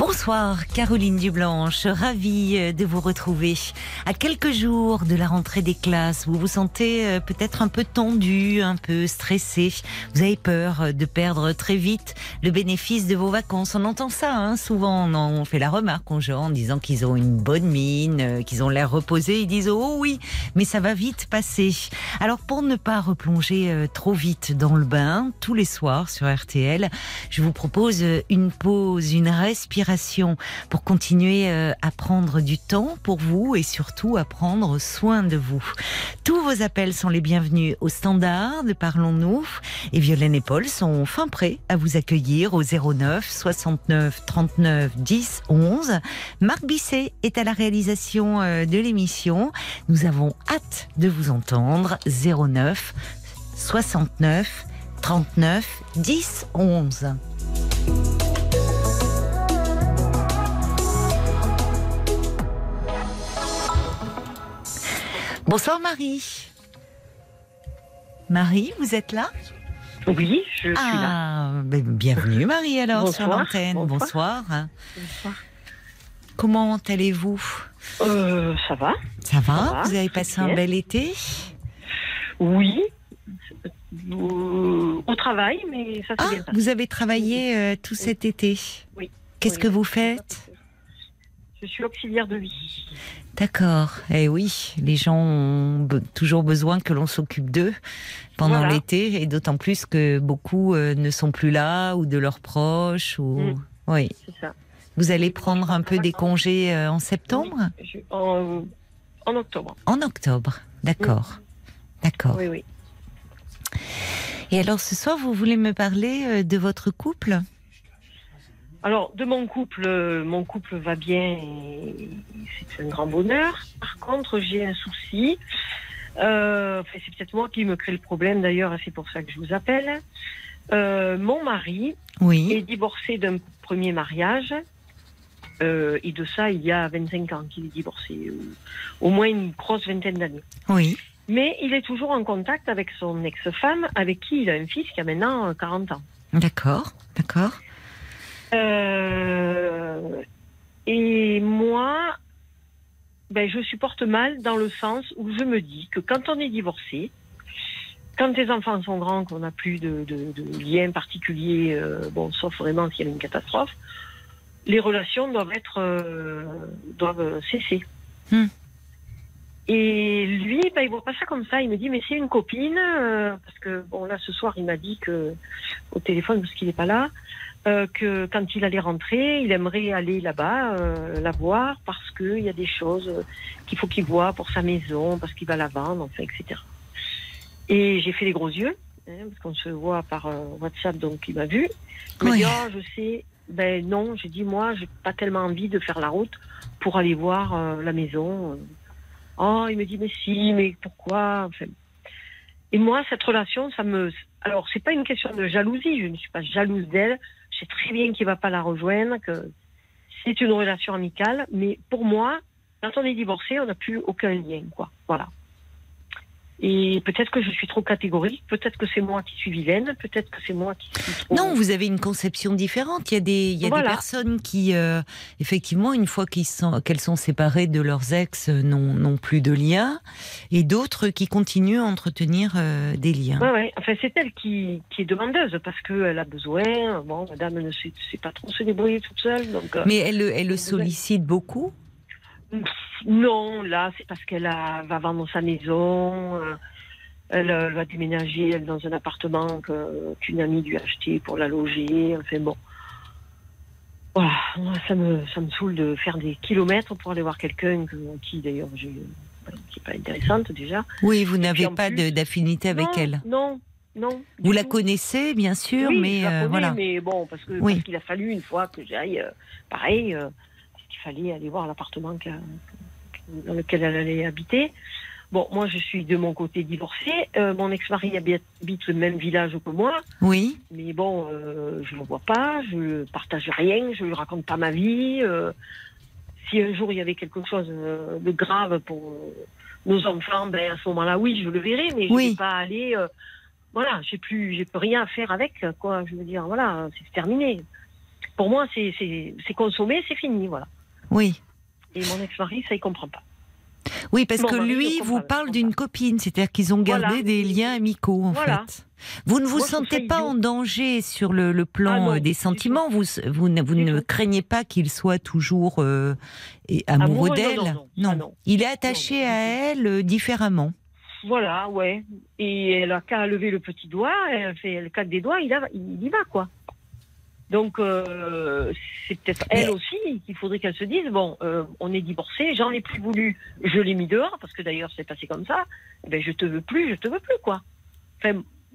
Bonsoir Caroline Dublanche, ravie euh, de vous retrouver. À quelques jours de la rentrée des classes, vous vous sentez euh, peut-être un peu tendu, un peu stressé. Vous avez peur euh, de perdre très vite le bénéfice de vos vacances. On entend ça hein, souvent, on fait la remarque aux gens en disant qu'ils ont une bonne mine, qu'ils ont l'air reposés. Ils disent oh oui, mais ça va vite passer. Alors pour ne pas replonger trop vite dans le bain, tous les soirs sur RTL, je vous propose une pause, une respiration pour continuer euh, à prendre du temps pour vous et surtout à prendre soin de vous. Tous vos appels sont les bienvenus au standard de Parlons-nous et Violaine et Paul sont fin prêts à vous accueillir au 09 69 39 10 11. Marc Bisset est à la réalisation euh, de l'émission. Nous avons hâte de vous entendre 09 69 39 10 11. Bonsoir Marie. Marie, vous êtes là? Oui, je suis ah, là. Ben, bienvenue Marie alors sur l'antenne. Bonsoir. Bonsoir. Comment allez-vous? Euh, Ça va. Ça va, Vous avez passé un bel été? Oui. Euh, au travail, mais ça s'est ah, bien Vous avez travaillé euh, tout cet été? Oui. Qu'est-ce que vous faites? Je suis auxiliaire de vie. D'accord. Eh oui, les gens ont toujours besoin que l'on s'occupe d'eux pendant l'été, et d'autant plus que beaucoup euh, ne sont plus là ou de leurs proches. Ou... Mm. Oui. Ça. Vous allez prendre un peu des congés euh, en septembre? En, octobre. En octobre, d'accord. Mm. D'accord. Oui, oui. Et alors ce soir, vous voulez me parler euh, de votre couple? Alors, de mon couple, mon couple va bien c'est un grand bonheur. Par contre, j'ai un souci. Euh, c'est peut-être moi qui me crée le problème d'ailleurs, c'est pour ça que je vous appelle. Euh, mon mari est divorcé d'un premier mariage. Euh, et de ça, il y a 25 ans qu'il est divorcé. au moins une grosse vingtaine d'années. Oui. Mais il est toujours en contact avec son ex-femme, avec qui il a un fils qui a maintenant 40 ans. D'accord, d'accord. Euh, et moi, ben, je supporte mal dans le sens où je me dis que quand on est divorcé, quand tes enfants sont grands, qu'on n'a plus de, de, de, lien particulier, euh, bon, sauf vraiment s'il y a une catastrophe, les relations doivent être euh, doivent cesser. Hmm. Et lui, ben, il voit pas ça comme ça. Il me dit, mais c'est une copine, parce que bon là ce soir il m'a dit que au téléphone parce qu'il n'est pas là, euh, que quand il allait rentrer, il aimerait aller là-bas euh, la voir parce qu'il y a des choses qu'il faut qu'il voit pour sa maison, parce qu'il va la vendre, enfin, etc. Et j'ai fait les gros yeux, hein, parce qu'on se voit par euh, WhatsApp, donc il m'a vu. Il m'a dit, oh, je sais, ben non, j'ai dit, moi, j'ai pas tellement envie de faire la route pour aller voir la maison. Oh, il me dit, mais si, mais pourquoi enfin, Et moi, cette relation, ça me... Alors, c'est pas une question de jalousie, je ne suis pas jalouse d'elle, sais très bien qu'il va pas la rejoindre, que c'est une relation amicale, mais pour moi, quand on est divorcé, on n'a plus aucun lien, quoi. Voilà. Et peut-être que je suis trop catégorique, peut-être que c'est moi qui suis vilaine, peut-être que c'est moi qui suis trop... Non, vous avez une conception différente. Il y a des, il y a des personnes qui, euh, effectivement, une fois qu'elles sont, qu'elles sont séparées de leurs ex, euh, n'ont plus de lien, et d'autres qui continuent à entretenir euh, des liens. Oui, ouais. Enfin, c'est elle qui, qui, est demandeuse, parce qu'elle a besoin. Bon, madame ne sait, pas trop se débrouiller toute seule. Donc, Mais elle, elle le sollicite beaucoup non, là, c'est parce qu'elle va vendre sa maison. Euh, elle, va déménager dans un appartement qu'une amie lui a acheté pour la loger. Enfin bon. Voilà, ça me, ça me saoule de faire des kilomètres pour aller voir quelqu'un qui, d'ailleurs, qui n'est pas intéressante déjà. Oui, vous n'avez pas d'affinité avec elle. Non, non. Vous la connaissez, bien sûr, mais euh, voilà. Mais bon, parce que parce qu'il a fallu une fois que j'aille, euh, pareil, il fallait aller voir l'appartement dans lequel elle allait habiter. Bon, moi, je suis de mon côté divorcée. Euh, mon ex-mari habite, le même village que moi. Oui. Mais bon, euh, je ne le vois pas, je ne partage rien, je ne lui raconte pas ma vie. euh, si un jour il y avait quelque chose de grave pour nos enfants, ben à ce moment-là, oui, je le verrai, mais je ne Oui. vais pas aller. voilà, j'ai plus, j'ai plus rien à faire avec, quoi. Je veux dire, voilà, c'est terminé. Pour moi, c'est consommé, c'est fini, voilà. Oui. Et mon ex-mari, ça, il comprend pas. Oui, parce que lui vous parle d'une copine, c'est-à-dire qu'ils ont gardé Voilà. des liens amicaux en Voilà. fait. Vous ne vous Moi, sentez pas idiot. en danger sur le, le plan Ah non, euh, des sentiments. Vous, vous, ne, vous craignez pas qu'il soit toujours euh, amoureux d'elle. non, non. Ah, non. Il est attaché à elle euh, différemment. Voilà, ouais. Et elle a qu'à lever le petit doigt, elle fait le claque des doigts, il, a- il y va, quoi. Donc, euh, c'est peut-être Mais- elle aussi qu'il faudrait qu'elle se dise bon, euh, on est divorcés, j'en ai plus voulu, je l'ai mis dehors, parce que d'ailleurs c'est passé comme ça, eh ben je te veux plus, je te veux plus, quoi. Enfin,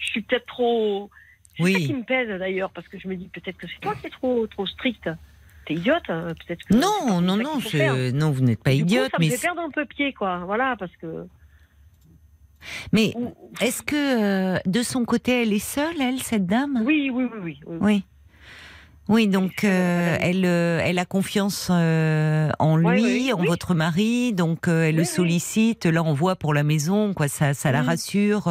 je suis peut-être trop. C'est Oui. ça qui me pèse d'ailleurs, parce que je me dis peut-être que c'est toi qui es trop, trop stricte. T'es idiote, hein, peut-être que. Non, non, non, c'est- non, vous n'êtes pas Du coup, idiote, ça me fait perdre un peu pied, quoi. Voilà, parce que. Mais est-ce que euh, de son côté elle est seule, elle, cette dame? Oui, oui, oui, oui. oui. Oui. Oui, donc Euh, elle, euh, elle a confiance euh, en lui, oui, en oui. votre mari, donc elle le sollicite. Là, on voit pour la maison, quoi, ça, ça la Mm. rassure.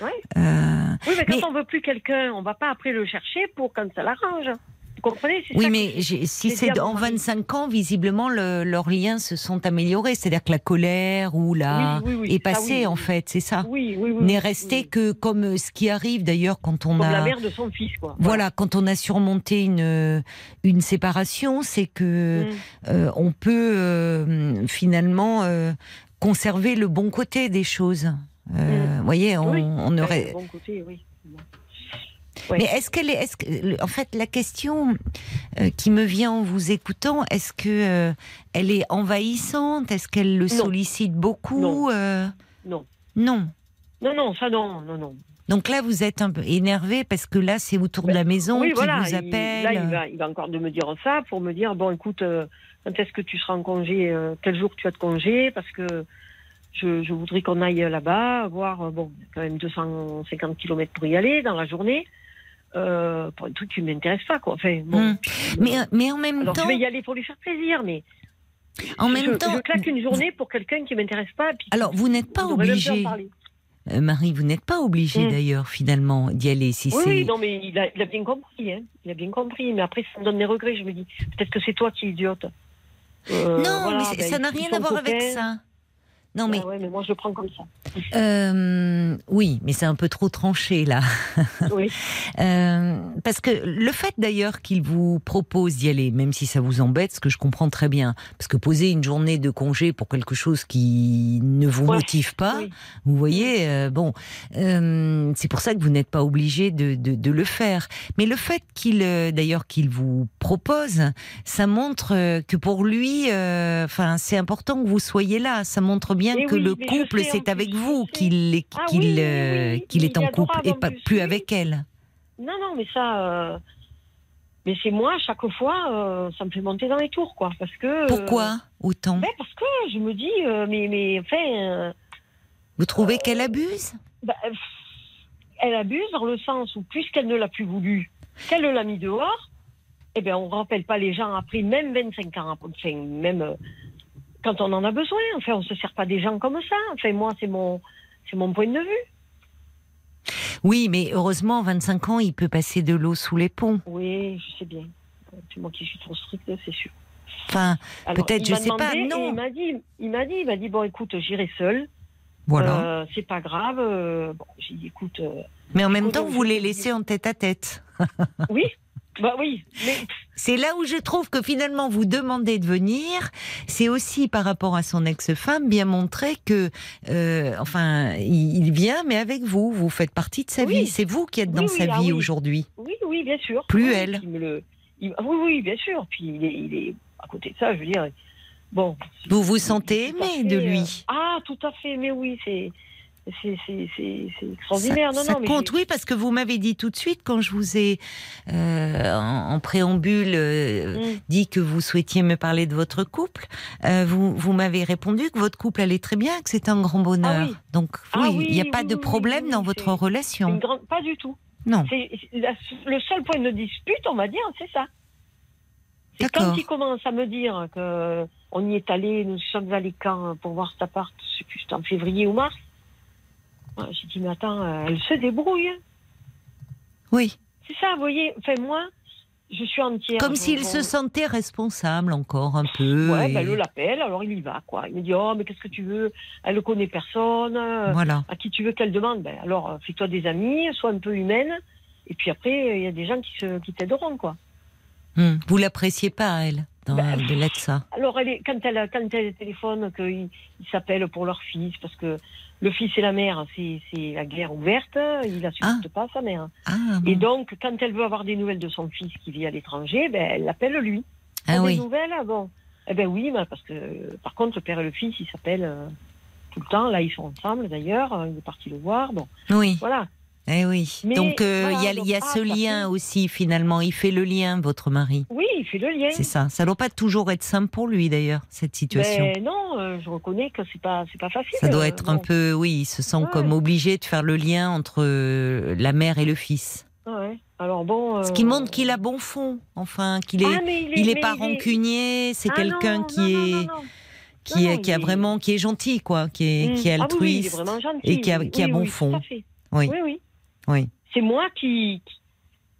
Oui, mais quand Mais- on veut plus quelqu'un, on va pas après le chercher pour quand ça l'arrange. Vous comprenez oui, mais si c'est en mon mari. 25 ans, visiblement, le- leurs liens se sont améliorés. C'est-à-dire que la colère ou la Oui, oui, oui, est passée, en fait, c'est ça. Oui, oui, oui. N'est resté que comme ce qui arrive d'ailleurs quand on Comme a. la mère de son fils, quoi. Voilà, quand on a surmonté une, une séparation, c'est que Mm. euh, on peut euh, finalement euh, conserver le bon côté des choses. Vous voyez, on, on aurait. de bon côté, oui. Ouais. Mais est-ce qu'elle est, est-ce que, en fait, la question euh, qui me vient en vous écoutant, est-ce que euh, elle est envahissante? Est-ce qu'elle le Non. sollicite beaucoup Non. euh, Non. Non. Non, non, ça non, non, non. Donc là, vous êtes un peu énervé parce que là, c'est autour de Ben, la maison oui, qui voilà. vous il- appelle. là, il va, il va encore de me dire ça pour me dire bon, écoute, euh, quand est-ce que tu seras en congé euh, Quel jour tu as de congé? Parce que je, je voudrais qu'on aille là-bas, voir, euh, bon, quand même 250 km pour y aller dans la journée. Euh, pour un truc qui ne m'intéresse pas, quoi. Enfin, bon. Hmm. Mais, mais en même Alors, temps, je vais y aller pour lui faire plaisir, mais en je, même temps, je claque une journée pour quelqu'un qui m'intéresse pas. Puis alors vous n'êtes pas obligé, euh, Marie, vous n'êtes pas obligé Mm. d'ailleurs finalement d'y aller si Oui, c'est. oui, non, mais il a, il a bien compris, hein. Il a bien compris, mais après, ça me donne des regrets. Je me dis, peut-être que c'est toi qui es idiote. Euh, non, voilà, mais ben, ça n'a rien à voir avec ça. Non, mais Ah ouais, mais moi, je le prends comme ça. euh, oui, mais c'est un peu trop tranché là. Oui. Euh, parce que le fait d'ailleurs qu'il vous propose d'y aller, même si ça vous embête, ce que je comprends très bien, parce que poser une journée de congé pour quelque chose qui ne vous Ouais, motive pas, oui. vous voyez, euh, bon, euh, c'est pour ça que vous n'êtes pas obligé de, de, de le faire. Mais le fait qu'il, euh, d'ailleurs, qu'il vous propose, ça montre euh, que pour lui, euh, enfin, c'est important que vous soyez là. Ça montre bien Mais que oui, le couple, c'est avec vous qu'il est, Ah qu'il, oui, oui, euh, qu'il il est en couple et pas plus, avec elle. Non, non, mais ça. euh, Mais c'est moi, chaque fois, euh, ça me fait monter dans les tours, quoi. Parce que. Pourquoi autant? ben, Parce que je me dis, euh, mais, mais enfin. euh, Vous trouvez qu'elle abuse? ben, elle abuse dans le sens où, puisqu'elle ne l'a plus voulu, qu'elle l'a mis dehors, eh bien, on ne rappelle pas les gens après, même 25 ans, enfin, même quand on en a besoin. Enfin, on ne se sert pas des gens comme ça. Enfin, moi, c'est mon, c'est mon point de vue. Oui, mais heureusement, 25 ans, il peut passer de l'eau sous les ponts. Oui, je sais bien. C'est moi qui suis trop stricte, c'est sûr. Enfin, Peut-être, je sais pas, non. Il m'a dit, il m'a dit, il m'a dit, bon, écoute, j'irai seule. voilà. Euh, c'est pas grave. Euh, bon, j'ai dit, écoute, euh, mais en même temps, vous les laissez en tête à tête. oui, bah oui, mais C'est là où je trouve que finalement vous demandez de venir. C'est aussi par rapport à son ex-femme bien montrer que, euh, enfin, il, vient, mais avec vous, vous faites partie de sa Oui. vie. C'est vous qui êtes Oui, dans oui, sa ah vie aujourd'hui. oui, oui, bien sûr. Plus elle. il me le, il- oui, oui, bien sûr. Puis il est, il est à côté de ça, je veux dire. Bon. Vous vous sentez aimé de euh, lui. ah, tout à fait. Mais oui, c'est, c'est extraordinaire. Ça, non, ça non, mais compte, oui, parce que vous m'avez dit tout de suite, quand je vous ai, euh, en, en préambule, euh, Mm. dit que vous souhaitiez me parler de votre couple, euh, vous, vous m'avez répondu que votre couple allait très bien, que c'est un grand bonheur. Ah oui. Donc, Ah oui, oui, il n'y a pas de problème dans votre relation. Grande... Pas du tout. Non. La- le seul point de dispute, on va dire, c'est ça. C'est quand il commence à me dire que on y est allé, nous sommes allés quand pour voir cet appart, je sais plus, c'était en février ou mars. J'ai dit, mais attends, euh, elle se débrouille. Oui. C'est ça, vous voyez. Enfin, moi, je suis entière. Comme s'il se sentait responsable encore un peu. Ouais, et- ben, elle l'appelle, alors il y va, quoi. Il me dit, oh, mais qu'est-ce que tu veux? Elle ne connaît personne. euh, Voilà. À qui tu veux qu'elle demande? Ben, alors, euh, fais-toi des amis, sois un peu humaine. Et puis après, il y a des gens qui, se, qui t'aideront, quoi. Hmm. Vous l'appréciez pas, elle, dans, Bah, de l'être ça. Alors, elle est, quand, elle, quand elle téléphone, qu'ils ils s'appellent pour leur fils, parce que le fils et la mère, c'est la guerre ouverte, il la supporte pas, sa mère. Ah, Et donc, quand elle veut avoir des nouvelles de son fils qui vit à l'étranger, ben, elle l'appelle lui. ah oui. Des nouvelles ah bon. Eh ben oui, mais parce que par contre, le père et le fils, ils s'appellent euh, tout le temps. Là, ils sont ensemble d'ailleurs. euh, Il est parti le voir. Bon, Oui. voilà. Eh oui. Mais donc euh, il voilà, y a, donc, il y a ah, ce ça lien fait- aussi finalement. Il fait le lien, votre mari. Oui, il fait le lien. C'est ça. Ça doit pas toujours être simple pour lui d'ailleurs cette situation. Mais non, euh, je reconnais que c'est pas, c'est pas facile. Ça doit euh, être un peu, oui, il se sent Ouais. comme obligé de faire le lien entre la mère et le fils. Ouais. Alors bon. Ce qui montre qu'il a bon fond, enfin, qu'il est, Ah, il est, il est pas il est- rancunier, c'est Ah, quelqu'un qui non, est, non, qui est, a vraiment, qui est gentil, quoi, qui est, qui est Ah est altruiste. et qui a- bon fond. Oui, Oui, oui. C'est moi qui,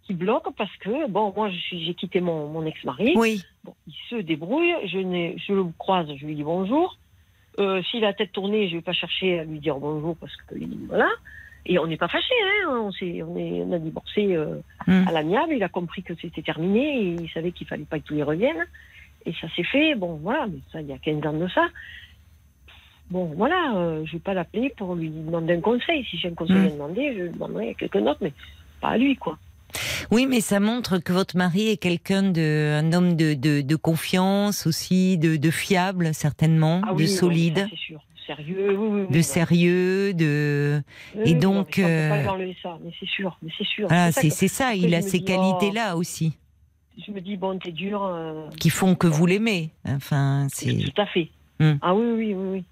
qui bloque parce que, bon, moi, j'ai quitté mon, mon ex-mari. Oui, Bon, il se débrouille, je, le croise, je lui dis bonjour. Euh, S'il a la tête tournée, je vais pas chercher à lui dire bonjour parce que voilà. Et on n'est pas fâchés, hein. on, est, on a divorcé euh, Mm. à l'amiable. Il a compris que c'était terminé et il savait qu'il fallait pas que tout y revienne. Et ça s'est fait. Bon, voilà, mais ça, il y a 15 ans de ça. Bon, voilà, euh, je vais pas l'appeler pour lui demander un conseil. Si j'ai un conseil Mm. à demander, je le demanderai à quelqu'un d'autre, mais pas à lui, quoi. oui, mais ça montre que votre mari est quelqu'un de, un homme de, de, de confiance aussi, de, de fiable certainement, Ah de oui, oui, solide, ça, c'est sûr. Sérieux, oui, de sérieux, de. Oui, Et oui, non, donc, mais ça, on peut euh, pas enlever ça, mais c'est sûr, mais c'est sûr. Ça c'est ça. après, Il a ces qualités-là aussi, oh, Je me dis, bon, t'es dur. euh, qui font que vous l'aimez. Enfin, c'est. Tout à fait. Hmm. Ah oui, oui, oui, oui.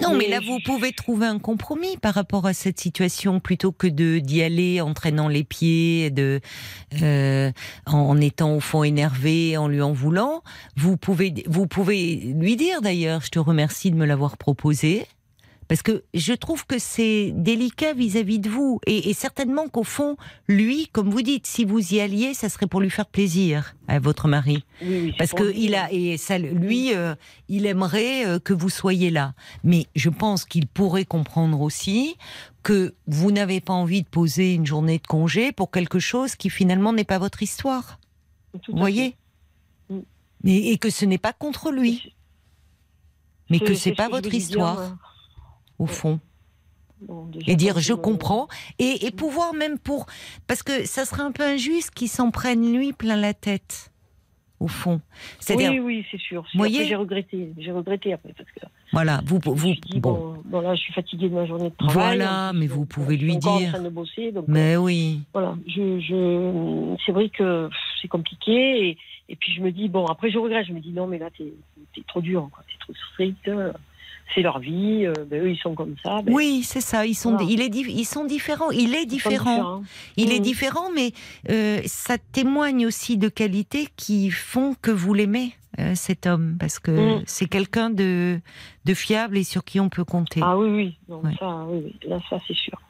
Non, mais Mais là, vous pouvez trouver un compromis par rapport à cette situation plutôt que de d'y aller en traînant les pieds, de euh, en, en étant au fond énervé, en lui en voulant. Vous pouvez vous pouvez lui dire d'ailleurs, je te remercie de me l'avoir proposé. Parce que je trouve que c'est délicat vis-à-vis de vous. Et, et certainement qu'au fond, lui, comme vous dites, si vous y alliez, ça serait pour lui faire plaisir à votre mari. oui, Parce que il a et ça, lui, euh, il aimerait euh, que vous soyez là. Mais je pense qu'il pourrait comprendre aussi que vous n'avez pas envie de poser une journée de congé pour quelque chose qui finalement n'est pas votre histoire. Tout Vous voyez et, et que ce n'est pas contre lui, mais que c'est ce pas votre dire, histoire au fond. bon, Et dire je comprends et, et pouvoir même pour parce que ça serait un peu injuste qu'il s'en prenne lui plein la tête au fond. C'est-à-dire Oui, oui, c'est sûr. Voyez J'ai regretté. J'ai regretté après parce que voilà vous je vous dit, bon bon, bon, là, je suis fatiguée de ma journée de travail. Voilà, plus, mais vous pouvez je suis lui dire. en train de bosser, donc, mais oui. voilà, je, je, c'est vrai que c'est compliqué et, et puis je me dis bon après je regrette, je me dis non mais là t'es, t'es trop dur, quoi, t'es trop strict, euh, c'est leur vie, euh, ben, eux ils sont comme ça. Ben, Oui, c'est ça. Ils sont, Voilà. il est, dif- ils sont différents. Il est différent. Il est Mhm. différent, mais euh, ça témoigne aussi de qualités qui font que vous l'aimez, euh, cet homme, parce que Mhm. c'est quelqu'un de, de fiable et sur qui on peut compter. Ah oui oui, Ouais. ça oui, oui, là ça c'est sûr.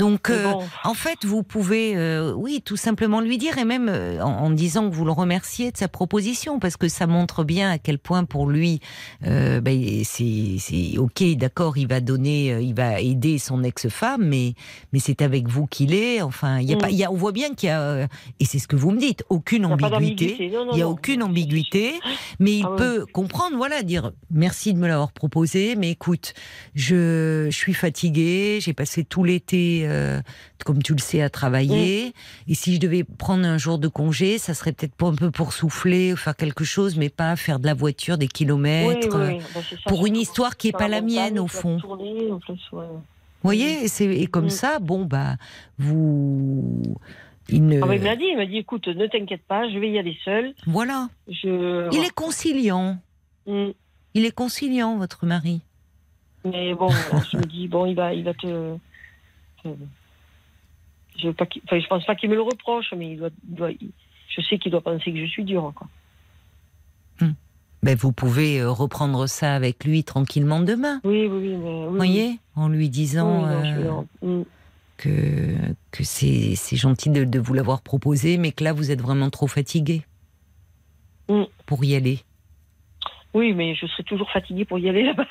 Donc, euh, bon, en fait, vous pouvez, euh, oui, tout simplement lui dire, et même euh, en, en disant que vous le remerciez de sa proposition, parce que ça montre bien à quel point pour lui, ben, c'est, ok, d'accord, il va donner, il va aider son ex-femme, mais, mais c'est avec vous qu'il est. Enfin, il y a Mm. pas, y a, on voit bien qu'il y a, et c'est ce que vous me dites, aucune ambiguïté. Il n'y a aucune ambiguïté, mais il Ah peut comprendre, voilà, dire merci de me l'avoir proposé, mais écoute, je, je suis fatiguée, j'ai passé tout l'été euh, comme tu le sais, à travailler. Et si je devais prendre un jour de congé, ça serait peut-être pour un peu pour souffler ou faire quelque chose, mais pas faire de la voiture des kilomètres. oui, oui. Bah, ça, pour une histoire qui est sur pas la montagne, mienne, au fond. tourner, en plus, ouais. Vous voyez, et, c'est- et comme Mm. ça, bon, bah, vous. Il ne... Ah, bah, il me l'a dit, il m'a dit, écoute, ne t'inquiète pas, je vais y aller seul. Voilà. Je... Il est conciliant. Mm. Il est conciliant, votre mari. Mais bon, je me dis, bon, il va, il va te. Je enfin, je pense pas qu'il me le reproche, mais il doit, je sais qu'il doit penser que je suis dure. Quoi. Ben, vous pouvez euh, reprendre ça avec lui tranquillement demain. Oui, oui, oui. Mais, oui, Vous voyez En lui disant Oui, non, je euh, vais en- Mm. que, que c'est c'est gentil de, de vous l'avoir proposé, mais que là, vous êtes vraiment trop fatigué Mm. pour y aller. Oui, mais je serai toujours fatiguée pour y aller là-bas.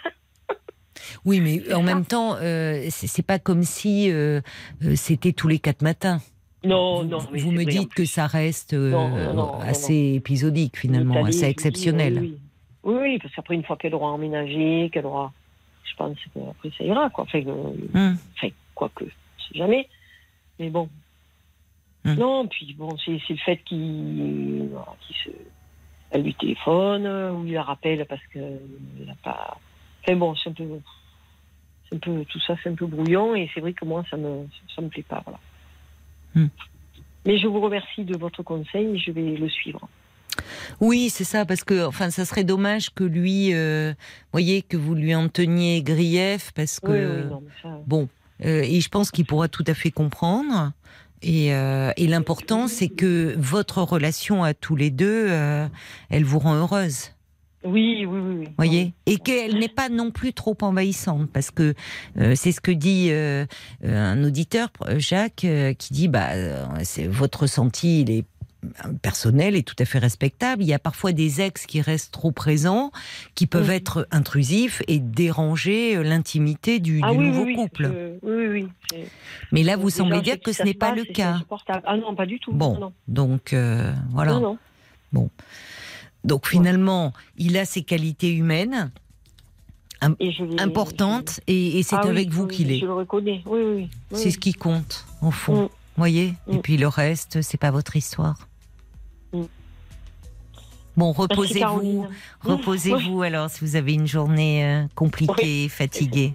Oui, mais en ça. même temps, euh, c'est pas comme si euh, euh, c'était tous les quatre matins. Non, vous, non. mais vous me dites que ça reste euh, Non, non, non, non, assez épisodique finalement, assez exceptionnel. Oui, oui. oui, oui, parce qu'après, une fois qu'elle aura emménagé, qu'elle aura. Je pense qu'après, ça ira, quoi. Enfin, Hum. enfin quoique, jamais. Mais bon. Hum. Non, puis bon, c'est le fait qu'il se. Elle lui téléphone, ou il la rappelle parce qu'elle n'a pas. Enfin bon, c'est un peu. C'est un peu. Tout ça, c'est un peu brouillon, et c'est vrai que moi, ça me, ça me plaît pas, voilà. Hum. Mais je vous remercie de votre conseil, je vais le suivre. Oui, c'est ça, parce que enfin, ça serait dommage que lui, euh, voyez, que vous lui en teniez grief, parce que Oui, oui, non, mais ça. bon, euh, et je pense qu'il pourra tout à fait comprendre. Et, euh, et l'important, c'est que votre relation à tous les deux, elle vous rend heureuse, Oui, oui, oui. oui. voyez, et qu'elle n'est pas non plus trop envahissante, parce que euh, c'est ce que dit euh, euh, un auditeur, Jacques, euh, qui dit, bah, euh, c'est votre ressenti, il est personnel et tout à fait respectable. Il y a parfois des ex qui restent trop présents, qui peuvent être intrusifs et déranger euh, l'intimité du, Ah du oui, nouveau oui, oui, couple. je- oui, oui, Mais là, vous semblez dire que ce n'est pas le cas. Ah non, pas du tout. Bon, Non, donc euh, voilà. Non, non. Donc finalement, il a ses qualités humaines Et vais- importantes et, et c'est Ah oui, avec vous oui, qu'il est. Je le reconnais. Oui, oui. oui. C'est ce qui compte au fond. Mm. Voyez. Et Mm. puis le reste, c'est pas votre histoire. Mm. Bon, reposez-vous. Reposez-vous alors si vous avez une journée euh, compliquée, fatiguée.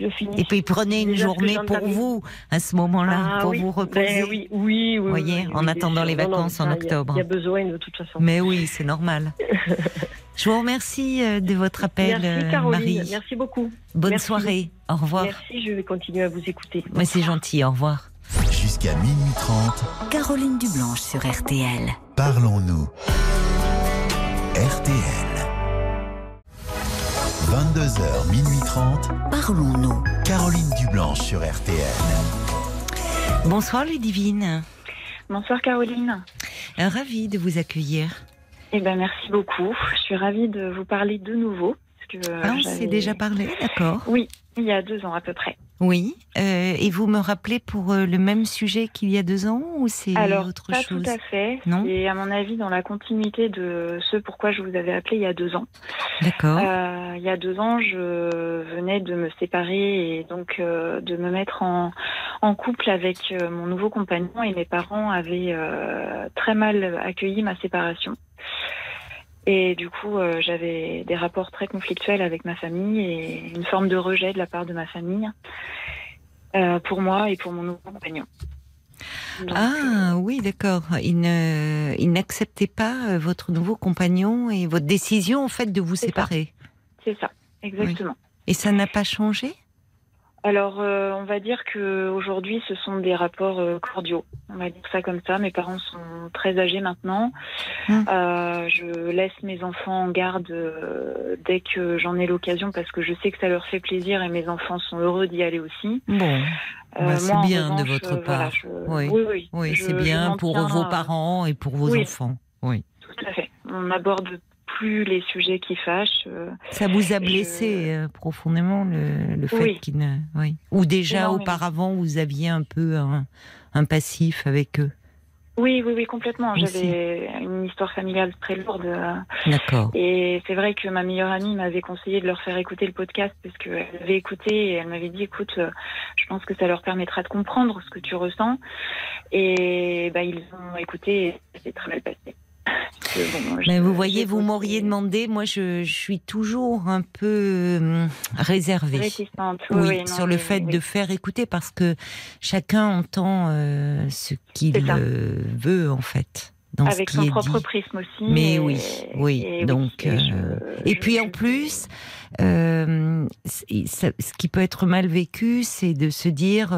Je finis. Et puis prenez une journée pour vous à ce moment-là, Ah pour oui. vous Ben reposer. oui, oui, oui. Voyez, oui, en oui, bien attendant les Non, non, vacances en il y octobre. Il y a besoin de toute façon. Mais oui, c'est normal. Je vous remercie euh, de votre appel, Merci euh, Caroline. Marie. Merci beaucoup. Bonne Merci. soirée. Au revoir. Merci, je vais continuer à vous écouter. Mais c'est gentil. Au revoir. Jusqu'à minuit 30, Caroline Dublanche sur RTL. parlons-nous. RTL. 22h, minuit 30, Parlons-nous. Caroline Dublanche sur RTL. Bonsoir les divines. Bonsoir Caroline. Euh, Ravie de vous accueillir. Eh ben merci beaucoup. Je suis ravie de vous parler de nouveau. Parce que, euh, Ah, on s'est déjà parlé, d'accord. Oui, il y a deux ans à peu près. Oui. Euh, et vous me rappelez pour euh, le même sujet qu'il y a deux ans ou c'est Alors, autre pas chose tout à fait. Non Et à mon avis, dans la continuité de ce pourquoi je vous avais appelé il y a deux ans. D'accord. Euh, il y a deux ans, je venais de me séparer et donc euh, de me mettre en, en couple avec mon nouveau compagnon et mes parents avaient très mal accueilli ma séparation. Et du coup, euh, j'avais des rapports très conflictuels avec ma famille et une forme de rejet de la part de ma famille euh, pour moi et pour mon nouveau compagnon. Donc, Ah oui, d'accord. Il ne, il n'acceptait pas euh, votre nouveau compagnon et votre décision en fait de vous ça. séparer. c'est ça, exactement. Et ça n'a pas changé? Alors, euh, on va dire que aujourd'hui, ce sont des rapports euh, cordiaux. On va dire ça comme ça. Mes parents sont très âgés maintenant. Mm. Euh, je laisse mes enfants en garde euh, dès que j'en ai l'occasion parce que je sais que ça leur fait plaisir et mes enfants sont heureux d'y aller aussi. Bon, Bah, c'est bien de votre voilà, part. je- Oui. oui, oui. oui, Je- c'est bien pour vos parents et pour vos Oui. enfants. Oui. Tout à fait. On n'aborde plus les sujets qui fâchent. euh, Ça vous a blessé euh, profondément le, le fait Oui. qu'il ne. Oui. Ou déjà auparavant vous aviez un peu un, un passif avec eux? Oui, oui, oui, complètement. J'avais une histoire familiale très lourde. euh, D'accord. Et c'est vrai que ma meilleure amie m'avait conseillé de leur faire écouter le podcast parce qu'elle avait écouté et elle m'avait dit écoute, je pense que ça leur permettra de comprendre ce que tu ressens. Et bah, ils ont écouté et c'est très mal passé. Bon, Mais je- vous voyez, vous m'auriez demandé, moi je, je suis toujours un peu hum, réservée. réticente. Oui, oui, non, sur le fait de faire écouter parce que chacun entend euh, ce qu'il veut en fait. Dans avec ce son propre dit. prisme aussi. Mais et- oui, oui, et donc, et euh, je- Et je- puis en plus, euh, ce qui peut être mal vécu, c'est de se dire,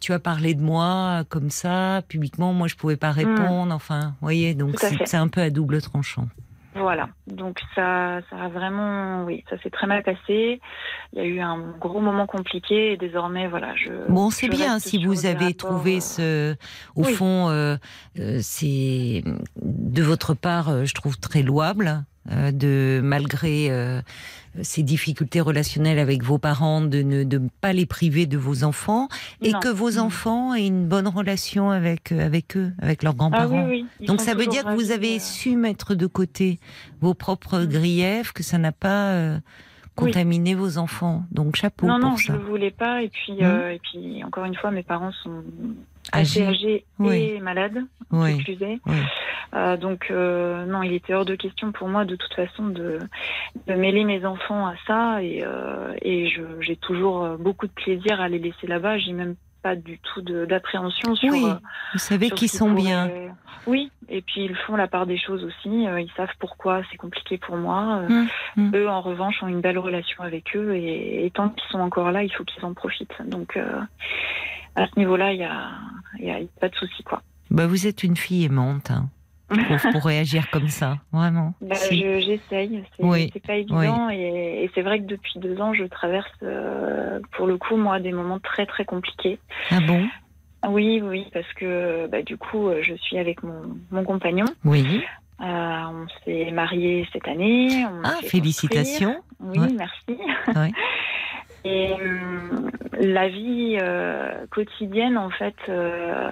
tu as parlé de moi comme ça, publiquement, moi je pouvais pas répondre. Enfin, vous voyez, donc Hmm. C'est un peu à double tranchant. Voilà, donc ça, ça a vraiment, oui, ça s'est très mal passé. Il y a eu un gros moment compliqué et désormais, voilà, je. Bon, c'est bien si vous avez rapports, trouvé euh, ce, au oui. fond, euh, euh, c'est de votre part, euh, je trouve très louable. euh, de malgré euh, ces difficultés relationnelles avec vos parents, de ne de pas les priver de vos enfants et Non. que vos Mhm. enfants aient une bonne relation avec euh, avec eux, avec leurs Ah grands-parents. oui, oui. ils Donc ça veut dire que vous avez euh, su mettre de côté vos propres Mhm. griefs, que ça n'a pas euh, Oui. contaminé vos enfants. Donc chapeau Non, pour non, ça. je le voulais pas. Et puis, euh, et puis, encore une fois, mes parents sont Âgés Oui. et malades, Oui. Oui. Euh, donc, euh, non, il était hors de question pour moi, de toute façon, de, de mêler mes enfants à ça. Et, euh, et j'ai toujours beaucoup de plaisir à les laisser là-bas. J'ai même pas du tout d'appréhension sur. Oui, vous savez qu'ils sont pourrait- bien. Oui, et puis ils font la part des choses aussi. ils savent pourquoi c'est compliqué pour moi. Hum, hum. Eux, en revanche, ont une belle relation avec eux et, et tant qu'ils sont encore là, il faut qu'ils en profitent. Donc, à ce niveau-là, il y a, y a pas de souci, quoi. Bah, vous êtes une fille aimante hein, pour, pour réagir comme ça, vraiment. Bah, Si. je- J'essaye, c'est Oui, c'est pas évident et, et c'est vrai que depuis deux ans, je traverse, euh, pour le coup, moi, des moments très très compliqués. Ah bon? Oui, oui, parce que bah, du coup, euh, je suis avec mon, mon compagnon. Oui. Euh, on s'est mariés cette année. on Ah, félicitations. Oui, Ouais. merci. Ouais. Et hum, la vie euh, quotidienne, en fait, euh,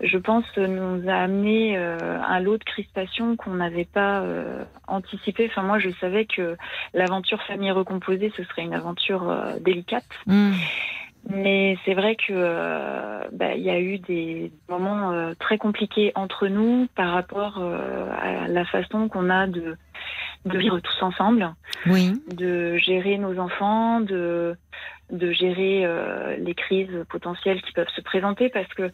je pense, nous a amené euh, un lot de crispations qu'on n'avait pas euh, anticipé. Enfin, moi, je savais que l'aventure famille recomposée, ce serait une aventure euh, délicate. Hum, Mais c'est vrai que euh, bah, il y a eu des moments euh, très compliqués entre nous par rapport euh, à la façon qu'on a de, de vivre tous ensemble Oui. de gérer nos enfants, de, de gérer euh, les crises potentielles qui peuvent se présenter parce que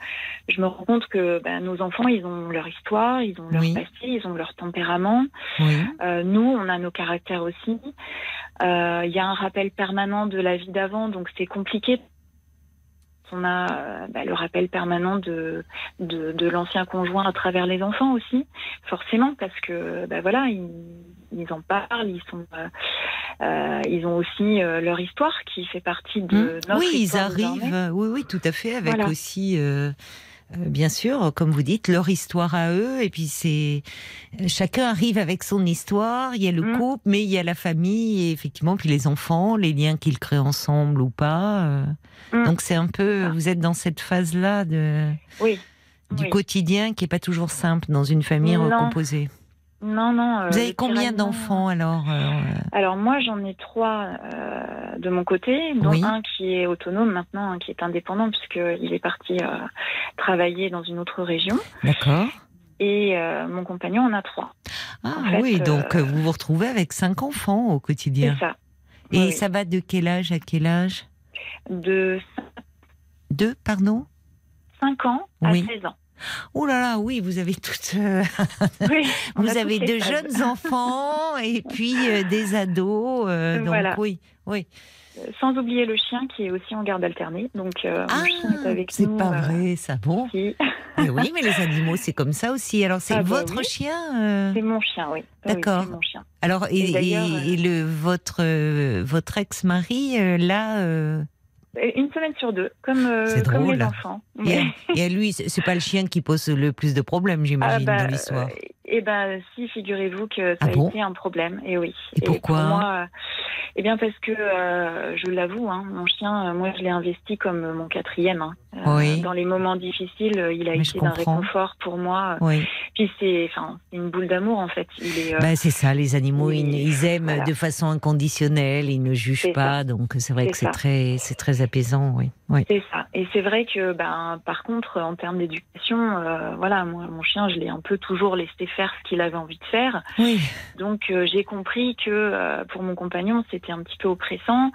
je me rends compte que ben, nos enfants, ils ont leur histoire, ils ont leur Oui. passé, ils ont leur tempérament. Oui. Euh, nous, on a nos caractères aussi. Euh, Il y a un rappel permanent de la vie d'avant, donc c'est compliqué. On a euh, ben, le rappel permanent de, de, de l'ancien conjoint à travers les enfants aussi, forcément, parce que ben voilà, ils, ils en parlent, ils sont, euh, euh, ils ont aussi euh, leur histoire qui fait partie de Hum. notre Oui, ils arrivent. Oui, oui, tout à fait. Avec Voilà. aussi, bien sûr, comme vous dites, leur histoire à eux. Et puis c'est chacun arrive avec son histoire. Il y a le Hum. couple, mais il y a la famille et effectivement, puis les enfants, les liens qu'ils créent ensemble ou pas. euh. Hum. Donc c'est un peu, Ça. vous êtes dans cette phase-là de Oui. du Oui. quotidien qui est pas toujours simple dans une famille Non. recomposée. Non, non. euh, Vous avez combien d'enfants alors euh, Alors moi, j'en ai trois euh, de mon côté, dont Oui. un qui est autonome maintenant, un qui est indépendant puisqu'il est parti euh, travailler dans une autre région. D'accord. Et mon compagnon en a trois. Ah En fait, oui, donc vous vous retrouvez avec cinq enfants au C'est quotidien. ça. Et Oui, ça va de quel âge à quel âge? De Deux, pardon? 5 ans à Oui. 16 ans. Oh là là, oui, vous avez toutes, euh, Oui, vous avez de jeunes enfants et puis euh, des ados. euh, donc Voilà. oui, oui. Sans oublier le chien qui est aussi en garde alternée. Donc euh, Ah, chien est avec c'est nous. pas euh, vrai, ça bon. Mais oui, mais les animaux, c'est comme ça aussi. Alors c'est Ah bah votre oui. chien. C'est mon chien, oui. D'accord. c'est mon chien. Alors et, Et le votre votre ex-mari là. Euh, Une semaine sur deux, comme, euh, C'est comme drôle. les enfants. et, à, et à lui, c'est c'est pas le chien qui pose le plus de problèmes, j'imagine, Ah bah, dans l'histoire. Euh, Eh ben, si, figurez-vous que ça Ah a bon été un problème. Et oui. Et pourquoi pour moi, euh, Eh bien, parce que euh, je l'avoue, hein, mon chien, euh, moi, je l'ai investi comme mon quatrième. hein. Euh, Oui. dans les moments difficiles, euh, il a Mais été d'un comprends. réconfort pour moi. Oui. Puis c'est, enfin, une boule d'amour en fait. Euh, Bah, c'est ça, les animaux, ils, aiment voilà. de façon inconditionnelle, ils ne jugent pas, donc c'est vrai que c'est très, c'est très apaisant, oui. oui. C'est ça. Et c'est vrai que, ben, par contre, en termes d'éducation, euh, voilà, moi, mon chien, je l'ai un peu toujours laissé faire ce qu'il avait envie de faire. Oui, Donc, euh, j'ai compris que euh, pour mon compagnon, c'était un petit peu oppressant,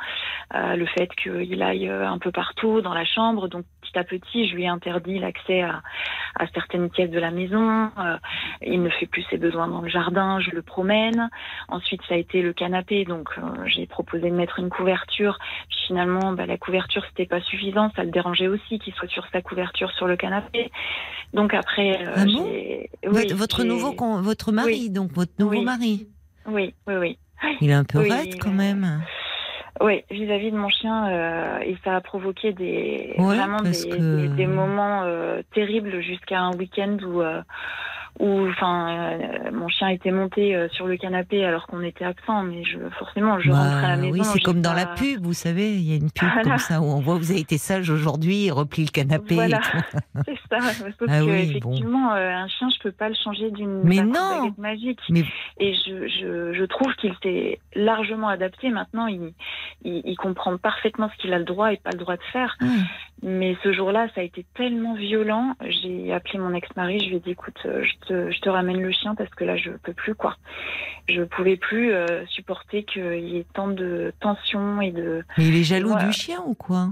euh, le fait qu'il aille un peu partout dans la chambre. Donc, petit à petit, je lui ai interdit l'accès à, à certaines pièces de la maison. Il ne fait plus ses besoins dans le jardin, je le promène. Ensuite, ça a été le canapé. Donc, j'ai proposé de mettre une couverture. Puis finalement, bah, la couverture, c'était pas suffisant. Ça le dérangeait aussi qu'il soit sur sa couverture sur le canapé. Donc après, Ah bon Votre- oui, votre j'ai- nouveau, con- votre mari, donc votre nouveau Oui. mari, Oui, oui, oui. il est un peu Oui, raide quand euh, même. Oui, vis-à-vis de mon chien, euh, et ça a provoqué des Ouais, vraiment parce des, que- des, des moments euh, terribles jusqu'à un week-end où euh, où enfin euh, mon chien était monté euh, sur le canapé alors qu'on était absent, mais je forcément je Bah, rentre à la maison. oui, c'est comme dans pas- la pub, vous savez, il y a une pub Voilà. comme ça où on voit vous avez été sage aujourd'hui, replie le canapé. et Voilà. tout. C'est ça. Sauf Ah que oui, bon. effectivement, euh, un chien, je peux pas le changer d'une baguette magique. Mais Et je, je, je trouve qu'il s'est largement adapté. Maintenant, il, il, il comprend parfaitement ce qu'il a le droit et pas le droit de faire. ouais. Mais ce jour-là, ça a été tellement violent. J'ai appelé mon ex-mari. Je lui ai dit, écoute, euh, je te, je te ramène le chien parce que là, je peux plus, quoi. Je pouvais plus euh, supporter qu'il y ait tant de tensions et de. mais il est jaloux Voilà. du chien ou quoi?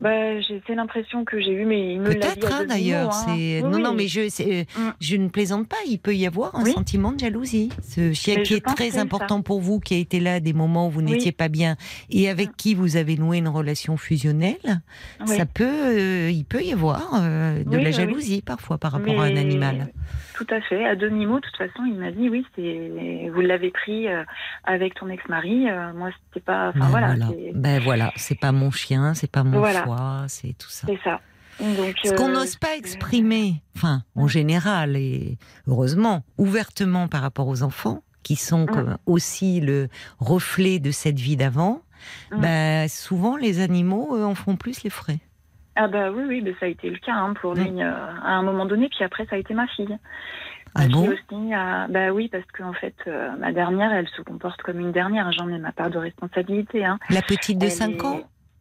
Bah, j'ai c'est l'impression que j'ai eu, mais il me l'a dit Peut-être hein, d'ailleurs. hein. Oui, non, non, mais je, euh, Mm. je ne plaisante pas. Il peut y avoir un Oui. sentiment de jalousie. Ce chien qui est très important pour vous, qui a été là à des moments où vous n'étiez pas bien et avec Mm. qui vous avez noué une relation fusionnelle, ça peut, euh, il peut y avoir euh, de la jalousie parfois par rapport à un animal. Tout à fait. À demi-mot, de toute façon, il m'a dit oui, vous l'avez pris euh, avec ton ex-mari. moi, c'était pas. Ben voilà, ben voilà, c'est pas mon chien, c'est pas mon Voilà. C'est tout ça. c'est ça. Donc, Ce qu'on euh, n'ose pas exprimer, enfin, en général, et heureusement, ouvertement par rapport aux enfants, qui sont comme aussi le reflet de cette vie d'avant, bah, souvent les animaux en font plus les frais. Ah bah oui, oui, mais ça a été le cas hein, pour lui euh, à un moment donné. Puis après, ça a été ma fille. Ah Ma bon? fille aussi. a- Bah oui, parce qu'en fait, euh, ma dernière, elle se comporte comme une dernière. J'en ai ma part de responsabilité. Hein. La petite de Elle 5 est- ans?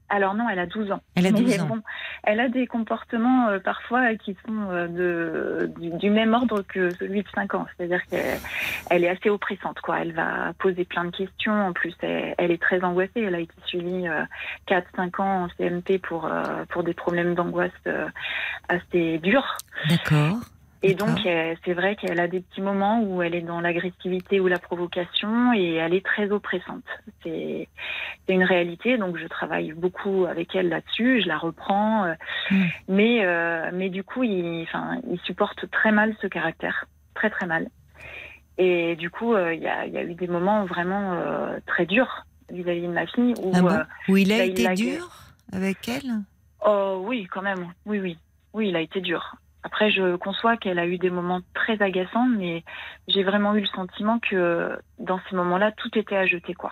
Alors non, elle a 12 ans. Elle a Mais 12 ans. bon, elle a des comportements euh, parfois qui sont euh, de, du, du même ordre que celui de 5 ans. C'est-à-dire qu'elle elle est assez oppressante. quoi. Elle va poser plein de questions. En plus, elle, elle est très angoissée. Elle a été suivie euh, 4-5 ans en CMP pour, euh, pour des problèmes d'angoisse euh, assez durs. D'accord. Et donc, euh, c'est vrai qu'elle a des petits moments où elle est dans l'agressivité ou la provocation et elle est très oppressante. C'est une réalité, donc je travaille beaucoup avec elle là-dessus, je la reprends. euh, Mm. Mais, euh, mais du coup, il, enfin, il supporte très mal ce caractère, très très mal. Et du coup, il y, a, il y a eu des moments vraiment très durs vis-à-vis de ma fille où Ah bon Où il a bah, il été dur avec elle? Oh oui, quand même. Oui, oui. Oui, il a été dur. Après, je conçois qu'elle a eu des moments très agaçants, mais j'ai vraiment eu le sentiment que dans ces moments-là, tout était à jeter, quoi.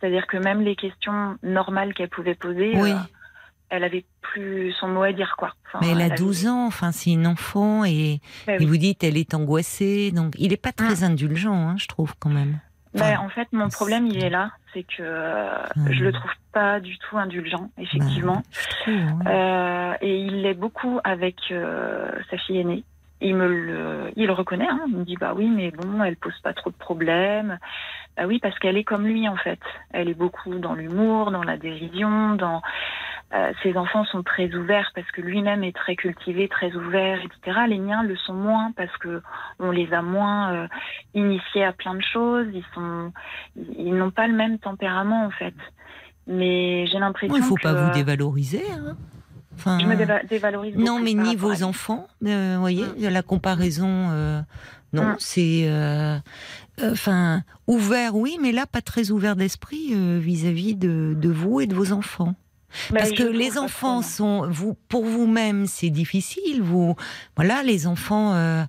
C'est-à-dire que même les questions normales qu'elle pouvait poser, Oui. euh, elle avait plus son mot à dire, quoi. Enfin, Mais elle a avait- 12 ans, enfin c'est une enfant et, Bah et oui. vous dites elle est angoissée, donc il n'est pas très indulgent, hein, je trouve quand même. Ben, en fait, mon problème, il est là, c'est que euh, je le trouve pas du tout indulgent, effectivement. ouais. Euh, et il l'est beaucoup avec euh, sa fille aînée. Il me le, il le reconnaît. Hein. Il me dit bah oui, mais bon, elle pose pas trop de problèmes. Bah oui, parce qu'elle est comme lui en fait. Elle est beaucoup dans l'humour, dans la dérision, dans. Euh, ses enfants sont très ouverts parce que lui-même est très cultivé, très ouvert, etc. Les miens le sont moins parce que on les a moins euh, initiés à plein de choses. Ils sont, ils n'ont pas le même tempérament en fait. Mais j'ai l'impression il faut que pas vous dévaloriser. Hein. Enfin, je me déva- dévalorise. Non, mais ni vos enfants, euh, vous voyez, Mm. la comparaison, euh, non, Mm. c'est, euh, enfin, ouvert, oui, mais là, pas très ouvert d'esprit vis-à-vis de, de vous et de vos enfants. Bah, Parce que les enfants sont, vous, pour vous-même, c'est difficile. Vous, voilà, les enfants, euh,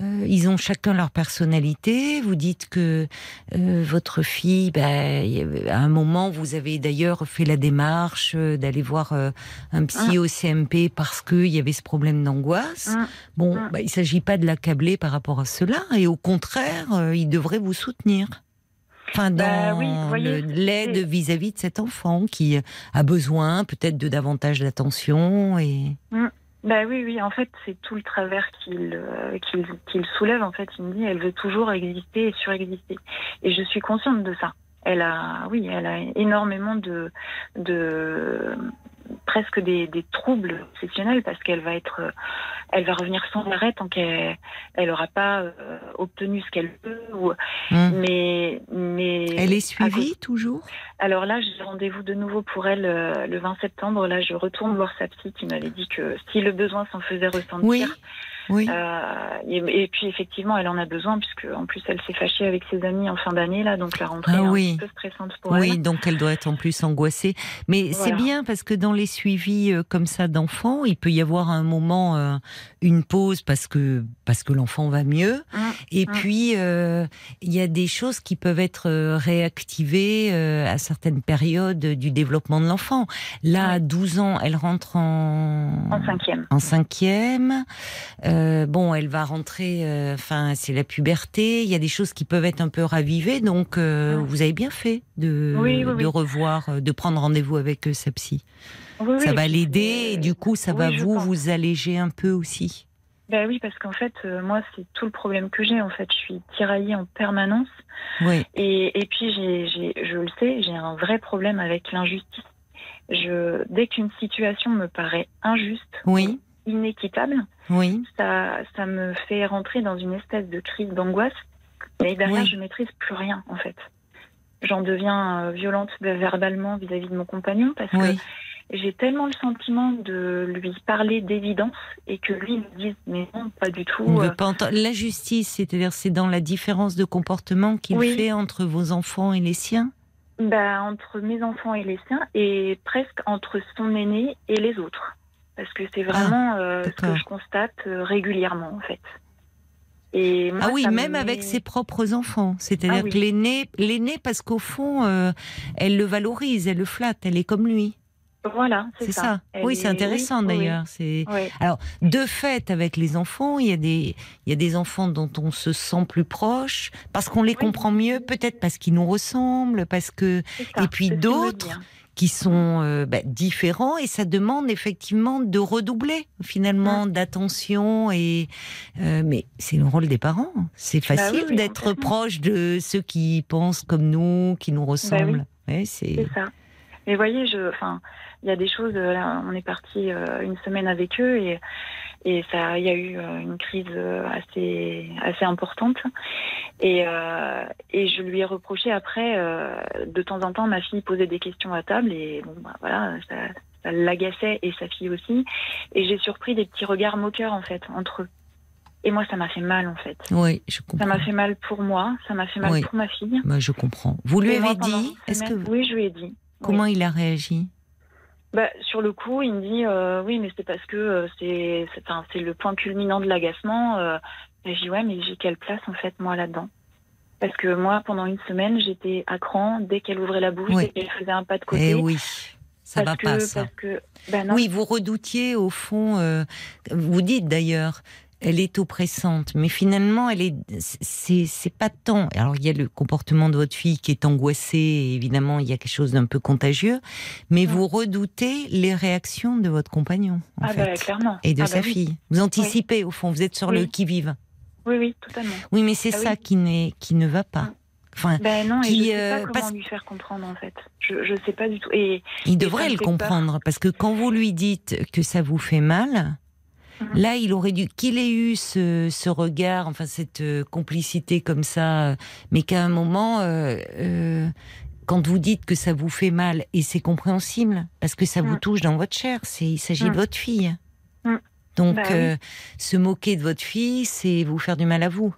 euh, ils ont chacun leur personnalité. Vous dites que euh, votre fille, ben, à un moment, vous avez d'ailleurs fait la démarche euh, d'aller voir euh, un psy au CMP parce qu'il y avait ce problème d'angoisse. Mm. Bon, ben, il s'agit pas de l'accabler par rapport à cela, et au contraire, euh, il devrait vous soutenir. Enfin, dans Bah oui, voyez, le- l'aide vis-à-vis de cet enfant qui a besoin peut-être de davantage d'attention et Bah oui, oui, en fait, c'est tout le travers qu'il euh, qu'il qu'il soulève. En fait, il me dit, elle veut toujours exister et surexister. Et je suis consciente de ça. Elle a, oui, elle a énormément de, de presque des, des troubles obsessionnels parce qu'elle va être, euh, elle va revenir sans arrêt tant qu'elle elle aura pas euh, obtenu ce qu'elle veut. Ou, Hum. mais, mais elle est suivie toujours? alors là, j'ai rendez-vous de nouveau pour elle euh, le 20 septembre. Là, je retourne voir sa psy qui m'avait dit que si le besoin s'en faisait ressentir. Oui, oui. euh, et, et puis effectivement, elle en a besoin puisque en plus elle s'est fâchée avec ses amis en fin d'année là, donc la rentrée Ah est un oui. peu stressante pour Oui, elle. donc elle doit être en plus angoissée. Mais c'est bien parce que dans les suivis euh, comme ça d'enfants, il peut y avoir un moment, euh, une pause parce que parce que l'enfant va mieux. Mm, Et mm. puis il y a des choses qui peuvent être réactivées à certaines périodes du développement de l'enfant. Là, à 12 ans, elle rentre en En cinquième. en cinquième. Euh, bon, elle va rentrer. euh, Enfin, c'est la puberté. Il y a des choses qui peuvent être un peu ravivées. Donc, euh, vous avez bien fait de, Oui, oui, de oui. revoir, euh, de prendre rendez-vous avec euh, sa psy. Ça va l'aider euh, et du coup, ça va vous vous alléger un peu aussi. Bah oui, parce qu'en fait, euh, moi, c'est tout le problème que j'ai. En fait, je suis tiraillée en permanence. Oui. Et, et puis, j'ai, j'ai, je le sais, j'ai un vrai problème avec l'injustice. Je, dès qu'une situation me paraît injuste, Oui. inéquitable, Oui. ça, ça me fait rentrer dans une espèce de crise d'angoisse. Et derrière, Oui. je maîtrise plus rien, en fait. J'en deviens euh, violente verbalement vis-à-vis de mon compagnon parce Oui. que j'ai tellement le sentiment de lui parler d'évidence et que lui me dise mais non, pas du tout. On euh, veut pas entendre. La justice, c'est-à-dire, c'est dans la différence de comportement qu'il Oui. fait entre vos enfants et les siens? bah, entre mes enfants et les siens et presque entre son aîné et les autres. Parce que c'est vraiment euh, ce Ah, que je constate euh, régulièrement, en fait. Et moi, Ah oui, même avec ses propres enfants. C'est-à-dire Ah oui. que l'aîné, l'aîné, parce qu'au fond, euh, elle le valorise, elle le flatte, elle est comme lui. Voilà, c'est ça. Oui, c'est est- intéressant oui, oui, d'ailleurs. C'est oui. alors de fait avec les enfants, il y a des il y a des enfants dont on se sent plus proche parce qu'on les comprend mieux, peut-être parce qu'ils nous ressemblent, parce que ça, Et puis d'autres. Qui sont euh, bah, différents et ça demande effectivement de redoubler finalement d'attention et euh, mais c'est le rôle des parents. C'est Bah oui, facile oui, d'être proche de ceux qui pensent comme nous, qui nous ressemblent. Ouais, c'est C'est ça. Mais voyez, je, enfin, il y a des choses. euh, Là, on est parti une semaine avec eux et et ça, il y a eu euh, une crise euh, assez assez importante. Et euh, et je lui ai reproché après, euh, de temps en temps, ma fille posait des questions à table et bon, bah, voilà, ça, ça l'agaçait et sa fille aussi. Et j'ai surpris des petits regards moqueurs en fait entre eux. Et moi, ça m'a fait mal en fait. oui, je Ça comprends. m'a fait mal pour moi, ça m'a fait mal Oui. pour ma fille. Bah, je comprends. Vous lui Et moi, avez pendant dit Est-ce que semaine- oui, je lui ai dit. comment il a réagi? Bah, sur le coup, il me dit euh, oui, mais c'est parce que euh, c'est c'est le point culminant de l'agacement. Euh, et je dis ouais, mais j'ai quelle place en fait moi là-dedans? Parce que moi, pendant une semaine, j'étais à cran dès qu'elle ouvrait la bouche, Oui. dès qu'elle faisait un pas de côté. Eh oui, ça parce va que, pas ça. Parce que, bah non. Oui, vous redoutiez au fond. euh, vous dites d'ailleurs, elle est oppressante, mais finalement, elle est. C'est c'est pas tant. Alors il y a le comportement de votre fille qui est angoissée. et évidemment, il y a quelque chose d'un peu contagieux, mais vous redoutez les réactions de votre compagnon en ah fait, bah clairement. et de Ah sa bah oui. fille. Vous anticipez au fond. Vous êtes sur le Oui. qui vive. Oui, oui, totalement. Oui, mais c'est Ah ça qui n'est qui ne va pas. Enfin, Ben non, et Qui, je sais euh, pas comment parce- lui faire comprendre en fait. Je je sais pas du tout. Et Il devrait le comprendre parce que quand vous lui dites que ça vous fait mal. Là, il aurait dû qu'il ait eu ce, ce regard, enfin cette euh, complicité comme ça, mais qu'à un moment, euh, euh, quand vous dites que ça vous fait mal et c'est compréhensible parce que ça vous Mhm. touche dans votre chair, c'est il s'agit de Mhm. votre fille. Mhm. Donc Bah oui. euh, se moquer de votre fille, c'est vous faire du mal à vous.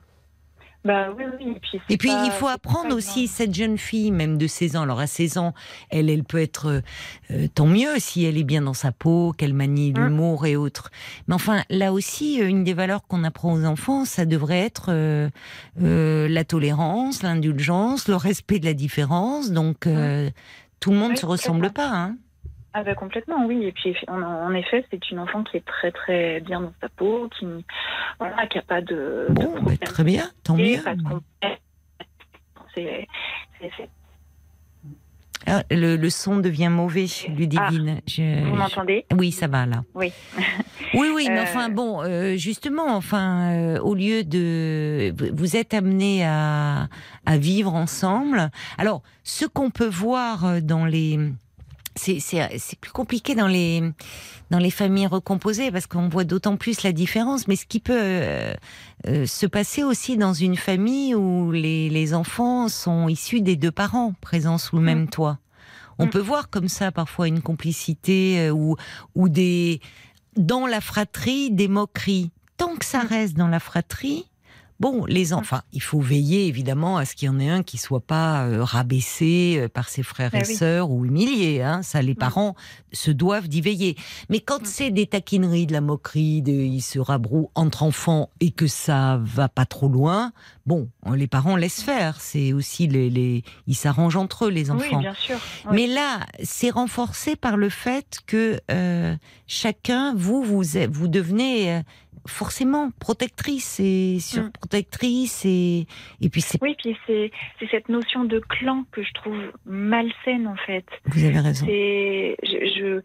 Bah oui, oui. Et puis, c'est Et puis pas- il faut apprendre aussi cette jeune fille, même de 16 ans. Alors à 16 ans, elle, elle peut être euh, tant mieux si elle est bien dans sa peau, qu'elle manie Mm. l'humour et autres. Mais enfin, là aussi, euh, une des valeurs qu'on apprend aux enfants, ça devrait être euh, euh, la tolérance, l'indulgence, le respect de la différence. Donc euh, tout le monde Oui, se ressemble pas. Hein. Ah bah complètement, oui. Et puis en, effet, c'est une enfant qui est très très bien dans sa peau, qui voilà, qui a pas de. de Bon, bah, très bien, tant mieux. c'est- Ah, le, le son devient mauvais, Ludivine. Je- Vous m'entendez? Oui, ça va là. Oui. Oui, oui, mais Euh, enfin bon, euh, justement, enfin, euh, au lieu de, vous- êtes amenés à, à vivre ensemble. Alors, ce qu'on peut voir dans les, c'est plus compliqué dans les dans les familles recomposées parce qu'on voit d'autant plus la différence. Mais ce qui peut euh, euh, se passer aussi dans une famille où les les enfants sont issus des deux parents présents sous le Mm. même toit. On Mm. peut voir comme ça parfois une complicité euh, ou ou des dans la fratrie des moqueries. Tant que ça Mm. reste dans la fratrie, bon, les enfants, il faut veiller évidemment à ce qu'il y en ait un qui soit pas euh, rabaissé euh, par ses frères Eh et oui. sœurs ou humilié. Hein, ça, les parents se doivent d'y veiller. Mais quand Mm. c'est des taquineries, de la moquerie, de, ils se rabrouent entre enfants et que ça va pas trop loin, bon, les parents laissent faire. C'est aussi les, les, ils s'arrangent entre eux, les enfants. Oui, bien sûr. Mais là, c'est renforcé par le fait que euh, chacun, vous, vous, vous devenez euh, forcément protectrice et surprotectrice et et puis c'est. Oui, puis c'est c'est cette notion de clan que je trouve malsaine en fait. Vous avez raison. C'est je, je-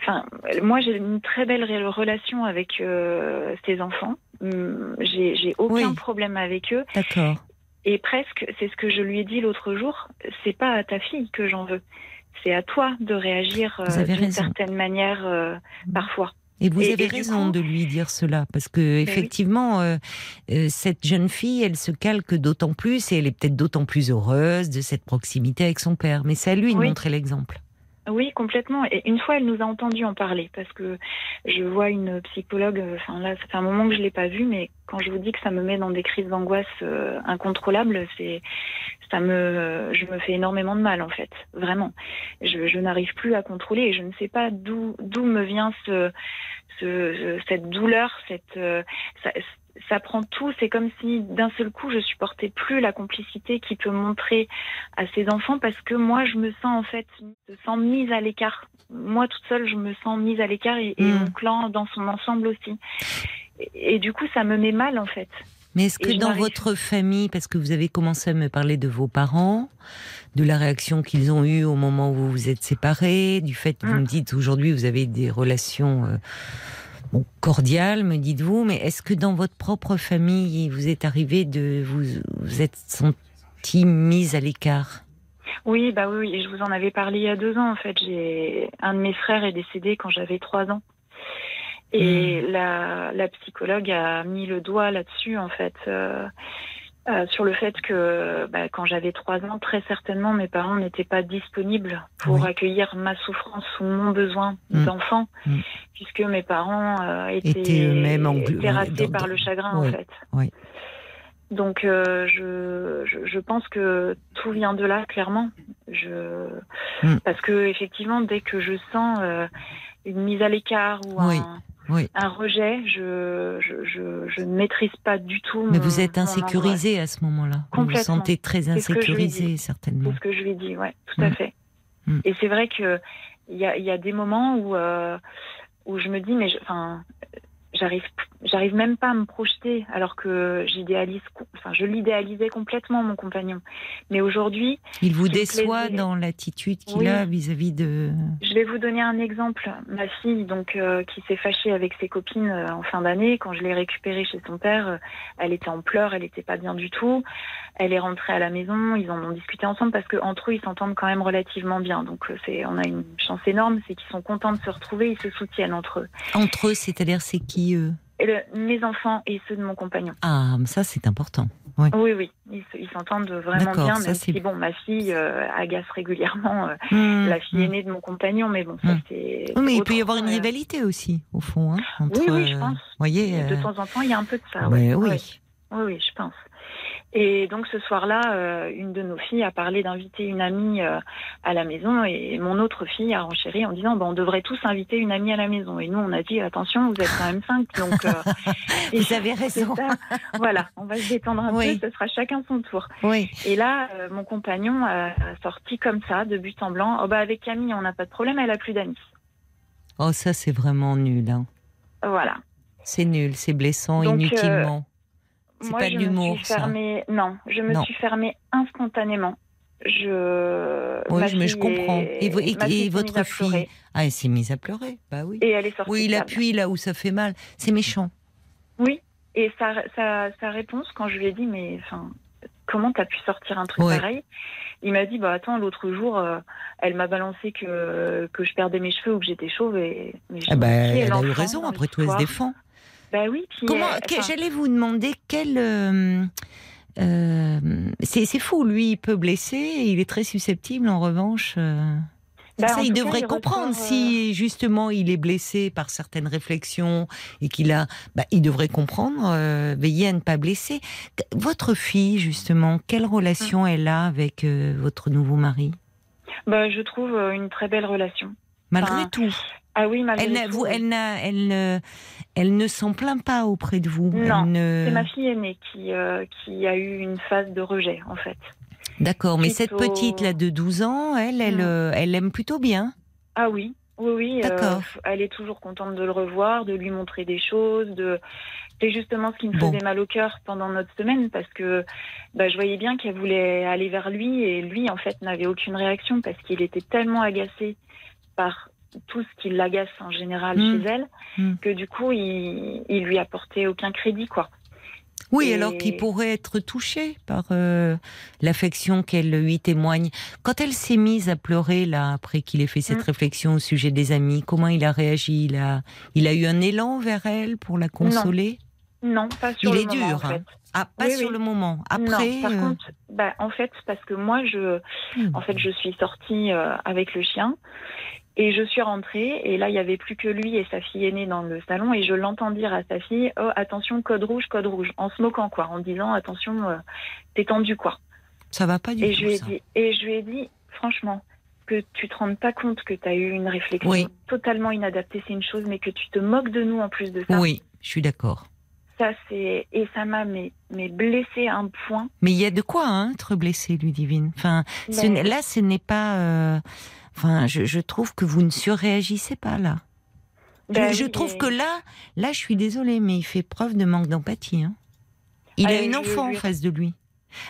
enfin moi j'ai une très belle relation avec euh, ces enfants. Hum, J'ai j'ai aucun Oui. problème avec eux D'accord. et presque c'est ce que je lui ai dit l'autre jour. C'est pas à ta fille que j'en veux. C'est à toi de réagir euh, d'une raison. certaine manière euh, parfois. Et vous Et- avez et raison coup- de lui dire cela parce que oui. effectivement, euh, euh, cette jeune fille, elle se calque d'autant plus et elle est peut-être d'autant plus heureuse de cette proximité avec son père. Mais c'est à lui de montrer l'exemple. Oui, complètement. Et une fois, elle nous a entendu en parler parce que je vois une psychologue. euh, Enfin là, fait un moment que je l'ai pas vue, mais quand je vous dis que ça me met dans des crises d'angoisse euh, incontrôlables, c'est ça me, je me fais énormément de mal en fait, vraiment. Je, je n'arrive plus à contrôler et je ne sais pas d'où d'où me vient ce, ce cette douleur, cette euh, ça, ça prend tout. C'est comme si d'un seul coup, je supportais plus la complicité qui peut montrer à ses enfants parce que moi, je me sens en fait, je me sens mise à l'écart. Moi, toute seule, je me sens mise à l'écart et, et Mm. mon clan dans son ensemble aussi. Et, et du coup, ça me met mal en fait. Mais est-ce que dans votre famille, parce que vous avez commencé à me parler de vos parents, de la réaction qu'ils ont eue au moment où vous vous êtes séparés, du fait que vous Mm. me dites aujourd'hui vous avez des relations euh, bon, cordiales, me dites-vous, mais est-ce que dans votre propre famille, il vous est arrivé de vous vous êtes senti mise à l'écart? Oui, bah oui, je vous en avais parlé il y a deux ans en fait. J'ai un de mes frères est décédé quand j'avais trois ans. Et la, la psychologue a mis le doigt là-dessus en fait, euh, euh, sur le fait que bah, quand j'avais trois ans, très certainement mes parents n'étaient pas disponibles pour Oui. accueillir ma souffrance ou mon besoin Mm. d'enfant, Mm. puisque mes parents euh, étaient, Étaient englu- terrassés dans- par le chagrin Oui, en fait. oui. Donc euh, je, je, je pense que tout vient de là clairement. Je Mm. parce que effectivement dès que je sens euh, une mise à l'écart ou Oui, un, oui. un rejet, je, je, je, je ne maîtrise pas du tout. Mais vous êtes insécurisé à ce moment-là. Vous vous sentez très insécurisé, certainement. C'est ce que je lui dis, ouais, tout à Mm. fait. Mm. Et c'est vrai que il y a, y a des moments où euh, où je me dis mais enfin j'arrive j'arrive même pas à me projeter alors que j'idéalise enfin je l'idéalisais complètement mon compagnon. Mais aujourd'hui, Il vous déçoit plaisait. dans l'attitude qu'il Oui. a vis-à-vis de. Je vais vous donner un exemple. Ma fille, donc, euh, qui s'est fâchée avec ses copines euh, en fin d'année, quand je l'ai récupérée chez son père, euh, elle était en pleurs, elle n'était pas bien du tout. Elle est rentrée à la maison, ils en ont discuté ensemble parce que entre eux, ils s'entendent quand même relativement bien. Donc, c'est, on a une chance énorme, c'est qu'ils sont contents de se retrouver, ils se soutiennent entre eux. Entre eux, c'est-à-dire c'est qui eux Et le- mes enfants et ceux de mon compagnon. Ah, ça c'est important. Oui. Oui, oui, ils, se- ils s'entendent vraiment bien, ça, même si bon, ma fille euh, agace régulièrement euh, Mmh, la fille mmh. aînée de mon compagnon, mais bon, ça Mm. c'est. Oui, mais il peut y avoir une rivalité aussi, au fond. Hein, entre, Oui, oui, je euh, pense. voyez. De temps en temps, il y a un peu de ça. ouais, ouais. oui. Ouais. Oui, oui, je pense. Et donc ce soir-là, euh, une de nos filles a parlé d'inviter une amie euh, à la maison et mon autre fille a renchéri en disant bon, on devrait tous inviter une amie à la maison. Et nous, on a dit attention, vous êtes quand même cinq, donc euh, et Vous avez raison. ça. voilà, on va se détendre un Oui. peu, ce sera chacun son tour. Oui. Et là, euh, mon compagnon a, sorti comme ça, de but en blanc. Oh bah avec Camille, on n'a pas de problème, elle a plus d'amis. Oh, ça, c'est vraiment nul. hein. Voilà. C'est nul, c'est blessant Donc, inutilement. C'est Moi, pas je de l'humour, fermée. Non, je me Non. suis fermée instantanément. Je. Oui, ma mais je comprends. est- Et votre fille? Ah, elle s'est mise à pleurer. Bah oui. Et elle est sortie. Oui, il appuie là où ça fait mal. C'est méchant. Oui. Et sa, sa, sa réponse, quand je lui ai dit, mais enfin, comment t'as pu sortir un truc Ouais. pareil? Il m'a dit, bah attends, l'autre jour, euh, elle m'a balancé que, que je perdais mes cheveux ou que j'étais chauve. Et, mais je Ah bah, elle a eu raison. Après tout, elle se défend. Bah oui. Puis Comment enfin, J'allais vous demander quel. euh, euh, c'est fou, lui, il peut blesser. et il est très susceptible, en revanche. euh, Bah, ça, en il cas, devrait il comprendre ressort, euh, si justement il est blessé par certaines réflexions et qu'il a, bah, il devrait comprendre, euh, veiller à ne pas blesser. Votre fille, justement, quelle relation Mm. elle a avec euh, votre nouveau mari, bah, je trouve euh, une très belle relation. malgré Enfin, tout Ah oui, malgré Elle, vous, oui. elle, elle, ne, elle ne s'en plaint pas auprès de vous. Non, ne- C'est ma fille aînée qui, euh, qui a eu une phase de rejet, en fait. D'accord, mais cette petite là de 12 ans, elle, elle, Mm. euh, elle aime plutôt bien. Ah oui, oui, oui. euh, D'accord. elle est toujours contente de le revoir, de lui montrer des choses. De... C'est justement ce qui me Bon. faisait mal au cœur pendant notre semaine parce que bah, je voyais bien qu'elle voulait aller vers lui et lui, en fait, n'avait aucune réaction parce qu'il était tellement agacé par tout ce qui l'agace en général Mm. chez elle Mm. que du coup, il, il lui apportait aucun crédit, quoi. Oui, Et- alors qu'il pourrait être touché par euh, l'affection qu'elle lui témoigne. Quand elle s'est mise à pleurer là après qu'il ait fait cette Mm. réflexion au sujet des amis, comment il a réagi? Il a, il a eu un élan vers elle pour la consoler? Non, pas sur Il le est moment, dur, en fait. Ah, pas Oui, sur oui. le moment. Après, non, par euh, contre, bah, en fait, parce que moi, je, hmm. En fait, je suis sortie euh, avec le chien et je suis rentrée et là, il y avait plus que lui et sa fille aînée dans le salon et je l'entends dire à sa fille "Oh, attention, code rouge, code rouge", en se moquant quoi, en disant "Attention, euh, t'es tendu quoi". ça va pas du Et tout. je lui ai ça. dit et je lui ai dit franchement que tu te rendes pas compte que tu as eu une réflexion Oui. totalement inadaptée, c'est une chose, mais que tu te moques de nous en plus de ça. Oui, je suis d'accord. Ça c'est et ça m'a mais, mais blessé un point. Mais il y a de quoi hein, être blessé, Ludivine. Enfin, ce Mais- n'est- là, ce n'est pas. euh, Enfin, je, je trouve que vous ne surréagissez pas là. Je- je oui, trouve que là, là, je suis désolée, mais il fait preuve de manque d'empathie. hein. Il Ah, a une je enfant en face de lui.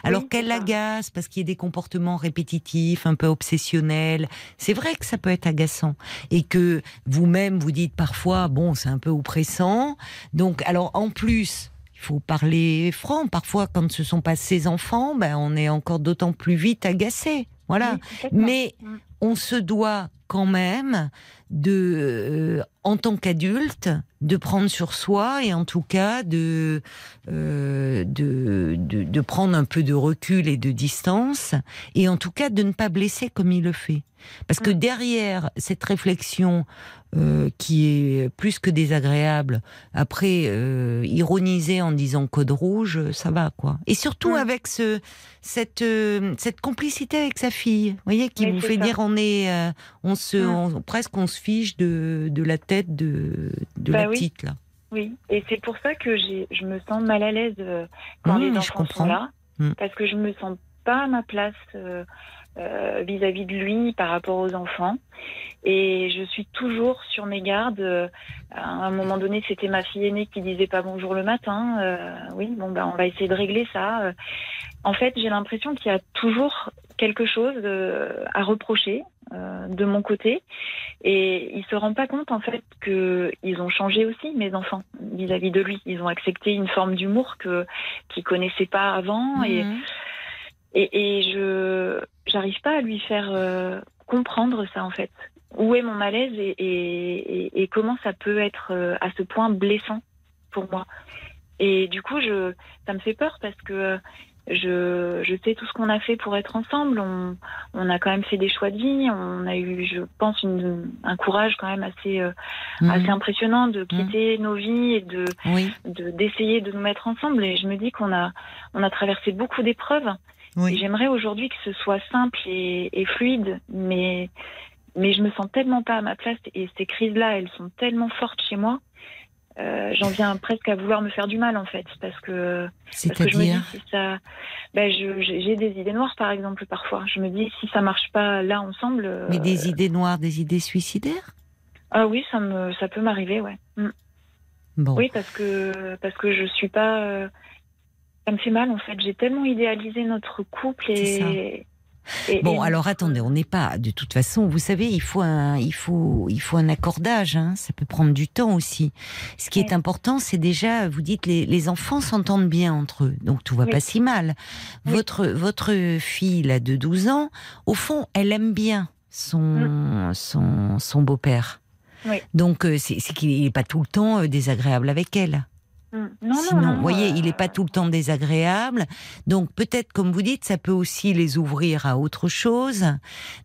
Alors qu'elle l'agace parce qu'il y a des comportements répétitifs, un peu obsessionnels. C'est vrai que ça peut être agaçant et que vous-même vous dites parfois bon c'est un peu oppressant. Donc alors en plus il faut parler franc. Parfois quand ce sont pas ses enfants, ben on est encore d'autant plus vite agacé. Voilà. Oui. Mais Mm. on se doit quand même de, euh, en tant qu'adulte, de prendre sur soi et en tout cas de, euh, de, de, de prendre un peu de recul et de distance et en tout cas de ne pas blesser comme il le fait. Parce que Mm. derrière cette réflexion euh, qui est plus que désagréable, après euh, ironiser en disant code rouge, ça va quoi. Et surtout Mm. avec ce, cette, euh, cette complicité avec sa fille, vous voyez, qui Oui, vous fait ça. dire on est, euh, on se, on- presque on se fiche de, de la tête de, de Bah la oui. petite là. Oui, et c'est pour ça que je me sens mal à l'aise euh, quand Mmh, les je enfants comprends. sont là, Mmh. parce que je me sens pas à ma place euh, euh, vis-à-vis de lui par rapport aux enfants, et je suis toujours sur mes gardes. à un moment donné, c'était ma fille aînée qui disait pas bonjour le matin. euh, oui, bon ben on va essayer de régler ça. En fait, j'ai l'impression qu'il y a toujours quelque chose euh, à reprocher euh, de mon côté. Et il se rend pas compte en fait que ils ont changé aussi mes enfants vis-à-vis de lui. Ils ont accepté une forme d'humour que qu'ils connaissaient pas avant et Mhm. et, et je j'arrive pas à lui faire euh, comprendre ça en fait. Où est mon malaise et, et, et- et comment ça peut être euh, à ce point blessant pour moi? Et du coup, je ça me fait peur parce que je, je sais tout ce qu'on a fait pour être ensemble. On, on a quand même fait des choix de vie. On a eu, je pense, une, un courage quand même assez, euh, Mhm. assez impressionnant de quitter nos vies et de Oui, de- d'essayer de, nous mettre ensemble. Et je me dis qu'on a, on a traversé beaucoup d'épreuves. Et oui. j'aimerais aujourd'hui que ce soit simple et, et fluide, mais, mais je me sens tellement pas à ma place. Et ces crises-là, elles sont tellement fortes chez moi. Euh, J'en viens presque à vouloir me faire du mal en fait, parce que parce que je me dis si ça, ben j'ai des idées noires par exemple parfois. Je me dis si ça marche pas là ensemble. euh, Mais des idées noires, des idées suicidaires? Ah oui, ça me, ça peut m'arriver, ouais. Mm. Bon. Oui, parce que parce que je suis pas. euh, ça me fait mal en fait. J'ai tellement idéalisé notre couple et. Et- Bon, et alors attendez, on n'est pas. De toute façon, vous savez, il faut un, il faut, il faut un accordage. Hein, ça peut prendre du temps aussi. Ce qui est important, c'est déjà, vous dites, les, les enfants s'entendent bien entre eux, donc tout va Oui. pas si mal. Oui. Votre, votre fille là de 12 ans, au fond, elle aime bien son, son, son beau-père. Mm. Donc euh, c'est c'est qu'il n'est pas tout le temps euh, désagréable avec elle. Non, Sinon, non, non, vous voyez, euh, il n'est pas tout le temps désagréable. Donc, peut-être, comme vous dites, ça peut aussi les ouvrir à autre chose.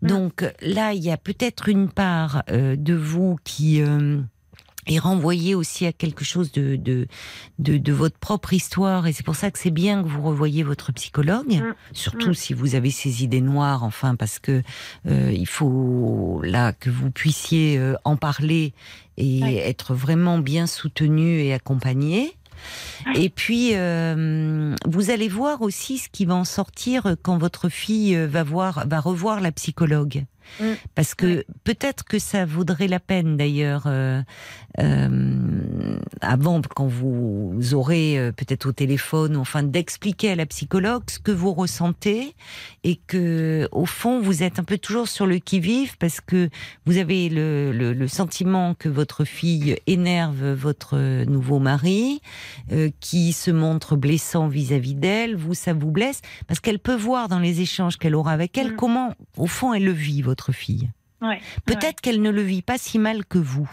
Mm. Donc, là, il y a peut-être une part euh, de vous qui euh, est renvoyée aussi à quelque chose de, de, de, de votre propre histoire. Et c'est pour ça que c'est bien que vous revoyiez votre psychologue, Mm. surtout Mm. si vous avez ces idées noires, enfin, parce que euh, il faut là que vous puissiez euh, en parler et être vraiment bien soutenu et accompagné. Et puis, euh, vous allez voir aussi ce qui va en sortir quand votre fille va voir, va revoir la psychologue. Mm. Parce que peut-être que ça vaudrait la peine d'ailleurs, euh, euh, avant, quand vous aurez euh, peut-être au téléphone, enfin, d'expliquer à la psychologue ce que vous ressentez et que, au fond, vous êtes un peu toujours sur le qui-vive parce que vous avez le, le, le sentiment que votre fille énerve votre nouveau mari, qui se montre blessant vis-à-vis d'elle, vous, ça vous blesse, parce qu'elle peut voir dans les échanges qu'elle aura avec elle Mm. comment, au fond, elle le vit, votre fille. Ouais, Peut-être qu'elle ne le vit pas si mal que vous.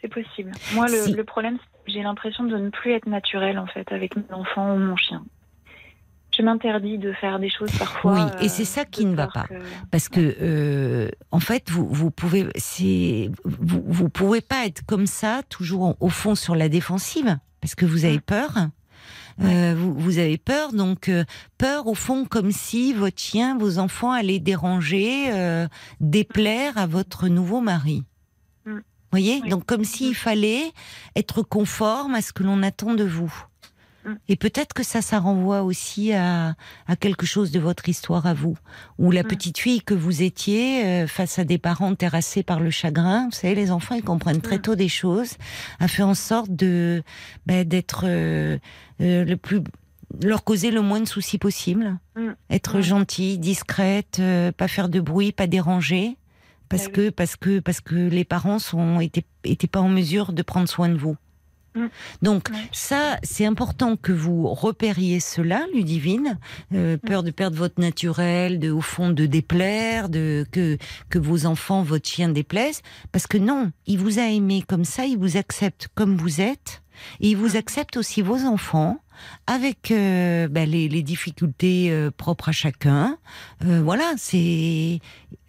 c'est possible. Moi, le, Si. le problème, j'ai l'impression de ne plus être naturelle en fait avec mon enfant ou mon chien. Je m'interdis de faire des choses parfois. Oui, et euh, c'est ça qui ne va pas. que- Parce que, euh, en fait, vous, vous pouvez, c'est, vous, vous pouvez pas être comme ça, toujours au fond sur la défensive, parce que vous avez Mm. peur. Euh, vous, vous avez peur, donc euh, peur au fond comme si votre chien, vos enfants allaient déranger, euh, déplaire à votre nouveau mari. Mm. Voyez, Oui. donc comme s'il Mm. fallait être conforme à ce que l'on attend de vous. Et peut-être que ça, ça renvoie aussi à, à quelque chose de votre histoire à vous, où la Mm. petite fille que vous étiez euh, face à des parents terrassés par le chagrin, vous savez, les enfants ils comprennent très Mm. tôt des choses, a fait en sorte de ben, d'être euh, euh, le plus leur causer le moins de soucis possible, Mm. être gentille, discrète, pas faire de bruit, pas déranger, parce Ah oui. que parce que parce que les parents sont étaient étaient pas en mesure de prendre soin de vous. Mm. Donc ça, c'est important que vous repériez cela, Ludivine. Euh, Mm. peur de perdre votre naturel, de au fond de déplaire, de que que vos enfants, votre chien déplaise, parce que non, il vous a aimé comme ça, il vous accepte comme vous êtes, et il vous accepte aussi vos enfants avec euh, ben, les, les difficultés euh, propres à chacun. Euh, voilà, c'est,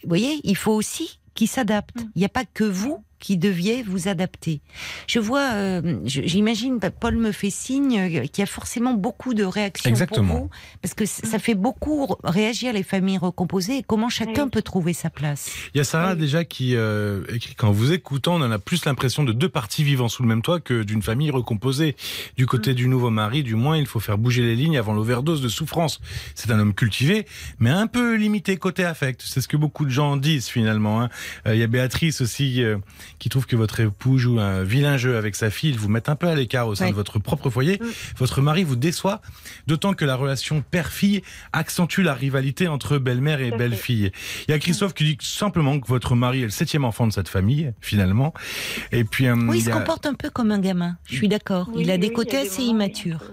vous voyez, il faut aussi qu'ils s'adaptent. Mm. Il n'y a pas que vous qui deviez vous adapter. Je vois, euh, j'imagine, Paul me fait signe euh, qu'il y a forcément beaucoup de réactions Exactement. pour vous, parce que ça fait beaucoup réagir les familles recomposées et comment chacun Oui. peut trouver sa place? Il y a Sarah Oui. déjà qui euh, écrit qu'en vous écoutant, on en a plus l'impression de deux parties vivant sous le même toit que d'une famille recomposée. Du côté du nouveau mari, du moins, il faut faire bouger les lignes avant l'overdose de souffrance. C'est un homme cultivé, mais un peu limité côté affect. C'est ce que beaucoup de gens disent finalement. hein. Euh, Il y a Béatrice aussi euh, qui trouve que votre époux joue un vilain jeu avec sa fille. Il vous met un peu à l'écart au sein de votre propre foyer. Mm. Votre mari vous déçoit, d'autant que la relation père-fille accentue la rivalité entre belle-mère et belle-fille. Il y a Christophe qui dit simplement que votre mari est le septième enfant de cette famille, finalement. Et puis, euh, Oui, il il se a- comporte un peu comme un gamin. Je suis d'accord. Oui, il a des oui, côtés assez immatures.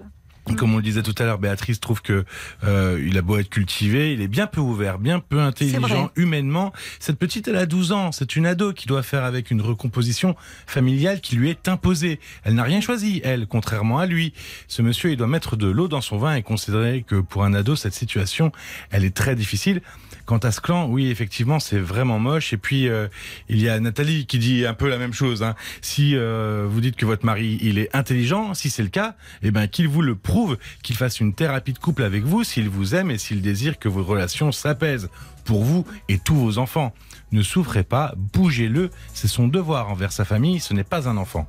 Comme on le disait tout à l'heure, Béatrice trouve que euh, il a beau être cultivé, il est bien peu ouvert, bien peu intelligent humainement. Cette petite, elle a 12 ans, c'est une ado qui doit faire avec une recomposition familiale qui lui est imposée. Elle n'a rien choisi, elle, contrairement à lui. Ce monsieur, il doit mettre de l'eau dans son vin et considérer que pour un ado, cette situation, elle est très difficile. Quant à ce clan, oui, effectivement, c'est vraiment moche. Et puis, euh, il y a Nathalie qui dit un peu la même chose. Hein. Si euh, vous dites que votre mari, il est intelligent, si c'est le cas, eh ben qu'il vous le prouve, qu'il fasse une thérapie de couple avec vous s'il vous aime et s'il désire que vos relations s'apaisent pour vous et tous vos enfants. Ne souffrez pas, bougez-le, c'est son devoir envers sa famille, ce n'est pas un enfant.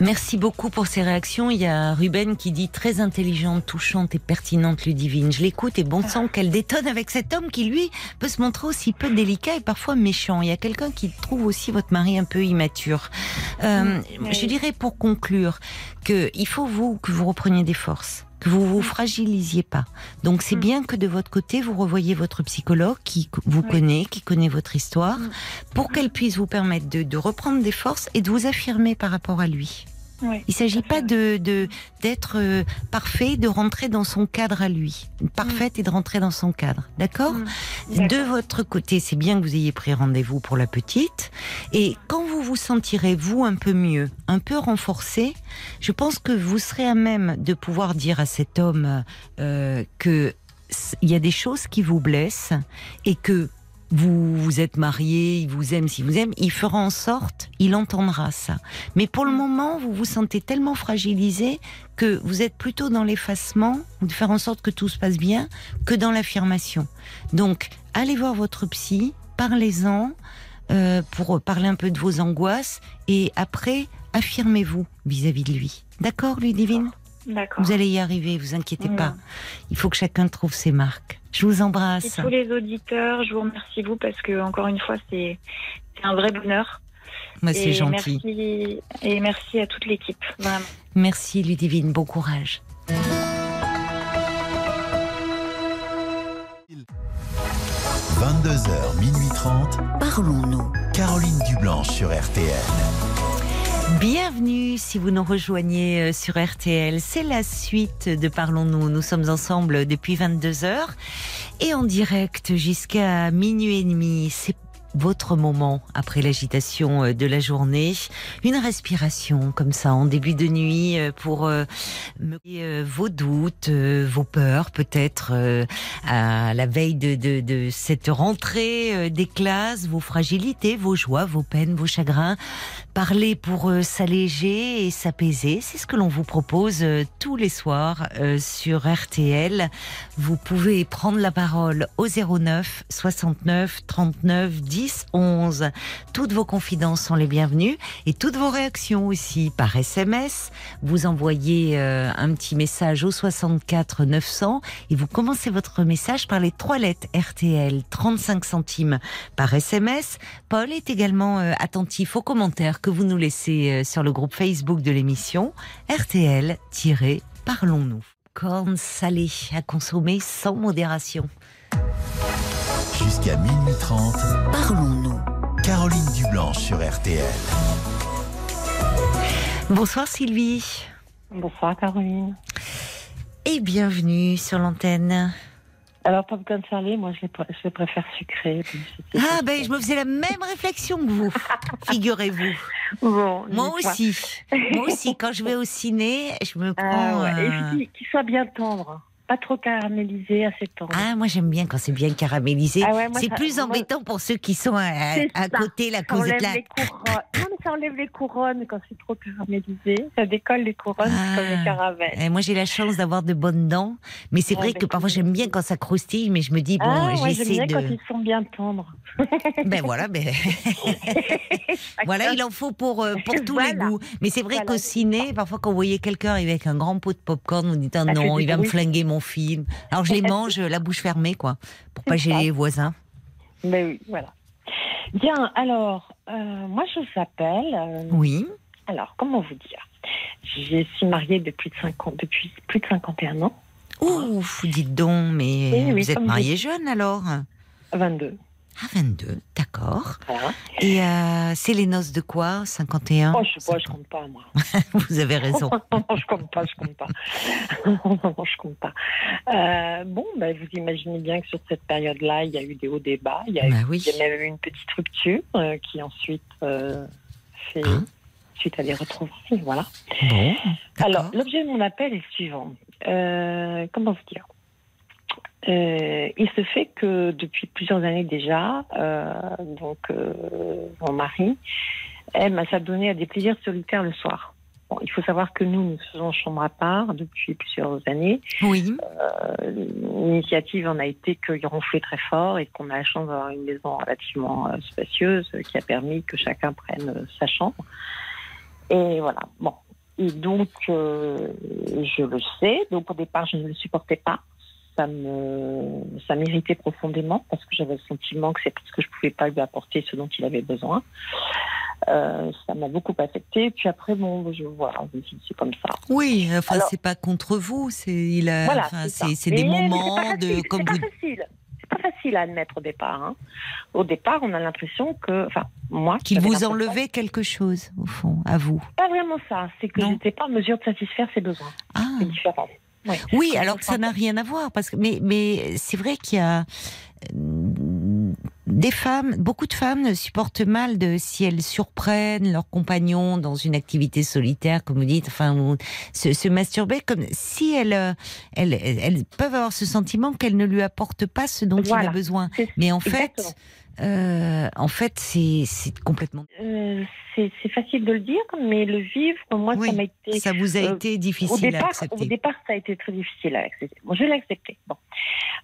Merci beaucoup pour ces réactions. Il y a Ruben qui dit très intelligente, touchante et pertinente Ludivine. Je l'écoute et bon sang qu'elle détonne avec cet homme qui lui peut se montrer aussi peu délicat et parfois méchant. Il y a quelqu'un qui trouve aussi votre mari un peu immature. Euh, je dirais pour conclure que il faut vous que vous repreniez des forces que vous vous fragilisiez pas. Donc c'est bien que de votre côté vous revoyez votre psychologue qui vous connaît, qui connaît votre histoire, pour qu'elle puisse vous permettre de, de reprendre des forces et de vous affirmer par rapport à lui. Oui, Il s'agit pas de de- d'être euh, parfait, de rentrer dans son cadre à lui, parfaite et de rentrer dans son cadre, d'accord Mm. De votre côté, c'est bien que vous ayez pris rendez-vous pour la petite, et quand vous vous sentirez vous un peu mieux, un peu renforcé, je pense que vous serez à même de pouvoir dire à cet homme euh, que il y a des choses qui vous blessent et que vous vous êtes marié, il vous aime, s'il vous aime, il fera en sorte, il entendra ça. Mais pour le moment, vous vous sentez tellement fragilisé que vous êtes plutôt dans l'effacement ou de faire en sorte que tout se passe bien que dans l'affirmation. Donc, allez voir votre psy, parlez-en euh, pour parler un peu de vos angoisses et après, affirmez-vous vis-à-vis de lui. D'accord, Ludivine? D'accord. Vous allez y arriver, vous inquiétez Mm. pas. Il faut que chacun trouve ses marques. Je vous Et embrasse. tous les auditeurs, je vous remercie vous parce que encore une fois c'est un vrai bonheur. Moi, c'est Et gentil. Merci, et merci à toute l'équipe, vraiment. Merci Ludivine, bon courage. 22h, minuit 30. Parlons-nous. Caroline Dublanche sur RTL. Bienvenue si vous nous rejoignez euh, sur RTL. C'est la suite de Parlons-nous. Nous sommes ensemble depuis 22 heures et en direct jusqu'à minuit et demi. Votre moment après l'agitation euh, de la journée. Une respiration comme ça en début de nuit euh, pour euh, euh, vos doutes, vos peurs peut-être à la veille de, de, de cette rentrée des classes, vos fragilités, vos joies, vos peines, vos chagrins. Parler pour s'alléger et s'apaiser, c'est ce que l'on vous propose tous les soirs sur RTL. Vous pouvez prendre la parole au 09 69 39 10 11. Toutes vos confidences sont les bienvenues et toutes vos réactions aussi par SMS. Vous envoyez euh, un petit message au 64 900 et vous commencez votre message par les trois lettres RTL, 35 centimes par SMS. Paul est également euh, attentif aux commentaires que vous nous laissez euh, sur le groupe Facebook de l'émission RTL-Parlons-nous. Cornes salées à consommer sans modération. Jusqu'à minuit 30. Parlons-nous. Caroline Dublanche sur RTL. Bonsoir Sylvie Bonsoir Caroline. et bienvenue sur l'antenne. Alors popcorn salé, moi je, les pr- je les préfère sucrés. Ah ben je me faisais la même réflexion que vous, figurez-vous. Bon, Moi aussi, moi aussi quand je vais au ciné, je me Ah, prends... ouais. Et puis, qu'il soit bien tendre, pas trop caramélisé, assez tendre. Ah, moi j'aime bien quand c'est bien caramélisé. Ah ouais, c'est plus moi- embêtant pour ceux qui sont à, à côté, la ça cause de enlève la... les couronnes. Non, mais ça enlève les couronnes quand c'est trop caramélisé. Ça décolle les couronnes Ah. comme les caramels. Eh, moi j'ai la chance d'avoir de bonnes dents, mais c'est Ouais, vrai que parfois j'aime bien quand ça croustille, mais je me dis bon, ah, j'essaie quand de. ils sont bien tendres. Ben voilà, ben voilà, il en faut pour euh, pour tous les goûts. Mais c'est vrai Voilà. qu'au ciné, parfois quand vous voyez quelqu'un arriver avec un grand pot de popcorn, vous dites ah non, il va me flinguer mon Alors je les mange la bouche fermée, quoi, pour pas gêner les voisins. Mais oui, voilà. Bien, alors, euh, moi je s'appelle. euh, Oui. alors, comment vous dire? Je suis mariée depuis, de 50, depuis plus de 51 ans, Ouf, dites donc, mais Oui, oui, vous êtes comme marié jeune alors? 22. Ah, 22, d'accord. Voilà. Et euh, c'est les noces de quoi 51 Oh, je sais pas, je compte pas, moi. Vous avez raison. non, je compte pas, je compte pas. non, je compte pas. Euh, bon, ben, vous imaginez bien que sur cette période-là, il y a eu des hauts débats. Il y a, Bah eu, oui. il y a même eu une petite rupture euh, qui ensuite fait Hein? suite à des retrouvailles. Voilà. Bon, Alors, l'objet de mon appel est le suivant. Comment vous dire? Euh, Il se fait que depuis plusieurs années déjà, euh, donc euh, mon mari aime à s'adonner à des plaisirs solitaires le soir. Bon, il faut savoir que nous, nous faisons chambre à part depuis plusieurs années. Oui, Euh, L'initiative en a été qu'il ronflait très fort et qu'on a la chance d'avoir une maison relativement euh, spacieuse qui a permis que chacun prenne euh, sa chambre. Et voilà. Bon. Et donc, euh, je le sais. Donc, au départ, je ne le supportais pas. Ça me, ça m'irritait profondément parce que j'avais le sentiment que c'est parce que je pouvais pas lui apporter ce dont il avait besoin. Euh, ça m'a beaucoup affecté. Puis après, bon, je voilà, je dit, c'est comme ça. oui, enfin, c'est pas contre vous, c'est il a, Voilà, enfin, c'est des mais moments pas de facile, comme c'est vous. pas facile. C'est pas facile à admettre au départ. hein. Au départ, on a l'impression que, enfin, moi, Qu'il vous enlevait quelque chose, au fond, à vous. Pas vraiment ça. C'est que n'étais pas en mesure de satisfaire ses besoins. Ah. C'est différent. Oui, alors que ça n'a rien à voir, parce que mais mais c'est vrai qu'il y a euh, des femmes, beaucoup de femmes ne supportent mal de si elles surprennent leur compagnon dans une activité solitaire, comme vous dites, enfin se, se masturber, comme si elles, euh, elles elles peuvent avoir ce sentiment qu'elles ne lui apportent pas ce dont il a besoin. Mais en fait. Euh, en fait, c'est complètement. Euh, c'est facile de le dire, mais le vivre, moi, Oui, ça m'a été. Ça vous a euh, été Au difficile à départ, au accepter. départ, ça a été très difficile à accepter. Bon, je l'ai accepté. Bon,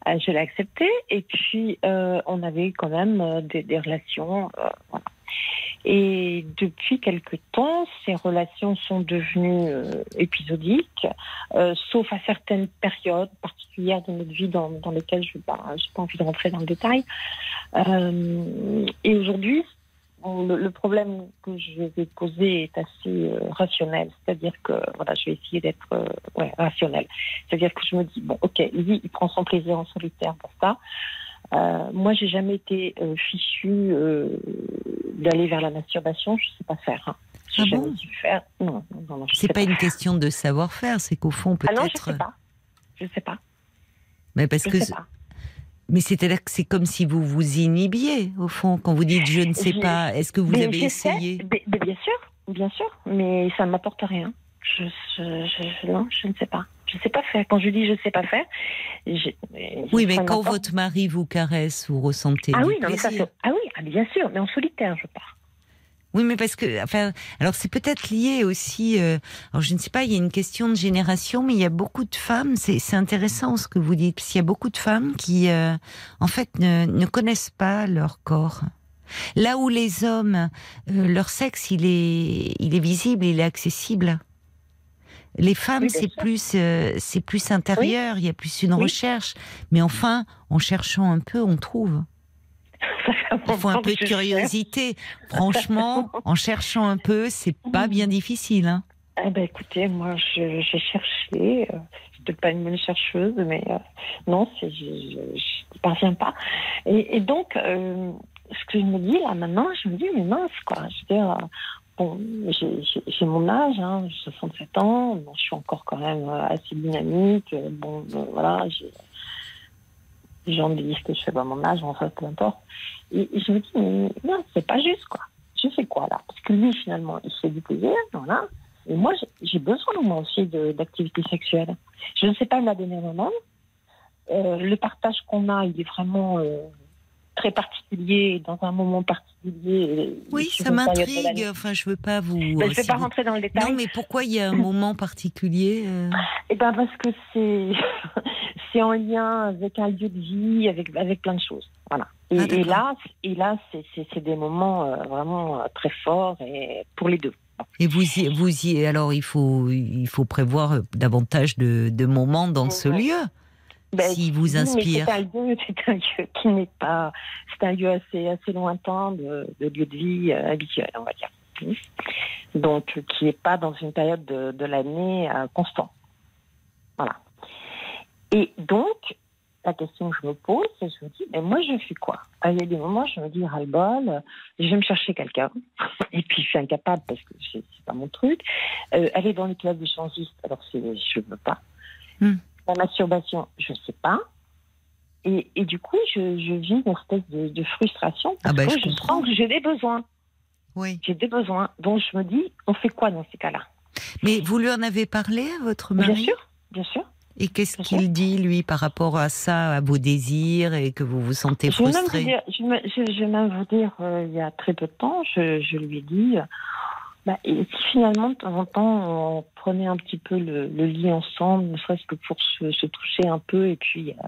je l'ai accepté, et puis on avait quand même des, des relations. voilà. Et depuis quelque temps, ces relations sont devenues euh, épisodiques, euh, sauf à certaines périodes particulières de notre vie dans, dans lesquelles je n'ai pas envie de rentrer dans le détail. Euh, et aujourd'hui, bon, le, le problème que je vais poser est assez euh, rationnel, c'est-à-dire que voilà, je vais essayer d'être euh, ouais, rationnel. C'est-à-dire que je me dis bon, ok, lui, il prend son plaisir en solitaire pour ça. Euh, moi, j'ai jamais été euh, fichue euh, d'aller vers la masturbation. Je sais pas faire. Hein. Ah jamais bon su faire. Non, non, je C'est sais pas une question de savoir-faire, c'est qu'au fond Ah non, je peut-être. sais pas. Je sais pas. mais parce Je que sais pas. Mais c'est-à-dire que c'est comme si vous vous inhibiez, au fond, quand vous dites je ne sais pas. Est-ce que vous Mais avez essayé mais- mais bien sûr, bien sûr, mais ça ne m'apporte rien. Je, je, je- non, je ne sais pas. Je ne sais pas faire. Quand je dis je ne sais pas faire, j'ai- Oui, mais quand votre mari vous caresse, vous ressentez ah du oui, non, mais ça, ah oui, ah, bien sûr, mais en solitaire, je pars. Oui, mais parce que, enfin, alors c'est peut-être lié aussi. euh, alors je ne sais pas, il y a une question de génération, mais il y a beaucoup de femmes. C'est intéressant ce que vous dites, parce qu'il y a beaucoup de femmes qui, euh, en fait, ne, ne connaissent pas leur corps. Là où les hommes, euh, leur sexe, il est, il est visible, il est accessible. Les femmes, Oui, c'est plus, euh, c'est plus intérieur. Il y a plus une Oui. recherche. Mais enfin, en cherchant un peu, on trouve. Il faut un peu de cherche. curiosité. Franchement, en cherchant un peu, c'est pas bien difficile. Hein. Eh ben, écoutez, moi, j'ai cherché. Euh, je suis pas une bonne chercheuse, mais euh, non, je n'y parviens pas. Et, et donc, euh, ce que je me dis là maintenant, je me dis, mais mince, quoi. Je veux dire, bon, j'ai- mon âge, hein, j'ai 67 ans, bon, je suis encore quand même assez dynamique. Bon, voilà, j'ai. Les gens disent que je fais pas mon âge, enfin, peu importe. Et, je me dis, mais non, c'est pas juste, quoi. Je fais quoi là? Parce que lui, finalement, il fait du plaisir, voilà. Et moi, j'ai- besoin, moi aussi, d'activité sexuelle. Je ne sais pas la donner moi-même. Euh, le partage qu'on a, il est vraiment euh, très particulier, dans un moment particulier. et Oui, ça m'intrigue. Enfin, je veux pas vous. Ben, je ne vais si pas vous- rentrer dans le détail. Non, mais pourquoi il y a un moment particulier euh, Eh ben parce que c'est c'est en lien avec un lieu de vie, avec avec plein de choses. Voilà. Et, Ah, et là, et là, c'est des moments euh, vraiment euh, très forts et pour les deux. Et vous y, vous y, alors il faut, il faut prévoir euh, davantage de, de moments dans ce lieu. Ben, S'il vous inspire. C'est un lieu, c'est un lieu qui n'est pas, c'est un lieu assez assez lointain de, de lieu de vie euh, habituel, on va dire. Mm. Donc, euh, qui n'est pas dans une période de, de l'année euh, constant. Voilà. Et donc, la question que je me pose, c'est je me dis, mais moi, je fais quoi? Ah, Il y a des moments, je me dis, ras-le-bol, je vais me chercher quelqu'un. Et puis, je suis incapable parce que c'est c'est pas mon truc. Euh, aller dans les clubs de changistes, alors c'est, je veux pas. Hmm. La masturbation, je sais pas. Et, et du coup, je, je vis une espèce de, de frustration parce Ah bah, que je je, sens que j'ai des besoins. Oui. J'ai des besoins. Donc, je me dis, on fait quoi dans ces cas-là? Mais vous lui en avez parlé à votre Bien mari? sûr, bien sûr. Et qu'est-ce Bien qu'il dit, lui, par rapport à ça, à vos désirs et que vous vous sentez Je vais même vous frustré? dire, je vais, je- je vais même vous dire euh, il y a très peu de temps, je, je lui ai dit, bah, et si finalement, de temps en temps, on prenait un petit peu le, le lit ensemble, ne serait-ce que pour se, se toucher un peu, et puis. euh,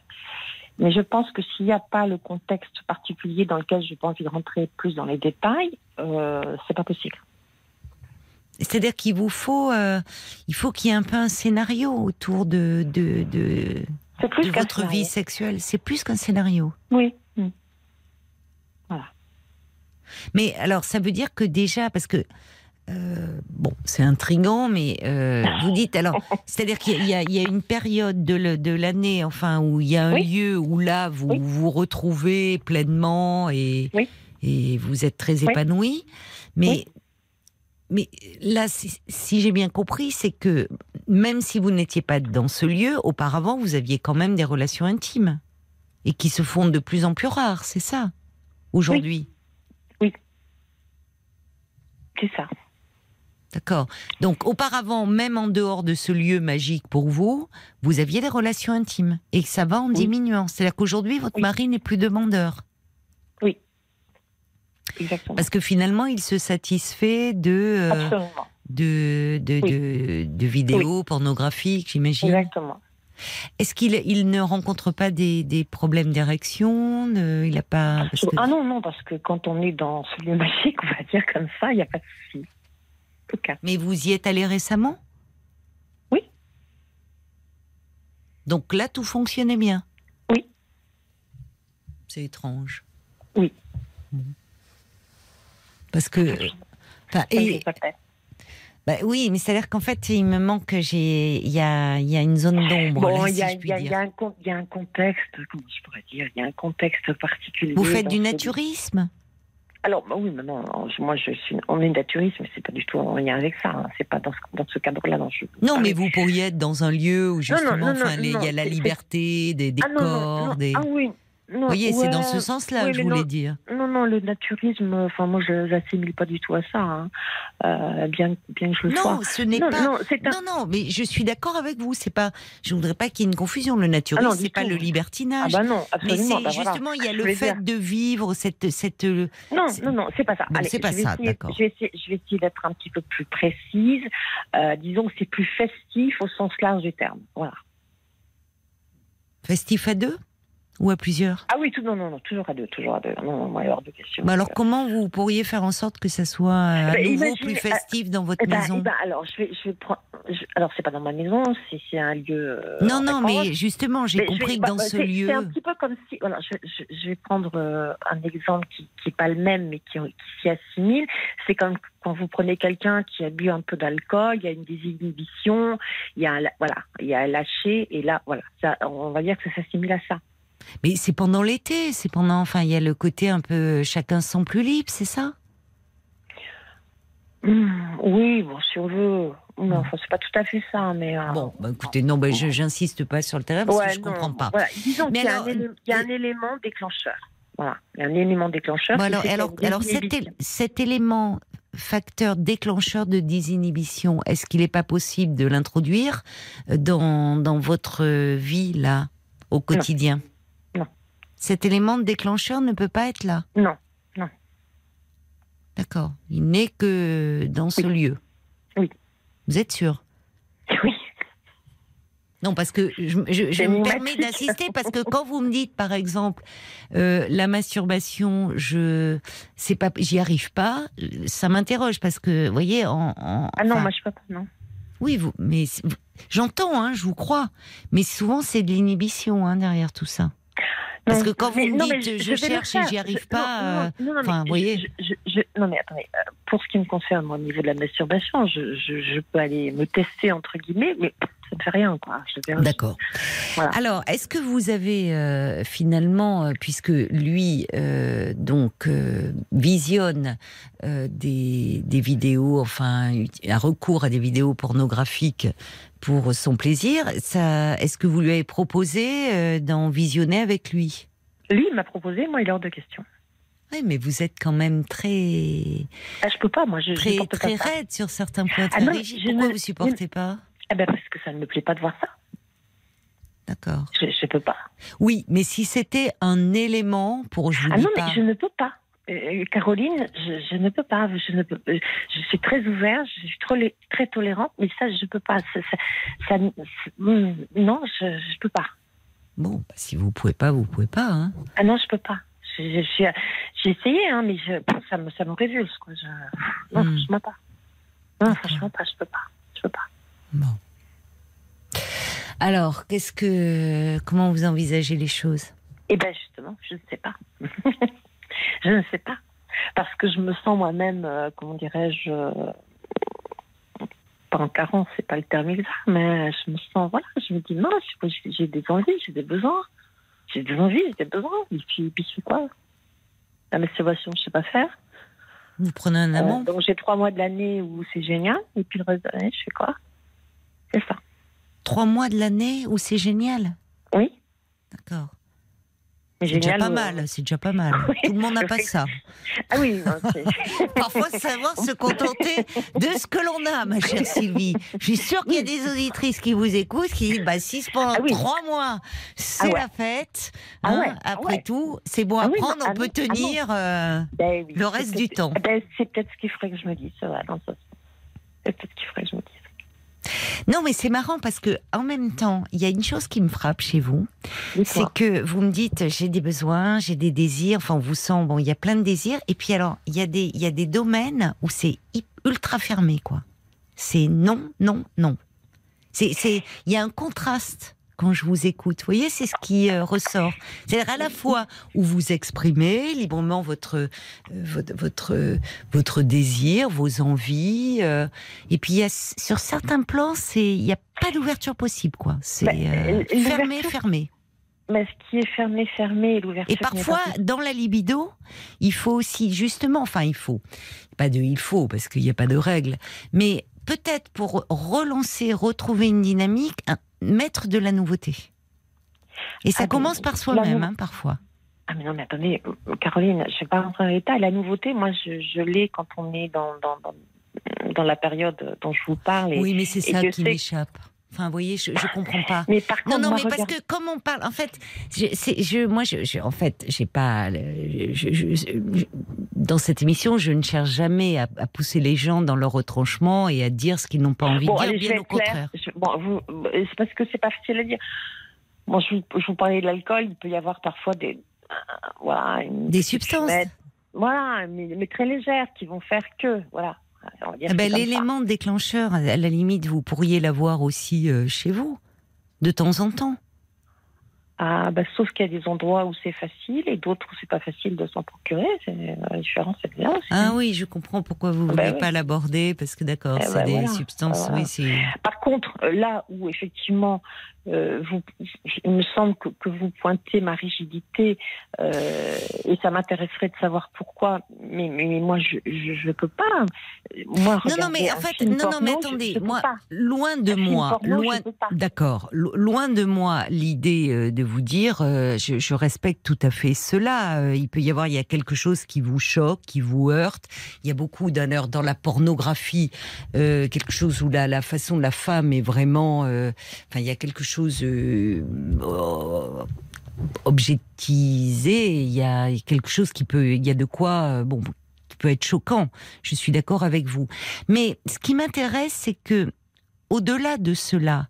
mais je pense que s'il n'y a pas le contexte particulier dans lequel je n'ai pas envie de rentrer plus dans les détails, euh, c'est pas possible. C'est-à-dire qu'il vous faut, euh, il faut qu'il y ait un peu un scénario autour de, de, votre vie sexuelle. C'est plus qu'un scénario. Oui. Mm. Mais alors, ça veut dire que déjà, parce que euh, bon, c'est intriguant, mais euh, vous dites alors, c'est-à-dire qu'il y, a- il y a une période de, l'année, enfin, où il y a un Oui. lieu où là vous Oui. vous retrouvez pleinement et Oui. et vous êtes très Oui. épanoui, mais Oui. mais là, si, si j'ai bien compris, c'est que même si vous n'étiez pas dans ce lieu, auparavant, vous aviez quand même des relations intimes et qui se font de plus en plus rares, c'est ça aujourd'hui? C'est ça. D'accord. Donc auparavant, même en dehors de ce lieu magique pour vous, vous aviez des relations intimes et que ça va en Oui. diminuant. C'est-à-dire qu'aujourd'hui, votre Oui. mari n'est plus demandeur Exactement. parce que finalement, il se satisfait de euh, Absolument. de, de, Oui. de, de vidéos pornographiques, j'imagine. Exactement. Est-ce qu'il il ne rencontre pas des, des problèmes d'érection Il a pas. que- Ah non, non, parce que quand on est dans ce lieu magique, on va dire comme ça, il n'y a pas de souci. En tout cas. Mais vous y êtes allé récemment? Oui. Donc là, tout fonctionnait bien? Oui. C'est étrange. Oui. Parce que. enfin, et, bah oui, mais c'est-à-dire qu'en fait, il me manque, j'ai, il y a, y a une zone d'ombre. Bon, il si y, y y a un con- il y a un contexte, comment je pourrais dire, il y a un contexte particulier. Vous faites du naturisme? Alors, bah oui, je- moi, je suis, on est naturiste, mais c'est pas du tout en lien avec ça. hein. C'est pas dans ce, dans ce cadre-là. Non, je, Non, mais vous pourriez être dans un lieu où justement, il y a la liberté, des Ah non, non, décors, non, des. Ah oui. Non, Vous voyez, c'est dans ce sens-là oui, que je mais voulais non. dire. Non, non, le naturisme, enfin, moi, je l'assimile pas du tout à ça. hein. Euh, bien, bien que je le sois. Non, ce n'est non, pas. non, un. Non, non, mais je suis d'accord avec vous. C'est pas. Je voudrais pas qu'il y ait une confusion. Le naturisme, Ah non, du c'est pas tout. le Ah libertinage. bah non, mais absolument. c'est bah justement, il y a le fait dire. de vivre cette, cette. Non, c'est- non, non, c'est pas ça. Bon, c'est pas ça, essayer- d'accord. Je vais essayer, je vais essayer d'être un petit peu plus précise. Euh, disons que c'est plus festif au sens large du terme. Voilà. Festif à deux? Ou à plusieurs Ah oui, tout, non, non, non, toujours à deux, toujours à deux. Non, non, moi, il y a hors de question. Bah alors, comment vous pourriez faire en sorte que ça soit euh, à Bah, nouveau plus festif dans votre Eh ben, maison eh ben, alors, je vais, je vais prendre. je- alors, c'est pas dans ma maison, c'est un lieu. euh, Non, non, mais justement, j'ai compris vais- que bah, dans bah, ce lieu. C'est un petit peu comme si. Voilà, je, je- je vais prendre euh, un exemple qui n'est pas le même, mais qui, qui s'y assimile. C'est comme quand vous prenez quelqu'un qui a bu un peu d'alcool, il y a une désinhibition, il y a un, voilà, il y a un lâcher, et là, voilà, ça, on va dire que ça s'assimile à ça. Mais c'est pendant l'été, c'est pendant. Enfin, il y a le côté un peu chacun se sent plus libre, c'est ça? Hum, oui, bon, si on veut. Non, enfin, c'est pas tout à fait ça, mais. euh, Bon, bah écoutez, non, bah, je j'insiste pas sur le terrain parce ouais, que je non, comprends pas. Voilà, disons qu'il y, a alors, un élé- il y a un élément déclencheur. Voilà, il y a un élément déclencheur. Bon, alors, alors, cet, élément facteur déclencheur de désinhibition, est-ce qu'il n'est pas possible de l'introduire euh, dans, dans votre vie, là, au quotidien? Non. Cet élément déclencheur ne peut pas être là Non. D'accord. Il n'est que dans ce lieu Oui. Vous êtes sûr? Oui. Non, parce que je, je- je C'est me permets d'insister parce que quand vous me dites, par exemple, euh, la masturbation, je, c'est pas, j'y arrive pas, ça m'interroge parce que, vous voyez, en, en- Ah non, enfin, moi je peux pas, non. oui, vous, mais j'entends, hein, je vous crois, mais souvent c'est de l'inhibition hein, derrière tout ça. Parce que quand vous me dites, mais je, cherche et j'y arrive pas, non, euh, non, non, non, enfin, mais vous voyez. je- je- je- non, mais attendez. euh, Pour ce qui me concerne, moi, au niveau de la masturbation, je, je, je peux aller me tester, entre guillemets, mais ça ne fait rien, quoi. Je D'accord. Voilà. Alors, est-ce que vous avez euh, finalement, euh, puisque lui euh, donc euh, visionne des, des vidéos, enfin un recours à des vidéos pornographiques pour son plaisir, ça, est-ce que vous lui avez proposé d'en visionner avec lui? Lui, il m'a proposé, moi, il est hors de question. Oui, mais vous êtes quand même très Ah, je peux pas, moi, je, je très supporte très pas ça. raide sur certains points, Ah non, je Pourquoi ne- vous supportez pas? Ah ben, parce que ça ne me plaît pas de voir ça. D'accord. Je, je peux pas. Oui, mais si c'était un élément pour, je vous Ah non, pas. mais je ne peux pas. Euh, Caroline, je, je ne peux pas. Je ne peux. euh, Je suis très ouverte, je suis trop, très tolérante, mais ça, je peux pas. Ça, ça- ça- non, je, je peux pas. Bon, bah, si vous pouvez pas, vous pouvez pas. Hein. Ah non, je peux pas. J'ai essayé, hein, mais je, ça me, ça me révulse, quoi. Je, non, Hmm. franchement pas. Non, franchement pas. Je peux pas. Je peux pas. Bon. Alors, qu'est-ce que, comment vous envisagez les choses? Eh ben justement, je ne sais pas. je ne sais pas. Parce que je me sens moi-même, euh, comment dirais-je, euh, pas en carence, c'est pas le terme exact, mais je me sens, voilà, je me dis non, j'ai- des envies, j'ai des besoins. J'ai des envies, j'ai des besoins. Et puis, puis c'est quoi? La masturbation, je sais pas faire. Vous prenez un amant? Euh, donc j'ai trois mois de l'année où c'est génial, et puis le reste de l'année, je fais quoi? C'est ça. Trois mois de l'année où c'est génial Oui, D'accord. C'est déjà pas euh, mal, c'est déjà pas mal. Oui, Tout le monde n'a pas ça. Ah oui, c'est- Parfois, savoir se contenter de ce que l'on a, ma chère Sylvie. Je suis sûre qu'il y a des auditrices qui vous écoutent, qui disent, bah, si c'est pendant Ah oui. trois mois, c'est Ah ouais. la fête, Ah hein, ouais, après ouais. tout, c'est bon à prendre, non, on peut tenir euh, Ben le c'est reste du temps. Ben, c'est peut-être ce qu'il faudrait que je me dise, ça va, dans ce. C'est peut-être ce qu'il faudrait que je me dise. Non, mais c'est marrant parce que en même temps, il y a une chose qui me frappe chez vous, c'est que vous me dites j'ai des besoins, j'ai des désirs, enfin on vous sent bon, il y a plein de désirs. Et puis alors il y a des il y a des domaines où c'est ultra fermé quoi. C'est non, non, non. C'est c'est il y a un contraste quand je vous écoute. Vous voyez, c'est ce qui euh, ressort. C'est-à-dire à la fois où vous exprimez librement votre euh, votre votre, votre désir, vos envies, euh, et puis y a, sur certains plans, c'est il n'y a pas d'ouverture possible, quoi. C'est Bah, fermé, fermé. Mais ce qui est fermé, fermé, et l'ouverture. Et parfois, pas dans la libido, il faut aussi, justement, enfin, il faut, pas de il faut, parce qu'il n'y a pas de règle, mais peut-être pour relancer, retrouver une dynamique, un- mettre de la nouveauté. Et ça Ah, commence par soi-même, hein, parfois. Ah mais non, mais attendez, euh, Caroline, je ne vais pas rentrer dans l'état. La nouveauté, moi, je, je l'ai quand on est dans, dans, dans, dans la période dont je vous parle. Et... Oui, mais c'est ça qui m'échappe. Enfin, vous voyez, je, je comprends pas. Mais par Non, contre, non, moi, mais parce que comme on parle, en fait, je, c'est- je, moi, je, je- en fait, j'ai pas, je- dans cette émission, je ne cherche jamais à, à pousser les gens dans leur retranchement et à dire ce qu'ils n'ont pas envie Bon, de dire, allez, bien au contraire. Bon, vous, c'est parce que c'est pas facile à dire. Bon, je, vous- parlais de l'alcool, il peut y avoir parfois des, euh, voilà, une Des substances. voilà, mais, mais très légères, qui vont faire que, voilà. Ah ben. L'élément déclencheur, à la limite, vous pourriez l'avoir aussi euh, chez vous, de temps en temps. Ah, bah, sauf qu'il y a des endroits où c'est facile et d'autres où c'est pas facile de s'en procurer. C'est, la différence, c'est bien aussi. Ah oui, je comprends pourquoi vous ne Ben voulez pas l'aborder, parce que d'accord, Eh c'est ben des voilà. substances, Voilà. oui, c'est... Par contre, euh, là où effectivement, euh, vous, il me semble que, que vous pointez ma rigidité, euh, et ça m'intéresserait de savoir pourquoi, mais, mais, moi, je ne peux pas. Moi, Non, non, mais en fait, non, non, mais attendez, je moi, loin de Un moi, porno, loin, d'accord, lo- loin de moi l'idée euh, de vous dire, euh, je, respecte tout à fait cela. Euh, Il peut y avoir, il y a quelque chose qui vous choque, qui vous heurte. Il y a beaucoup d'honneur dans la pornographie, euh, quelque chose où la, façon de la femme est vraiment, enfin, il y a quelque chose. euh, objectisé, il y a quelque chose qui peut, il y a de quoi, bon, qui peut être choquant. Je suis d'accord avec vous. Mais ce qui m'intéresse, c'est que, au-delà de cela,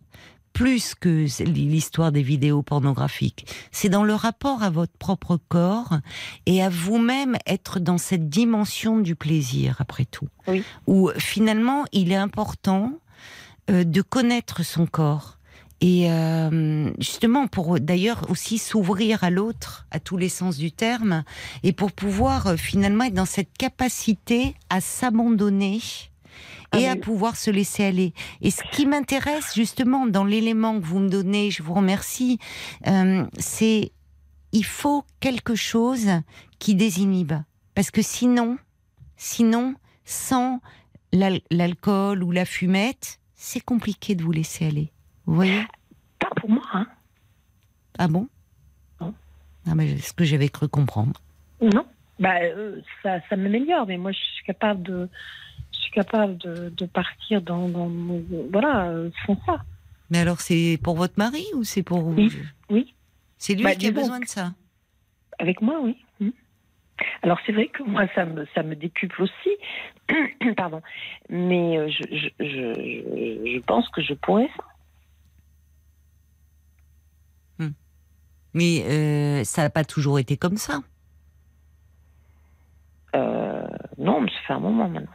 plus que l'histoire des vidéos pornographiques, c'est dans le rapport à votre propre corps et à vous-même être dans cette dimension du plaisir, après tout. Oui. Où finalement, il est important euh, de connaître son corps. Et euh, justement, pour d'ailleurs aussi s'ouvrir à l'autre, à tous les sens du terme, et pour pouvoir euh, finalement être dans cette capacité à s'abandonner et Ah à oui. pouvoir se laisser aller. Et ce qui m'intéresse justement dans l'élément que vous me donnez, je vous remercie, euh, c'est il faut quelque chose qui désinhibe. Parce que sinon, sinon, sans l'al- l'alcool ou la fumette, c'est compliqué de vous laisser aller. Vous voyez? Pas pour moi, hein. Ah bon? Non. Ah ben, c'est ce que j'avais cru comprendre. Non. Bah, euh, ça, ça m'améliore, mais moi, je suis capable de, suis capable de, de partir dans, dans mon- voilà, euh, sans ça. Mais alors, c'est pour votre mari ou c'est pour vous Oui, oui. C'est lui Bah, qui a donc. besoin de ça. Avec moi, oui. Hmm. Alors c'est vrai que moi ça me ça me décuple aussi, pardon. Mais euh, je, je, je, je- je pense que je pourrais ça. Mais euh, ça n'a pas toujours été comme ça. Euh, non, mais ça fait un moment maintenant.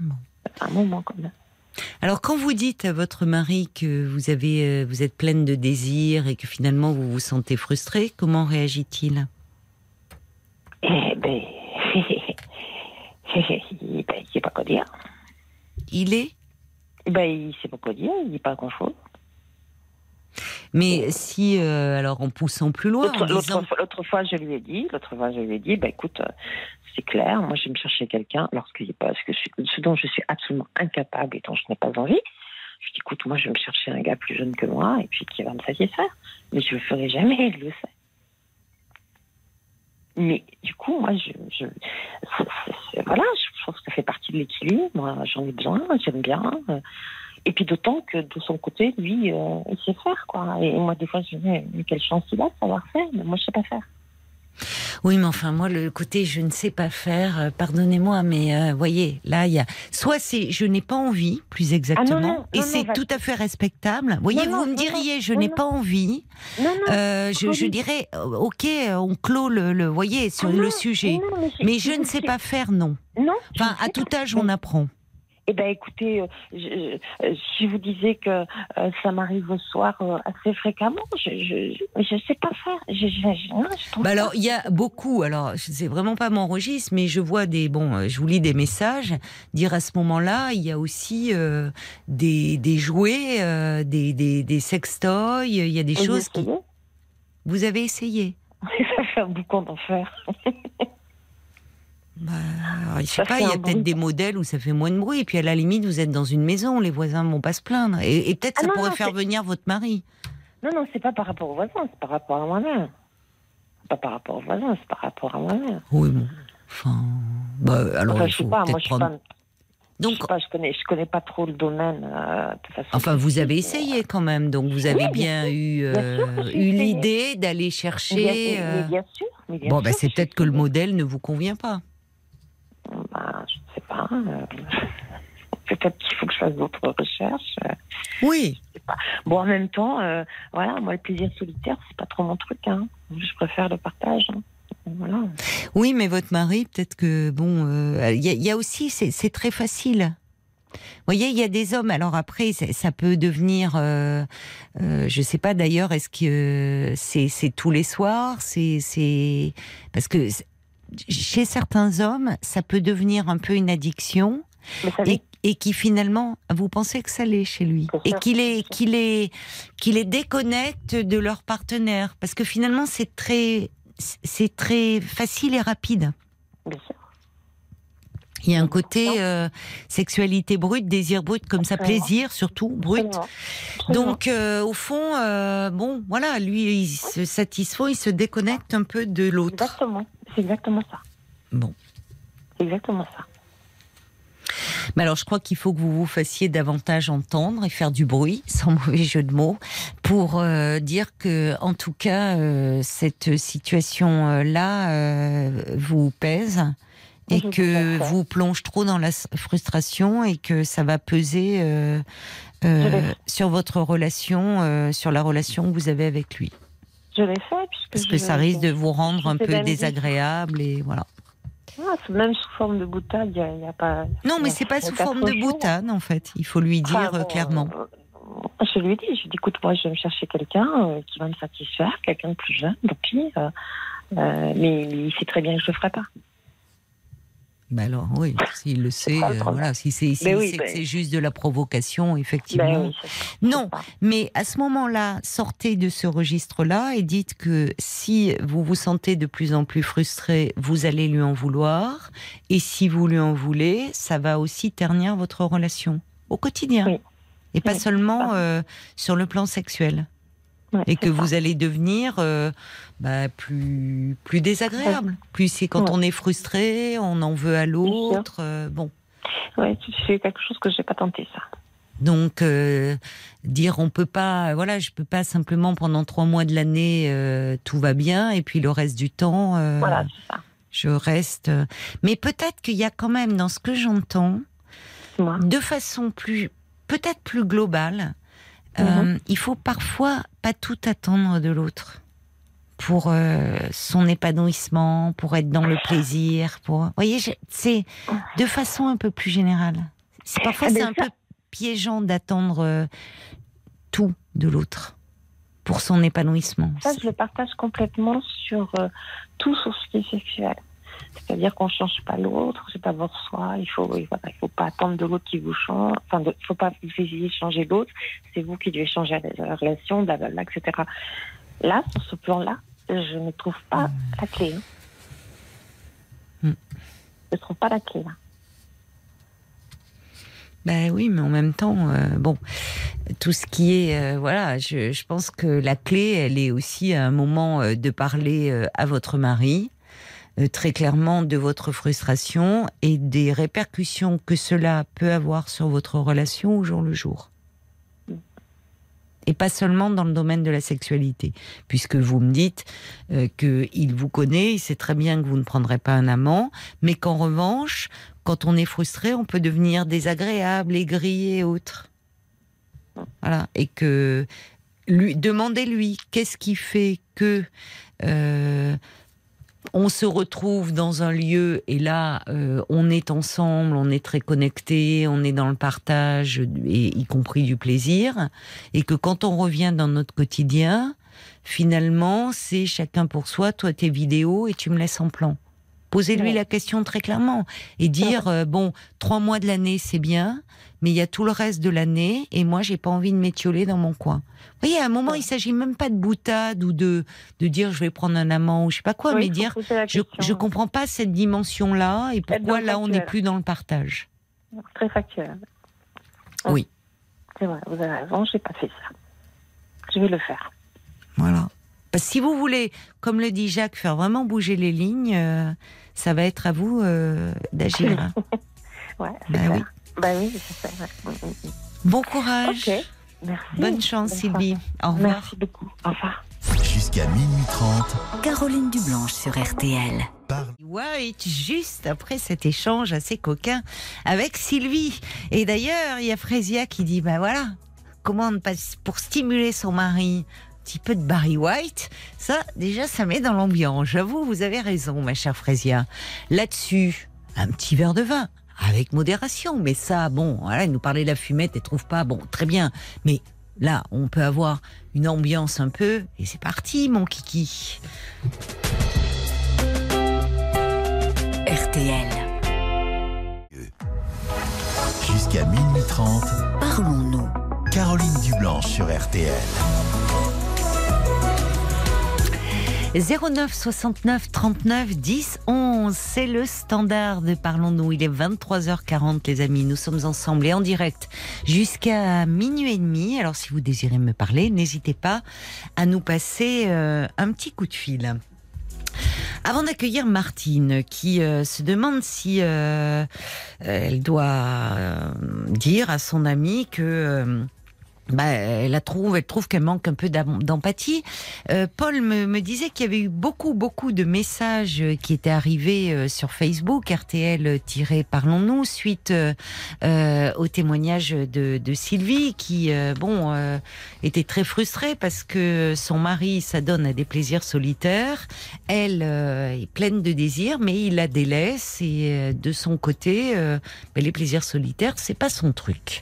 Bon. Ça fait un moment quand même. Alors, quand vous dites à votre mari que vous avez, euh, vous êtes pleine de désirs et que finalement vous vous sentez frustrée, comment réagit-il? Eh ben, il il sait pas quoi dire. Il est? Ben, il sait pas quoi dire, il dit pas grand chose. Mais si, euh, alors en poussant plus loin, L'autre disant, fois, je lui ai dit, l'autre fois, je lui ai dit, bah écoute, euh, c'est clair, moi, je vais me chercher quelqu'un lorsqu'il n'est pas, ce, que je- ce dont je suis absolument incapable et dont je n'ai pas envie. Je lui dis, écoute, moi, je vais me chercher un gars plus jeune que moi et puis qui va me satisfaire. Mais je le ferai jamais, il le sait. Mais du coup, moi, je, voilà, je trouve que ça fait partie de l'équilibre. Moi, j'en ai besoin, j'aime bien. euh, Et puis d'autant que de son côté, lui, euh, il sait faire, quoi. Et moi, des fois, je me dis, mais quelle chance il a de savoir faire, mais moi, je sais pas faire. oui, mais enfin moi le côté je ne sais pas faire, euh, pardonnez-moi, mais euh, voyez, là il y a, soit c'est je n'ai pas envie, plus exactement, Ah, non, non, et non, c'est tout à fait respectable. Vous voyez, vous me diriez je n'ai pas envie. Non, non. Euh, je, je dirais, euh, ok, on clôt le, le voyez, sur Ah le sujet. mais Mais je ne sais pas faire, non. Enfin, à tout âge, on apprend. Eh ben, écoutez, euh, je- euh, si je vous disais que euh, ça m'arrive le soir euh, assez fréquemment, je je sais pas faire. Je, je, non, Bah alors, il y a beaucoup. Alors, c'est vraiment pas mon registre, mais je vois des. Bon, je vous lis des messages. Dire à ce moment-là, il y a aussi des, des jouets, des, des, des sextoys. Il y a des choses qui. Vous avez essayé? Ça fait un boucan d'enfer. Bah, alors, Je sais Ça pas. Il y a peut-être des modèles où ça fait moins de bruit. Et puis à la limite, vous êtes dans une maison, les voisins vont pas se plaindre. Et, et peut-être Ah ça non, pourrait non, faire venir votre mari. Non, non, c'est pas par rapport aux voisins, c'est par rapport à moi-même. Pas par rapport aux voisins, c'est par rapport à moi-même. Oui, bon. Enfin, bah, alors Enfin, je sais pas, moi, je suis prendre. pas. Donc, je sais pas, je connais, je connais pas trop le domaine euh, de façon. Enfin, vous avez essayé quand même, donc vous avez Oui, bien bien, eu, euh, eu l'idée d'aller Mais chercher. bien, mais euh, bien sûr. mais bien Bon, bah, c'est peut-être que le modèle ne vous convient pas. Bah, je ne sais pas. euh, Peut-être qu'il faut que je fasse d'autres recherches. euh. Oui. Bon, en même temps, euh, voilà, moi, le plaisir solitaire, c'est pas trop mon truc. Hein. Je préfère le partage. hein. Voilà. Oui, mais votre mari, peut-être que bon, euh, il y, a- il y a aussi, c'est très facile. Vous voyez, il y a des hommes. Alors après, ça ça peut devenir, euh, euh, je sais pas d'ailleurs, est-ce que c'est tous les soirs, c'est parce que chez certains hommes, ça peut devenir un peu une addiction. Et, et qui finalement, vous pensez que ça l'est chez lui, et qu'il les déconnecte de leur partenaire, parce que finalement c'est très, c'est très facile et rapide. bien sûr. Il y a un côté euh, sexualité brute, désir brut, comme ça, plaisir surtout brut. Absolument. Absolument. Donc euh, au fond, euh, bon, voilà, lui il se satisfait, il se déconnecte un peu de l'autre. Exactement. C'est exactement ça. Bon. C'est exactement ça. Mais alors, je crois qu'il faut que vous vous fassiez davantage entendre et faire du bruit, sans mauvais jeu de mots, pour euh, dire que, en tout cas, euh, cette situation-là euh, vous pèse et Oui, que vous plonge trop dans la frustration et que ça va peser euh, euh, sur votre relation, euh, sur la relation que vous avez avec lui. Je l'ai fait puisque Parce que je- ça risque de vous rendre un peu désagréable et voilà. Ah, même sous forme de boutade, il n'y a, pas. Non, mais c'est pas sous forme de boutade, en fait. Il faut lui dire euh, bon, clairement. euh, Je lui ai dit, je lui ai dit, écoute, moi, je vais me chercher quelqu'un euh, qui va me satisfaire, quelqu'un de plus jeune, tant pis. euh, euh, mais il sait très bien que je ne le ferai pas. Bah alors, oui, s'il le sait, euh, voilà, si c'est si oui, c'est ben- que c'est juste de la provocation, effectivement. Ben oui, non, mais à ce moment-là, sortez de ce registre-là et dites que si vous vous sentez de plus en plus frustré, vous allez lui en vouloir. Et si vous lui en voulez, ça va aussi ternir votre relation au quotidien. Oui. Et pas seulement euh, sur le plan sexuel. Ouais, Et que ça. vous allez devenir euh, bah, plus, plus désagréable. Plus c'est quand Ouais. on est frustré, on en veut à l'autre. euh, bon. Ouais, c'est quelque chose que j'ai pas tenté, ça. Donc euh, dire on peut pas, voilà, je peux pas simplement pendant trois mois de l'année tout va bien et puis le reste du temps Voilà, ça. je reste. Mais peut-être qu'il y a quand même dans ce que j'entends, de façon plus, peut-être plus globale, euh, Mhm. il faut parfois pas tout attendre de l'autre pour euh, son épanouissement, pour être dans le plaisir, pour. Vous voyez, c'est de façon un peu plus générale. C'est parfois Ah, c'est mais un ça- peu piégeant d'attendre euh, tout de l'autre pour son épanouissement. Ça, je le partage complètement sur euh, tout sur ce qui est sexuel. C'est-à-dire qu'on ne change pas l'autre, c'est d'abord soi. Il faut, il faut pas attendre de l'autre qui vous change. Enfin, il faut pas essayer de changer l'autre. C'est vous qui devez changer la, la relation, blablabla, etc. Là, sur ce plan-là, je ne trouve pas la clé. hein. Mm. Je ne trouve pas la clé là. Ben oui, mais en même temps, euh, bon, tout ce qui est, euh, voilà, je, je pense que la clé, elle est aussi à un moment euh, de parler à votre mari, très clairement de votre frustration et des répercussions que cela peut avoir sur votre relation au jour le jour. Et pas seulement dans le domaine de la sexualité, puisque vous me dites euh, qu'il vous connaît, il sait très bien que vous ne prendrez pas un amant, mais qu'en revanche, quand on est frustré, on peut devenir désagréable, aigri et autres. Voilà. Et que lui, demandez-lui qu'est-ce qui fait que euh, on se retrouve dans un lieu et là euh, on est ensemble, on est très connectés, on est dans le partage et y compris du plaisir, et que quand on revient dans notre quotidien, finalement c'est chacun pour soi, toi tes vidéos et tu me laisses en plan. Posez-lui Ouais. la question très clairement et dire euh, bon trois mois de l'année c'est bien, mais il y a tout le reste de l'année et moi j'ai pas envie de m'étioler dans mon coin. Vous voyez, à un moment il s'agit même pas de boutade ou de de dire je vais prendre un amant ou je sais pas quoi, Oui, mais dire je je comprends pas cette dimension là et pourquoi là on n'est plus dans le partage. Très factuel. Oui. C'est vrai, vous avez raison, j'ai pas fait ça. Je vais le faire. Voilà. Parce que si vous voulez, comme le dit Jacques, faire vraiment bouger les lignes, euh, ça va être à vous euh, d'agir. Ouais, Bah clair. oui. Bah oui, c'est ça. ouais. Mm, mm, mm. Bon courage. Merci. Bonne chance, Bonne Sylvie. Au revoir. Merci beaucoup. Au revoir. Jusqu'à minuit 30, Caroline Dublanche sur RTL. parle. White, juste après cet échange assez coquin avec Sylvie. Et d'ailleurs, il y a Frésia qui dit, ben voilà, comment ne pas, pour stimuler son mari, petit peu de Barry White, ça, déjà, ça met dans l'ambiance. J'avoue, vous avez raison, ma chère Frésia. Là-dessus, un petit verre de vin. Avec modération, mais ça, bon, voilà, il nous parlait de la fumette et trouve pas, bon, très bien, mais là, on peut avoir une ambiance un peu, et c'est parti, mon kiki. RTL. Jusqu'à minuit 30, Parlons-nous. Caroline Dublanche sur RTL. 09 69 39 10 11, c'est le standard de Parlons-nous. Il est 23h40 les amis, nous sommes ensemble et en direct jusqu'à minuit et demi. Alors si vous désirez me parler, n'hésitez pas à nous passer euh, un petit coup de fil. Avant d'accueillir Martine, qui euh, se demande si euh, elle doit dire à son amie que bah, elle la trouve, elle trouve qu'elle manque un peu d'empathie. Euh, Paul me, me disait qu'il y avait eu beaucoup, beaucoup de messages euh, qui étaient arrivés euh, sur Facebook, RTL-Parlons-nous, suite euh, euh, au témoignage de, de Sylvie, qui, euh, bon, euh, était très frustrée parce que son mari s'adonne à des plaisirs solitaires. Elle euh, est pleine de désirs, mais il la délaisse et euh, de son côté, euh, ben, les plaisirs solitaires, c'est pas son truc.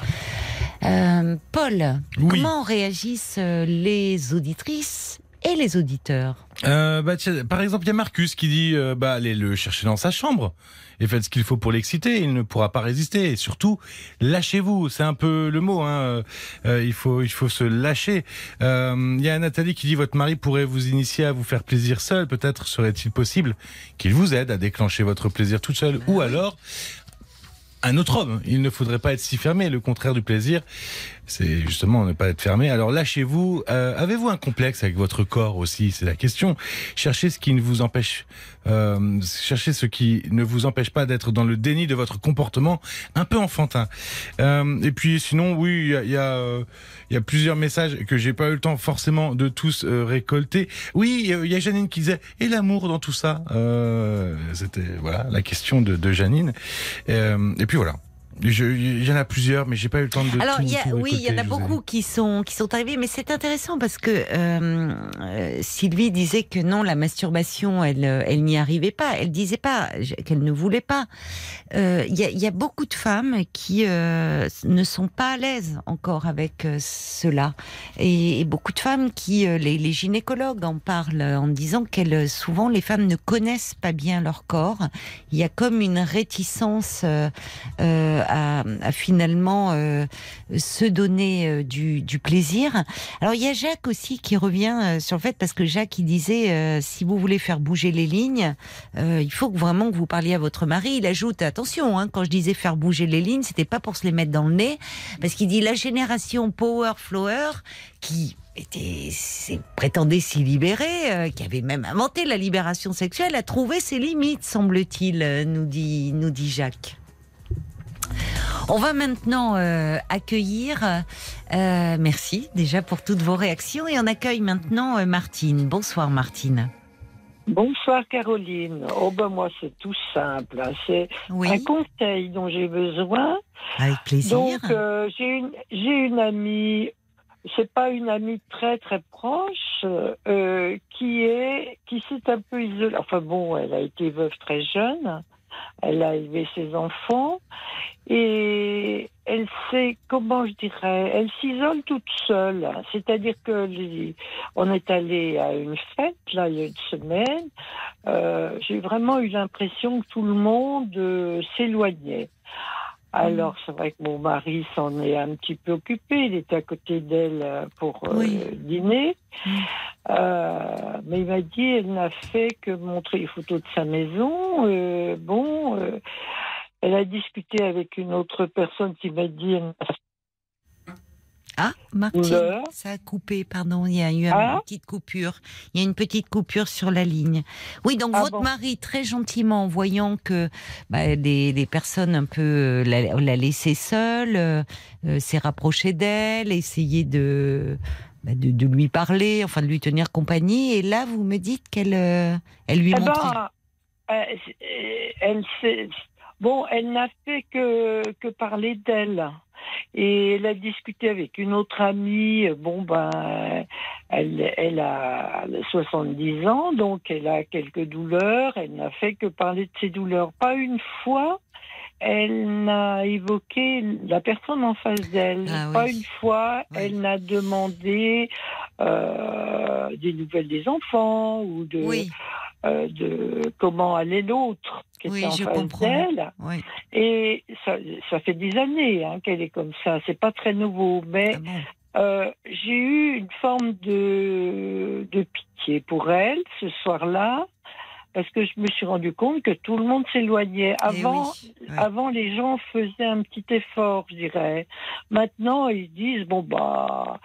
Euh, Paul, Oui. comment réagissent euh, les auditrices et les auditeurs? Euh, bah, tiens, par exemple, il y a Marcus qui dit euh, bah, allez le chercher dans sa chambre et faites ce qu'il faut pour l'exciter. Il ne pourra pas résister. Et surtout, lâchez-vous. C'est un peu le mot. Hein. Euh, il faut, il faut se lâcher. Il y a Nathalie qui dit votre mari pourrait vous initier à vous faire plaisir seul. Peut-être serait-il possible qu'il vous aide à déclencher votre plaisir toute seule, ou alors un autre homme. Il ne faudrait pas être si fermé. Le contraire du plaisir, c'est justement ne pas être fermé. Alors lâchez-vous. Euh, Avez-vous un complexe avec votre corps aussi? C'est la question. Cherchez ce qui ne vous empêche, euh, cherchez ce qui ne vous empêche pas d'être dans le déni de votre comportement un peu enfantin. Euh, et puis sinon, oui, il y y, a, euh, y a plusieurs messages que j'ai pas eu le temps forcément de tous euh, récolter. Oui, il y a Janine qui disait et l'amour dans tout ça? Euh, C'était voilà la question de, de Janine. Et puis voilà. Il y en a plusieurs, mais j'ai pas eu le temps de Alors, tout, y a, tout oui, il y en a beaucoup qui sont, qui sont arrivés, mais c'est intéressant parce que euh, euh, Sylvie disait que non, la masturbation, elle, euh, elle n'y arrivait pas. Elle disait pas qu'elle ne voulait pas. Euh, Il y, a, il y a beaucoup de femmes qui ne sont pas à l'aise encore avec cela, et, et beaucoup de femmes qui, les, les gynécologues en parlent en disant qu'elles, souvent, les femmes ne connaissent pas bien leur corps. Il y a comme une réticence. À, à finalement euh, se donner euh, du, du plaisir. Alors il y a Jacques aussi qui revient euh, sur le fait parce que Jacques il disait euh, si vous voulez faire bouger les lignes, euh, il faut vraiment que vous parliez à votre mari. Il ajoute attention hein, quand je disais faire bouger les lignes, c'était pas pour se les mettre dans le nez parce qu'il dit la génération power flower qui était, prétendait s'y libérer, euh, qui avait même inventé la libération sexuelle, a trouvé ses limites, semble-t-il, euh, nous dit, nous dit Jacques. On va maintenant euh, accueillir, euh, merci déjà pour toutes vos réactions, et on accueille maintenant euh, Martine. Bonsoir Martine. Bonsoir Caroline. Oh ben moi c'est tout simple. hein. C'est un conseil dont j'ai besoin. avec plaisir. Donc euh, j'ai une j'ai une amie. C'est pas une amie très très proche euh, qui est qui s'est un peu isolée. Enfin bon, elle a été veuve très jeune. Elle a élevé ses enfants et elle sait comment je dirais. Elle s'isole toute seule. C'est-à-dire que les- on est allé à une fête là il y a une semaine. Euh, j'ai vraiment eu l'impression que tout le monde euh, s'éloignait. Alors, c'est vrai que mon mari s'en est un petit peu occupé. Il était à côté d'elle euh, pour euh, Oui. dîner. Mm. Euh, mais il m'a dit, elle n'a fait que montrer les photos de sa maison. Euh, bon, elle a discuté avec une autre personne qui m'a dit, Ah, Martine, ça a coupé, pardon, il y a eu une Ah. petite coupure. Il y a une petite coupure sur la ligne. Oui, donc Ah votre bon. mari, très gentiment, voyant que bah, des, des personnes un peu euh, la, la laissaient seule, euh, euh, s'est rapproché d'elle, essayé de, bah, de, de lui parler, enfin de lui tenir compagnie. Et là, vous me dites qu'elle euh, elle lui Eh montrait. ben, euh, elle bon, elle n'a fait que, que parler d'elle. Et elle a discuté avec une autre amie. Bon, ben, elle, elle a 70 ans, donc elle a quelques douleurs. Elle n'a fait que parler de ses douleurs. Pas une fois, elle n'a évoqué la personne en face d'elle. Ah oui. Pas une fois, Oui. elle n'a demandé euh, des nouvelles des enfants ou de Oui, euh, de comment allait l'autre qui Oui, était en je face d'elle. Et ça, ça fait des années hein, qu'elle est comme ça. C'est pas très nouveau, mais Ah bon. euh, j'ai eu une forme de, de pitié pour elle ce soir-là. Parce que je me suis rendu compte que tout le monde s'éloignait. Eh Avant, oui, avant, les gens faisaient un petit effort, je dirais. Maintenant, ils disent bon bah,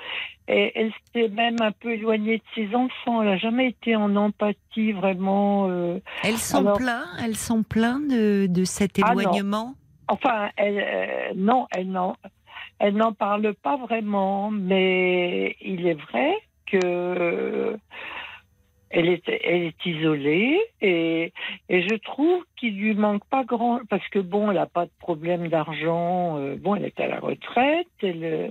et elle s'est même un peu éloignée de ses enfants. Elle n'a jamais été en empathie vraiment. euh, Elles sont Alors- elles sont pleins de, de cet Ah éloignement? Enfin, elle, euh, non, elle n'en, elle n'en parle pas vraiment, mais il est vrai que elle est, elle est isolée et, et je trouve qu'il lui manque pas grand, parce que bon, elle n'a pas de problème d'argent, euh, bon, elle est à la retraite, elle, euh,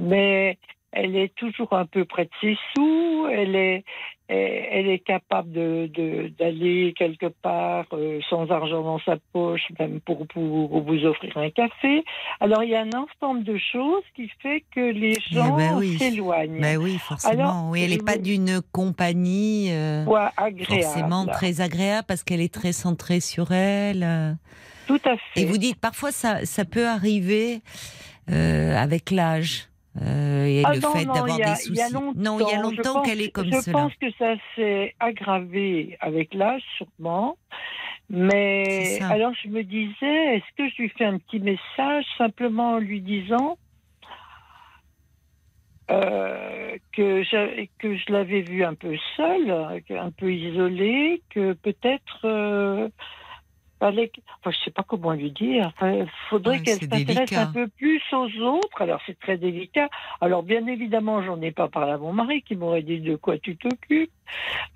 mais elle est toujours un peu près de ses sous, elle est, elle, elle est capable de d'aller quelque part euh, sans argent dans sa poche, même pour, pour vous offrir un café. Alors il y a un ensemble de choses qui fait que les gens ben oui. s'éloignent. Ben oui, forcément. Alors, oui, elle n'est pas d'une compagnie euh, agréable. forcément très agréable parce qu'elle est très centrée sur elle. Tout à fait. Et vous dites parfois ça, ça peut arriver euh, avec l'âge euh, et Ah le non, fait d'avoir des soucis. non, il y a Je longtemps qu'elle est comme je cela. pense que ça s'est aggravé avec l'âge, sûrement. Mais alors je me disais, est-ce que je lui fais un petit message simplement en lui disant euh, que, je, que je l'avais vue un peu seule, un peu isolée, que peut-être euh, fallait, enfin, je sais pas comment lui dire. Il faudrait Ouais, qu'elle s'intéresse un peu plus aux autres. Alors c'est très délicat. Alors bien évidemment, j'en ai pas parlé à mon mari qui m'aurait dit de quoi tu t'occupes,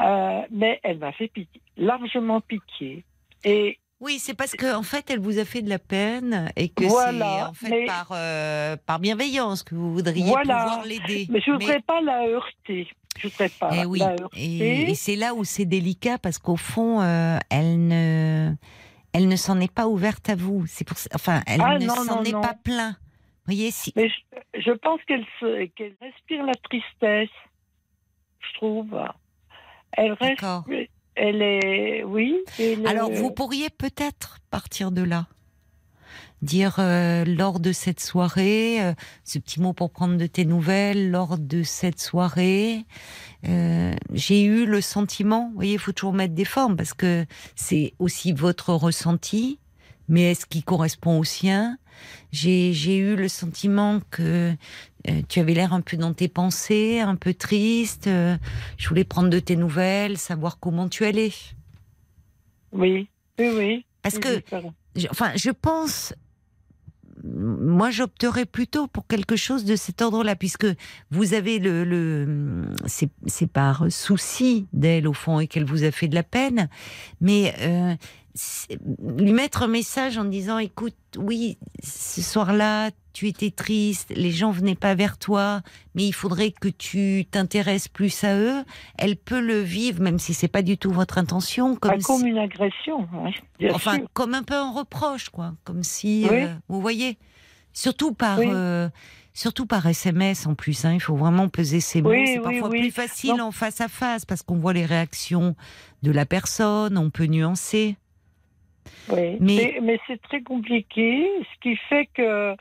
Euh, mais elle m'a fait pitié, largement pitié. Et Oui, c'est parce qu'en en fait, elle vous a fait de la peine et que Voilà, c'est en fait mais- par, euh, par bienveillance que vous voudriez Voilà. pouvoir l'aider. mais je voudrais pas la heurter. Je voudrais pas Eh oui, la heurter. et, et c'est là où c'est délicat parce qu'au fond, euh, elle ne, elle ne s'en est pas ouverte à vous. C'est pour, enfin, elle Ah, ne s'en est non. pas plein. Vous voyez, si. Mais je, je pense qu'elle respire la tristesse, je trouve. Elle reste, D'accord. elle est, oui. elle Alors, est- vous pourriez peut-être partir de là. Dire euh, lors de cette soirée, euh, ce petit mot pour prendre de tes nouvelles, lors de cette soirée, euh, j'ai eu le sentiment, vous voyez, il faut toujours mettre des formes parce que c'est aussi votre ressenti, mais est-ce qui correspond au sien? J'ai eu le sentiment que tu avais l'air un peu dans tes pensées, un peu triste. je voulais prendre de tes nouvelles, savoir comment tu allais. Oui, oui, oui. Parce que enfin, je pense, moi, j'opterais plutôt pour quelque chose de cet ordre-là, puisque vous avez le, c'est, par souci d'elle au fond et qu'elle vous a fait de la peine, mais euh, lui mettre un message en disant, écoute, oui, ce soir-là, tu étais triste, les gens venaient pas vers toi, mais il faudrait que tu t'intéresses plus à eux. Elle peut le vivre, même si c'est pas du tout votre intention, comme Ah, comme si- une agression, oui, bien enfin, sûr. comme un peu un reproche, quoi. Comme si, Oui. euh, vous voyez, surtout par, Oui. euh, surtout par SMS en plus. Hein, il faut vraiment peser ses mots. Oui, c'est oui, parfois oui. plus facile Non. en face à face parce qu'on voit les réactions de la personne, on peut nuancer. Oui, Mais- mais, mais c'est très compliqué, ce qui fait que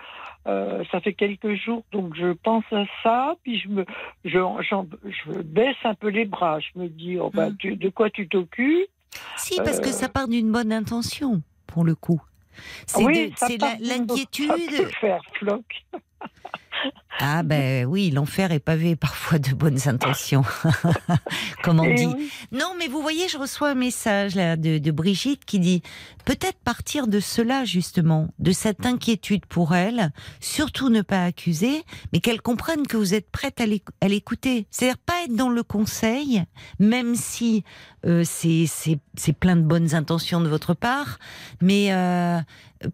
euh, ça fait quelques jours, donc je pense à ça, puis je me, je, j'en- je baisse un peu les bras. Je me dis, oh, bah, Mm. tu- de quoi tu t'occupes Si, parce que Euh. ça part d'une bonne intention, pour le coup. C'est Oui, l'inquiétude. Ça peut faire floc. Ah ben oui, l'enfer est pavé parfois de bonnes intentions, comme on Et dit. oui. Non, mais vous voyez, je reçois un message là de, de Brigitte qui dit peut-être partir de cela justement, de cette inquiétude pour elle, surtout ne pas accuser, mais qu'elle comprenne que vous êtes prête à l'éc- à l'écouter. C'est-à-dire pas être dans le conseil, même si euh, c'est plein de bonnes intentions de votre part, mais euh,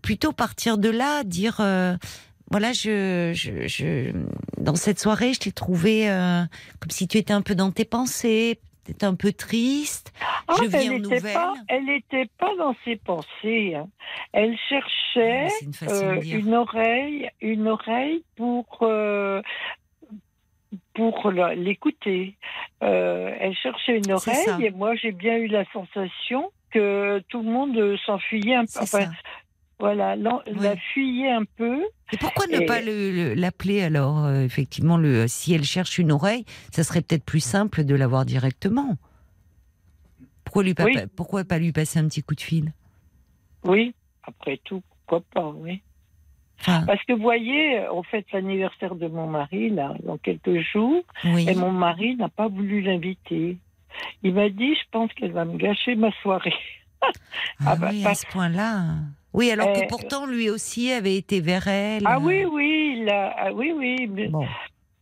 plutôt partir de là, dire euh, voilà, je, je, je, dans cette soirée, je t'ai trouvé euh, comme si tu étais un peu dans tes pensées, peut-être un peu triste. Ah, Je viens elle n'était pas, elle n'était pas dans ses pensées. hein. Elle cherchait de euh, une oreille, une oreille pour euh, pour l'écouter. Elle cherchait une oreille et moi j'ai bien eu la sensation que tout le monde s'enfuyait un peu. Enfin. Voilà, Oui. la fuyait un peu. Et pourquoi ne pas le- le- l'appeler alors euh, Effectivement, le, si elle cherche une oreille, ça serait peut-être plus simple de l'avoir directement. Pourquoi, lui pas, Oui. pourquoi pas lui passer un petit coup de fil? Oui, après tout, pourquoi pas, oui. Parce que vous voyez, on fête l'anniversaire de mon mari, là, dans quelques jours. oui. Et mon mari n'a pas voulu l'inviter. Il m'a dit, je pense qu'elle va me gâcher ma soirée. Ah, ah bah, oui, pas- à ce point-là. Oui, alors Euh, que pourtant lui aussi avait été vers elle. Ah oui, oui, il a- ah oui, oui. Bon.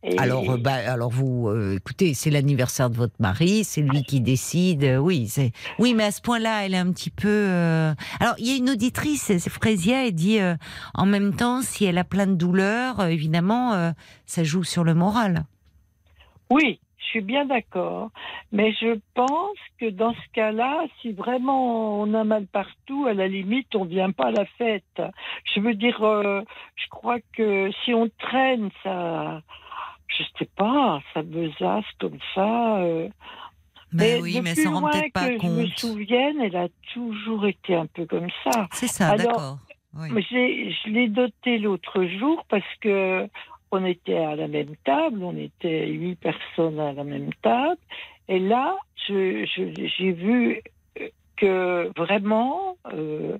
et- Alors, euh, bah, alors vous, euh, écoutez, c'est l'anniversaire de votre mari, c'est lui qui décide. euh, oui, c'est oui, mais à ce point-là, elle est un petit peu. euh, Alors, il y a une auditrice, c'est Frésia, elle dit euh, en même temps, si elle a plein de douleurs, euh, évidemment, euh, ça joue sur le moral. Oui, je suis bien d'accord. Mais je pense que dans ce cas-là, si vraiment on a mal partout, à la limite, on vient pas à la fête. Je veux dire, euh, je crois que si on traîne, ça, je sais pas, ça besace comme ça. euh. Mais Mais oui, mais ça rend peut-être pas que je me compte. souvienne, elle a toujours été un peu comme ça. C'est ça, d'accord. Oui. Je l'ai doté l'autre jour parce que on était à la même table, on était huit personnes à la même table, et là, je- je- j'ai vu que vraiment, euh,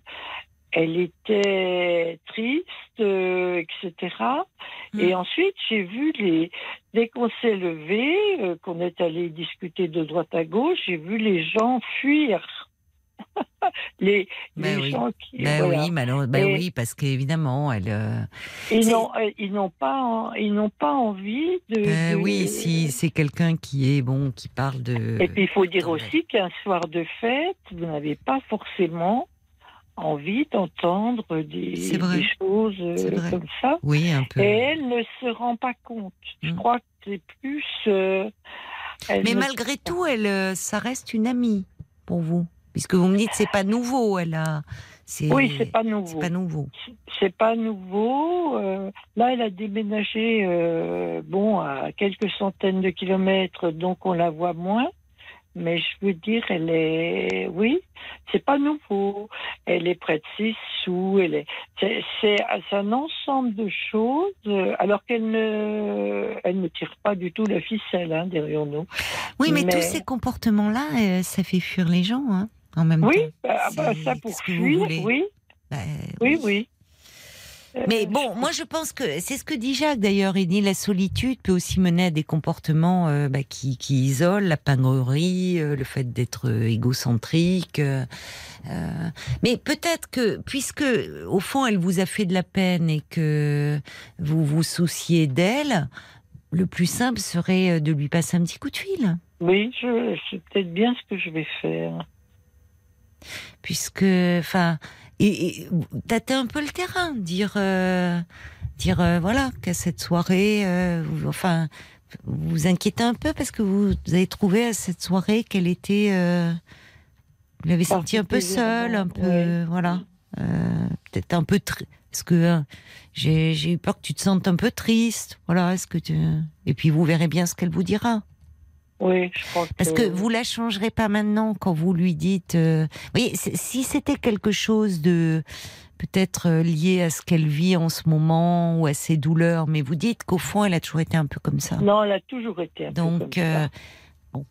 elle était triste, euh, etc. Et Mm. ensuite, j'ai vu les, dès qu'on s'est levé, euh, qu'on est allé discuter de droite à gauche, j'ai vu les gens fuir. les Ben les oui. gens qui, Ben voilà. oui, malheureux- ben Et- oui, parce qu'évidemment, elle. euh, Ils n'ont, euh, ils n'ont pas, ils n'ont pas envie de. ben de- oui, si c'est quelqu'un qui est bon, qui parle de. Et puis il faut dire aussi qu'un soir de fête, vous n'avez pas forcément envie d'entendre des, choses euh, comme ça. Oui, un peu. Et elle ne se rend pas compte. Je Mm. crois que c'est plus. euh, Mais malgré tout, elle, ça reste une amie pour vous, puisque vous me dites c'est pas nouveau. Elle a. C'est. Oui, c'est pas C'est nouveau. pas nouveau. C'est pas nouveau. euh, là, elle a déménagé, euh, bon, à quelques centaines de kilomètres, donc on la voit moins. Mais je veux dire, elle est, oui, c'est pas nouveau. Elle est près de ses sous. Elle est, c'est, c'est, c'est un ensemble de choses. euh, Alors qu'elle ne, elle ne tire pas du tout la ficelle hein, derrière nous. Oui, mais, Mais- tous ces comportements-là, euh, ça fait fuir les gens, hein, en même Oui, temps. bah, bah, ça pour fuir, voulez. oui, Ben, oui, oui. Euh, Mais bon, moi je pense que c'est ce que dit Jacques d'ailleurs. Il dit la solitude peut aussi mener à des comportements euh, bah, qui, qui isolent, la pingrerie, euh, le fait d'être euh, égocentrique. euh, mais peut-être que puisque au fond elle vous a fait de la peine et que vous vous souciez d'elle, le plus simple serait de lui passer un petit coup de fil. Oui, c'est peut-être bien ce que je vais faire. Puisque enfin et, et tâter un peu le terrain dire euh, dire euh, voilà qu'à cette soirée euh, vous- enfin vous vous inquiétez un peu parce que vous, vous avez trouvé à cette soirée qu'elle était vous l'avez senti un peu seule un peu voilà peut-être un peu est-ce que j'ai j'ai eu peur que tu te sentes un peu triste voilà est-ce que tu et puis vous verrez bien ce qu'elle vous dira Oui, je que. parce que vous la changerez pas maintenant quand vous lui dites. euh, c- si c'était quelque chose de peut-être euh, lié à ce qu'elle vit en ce moment ou à ses douleurs, mais vous dites qu'au fond, elle a toujours été un peu comme ça. Non, elle a toujours été un peu Donc, comme ça. euh, bon,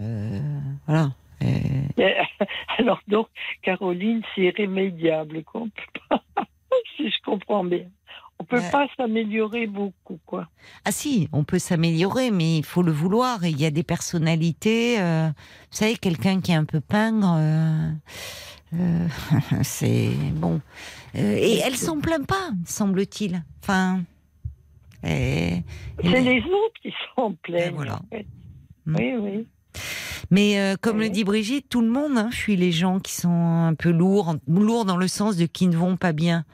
euh, voilà. Euh, Alors donc, Caroline, c'est irrémédiable, quoi. Si je comprends bien. On peut pas s'améliorer beaucoup, quoi. Ah si, on peut s'améliorer, mais il faut le vouloir. Et il y a des personnalités. euh, vous savez, quelqu'un qui est un peu pingre, euh, euh, c'est bon. Et elle s'en plaint pas, semble-t-il. Enfin, et- C'est les autres qui s'en plaignent. Ben voilà. en fait. Mm. Oui, oui. Mais euh, comme le dit Brigitte, tout le monde hein, fuit les gens qui sont un peu lourds, lourds dans le sens de qui ne vont pas bien.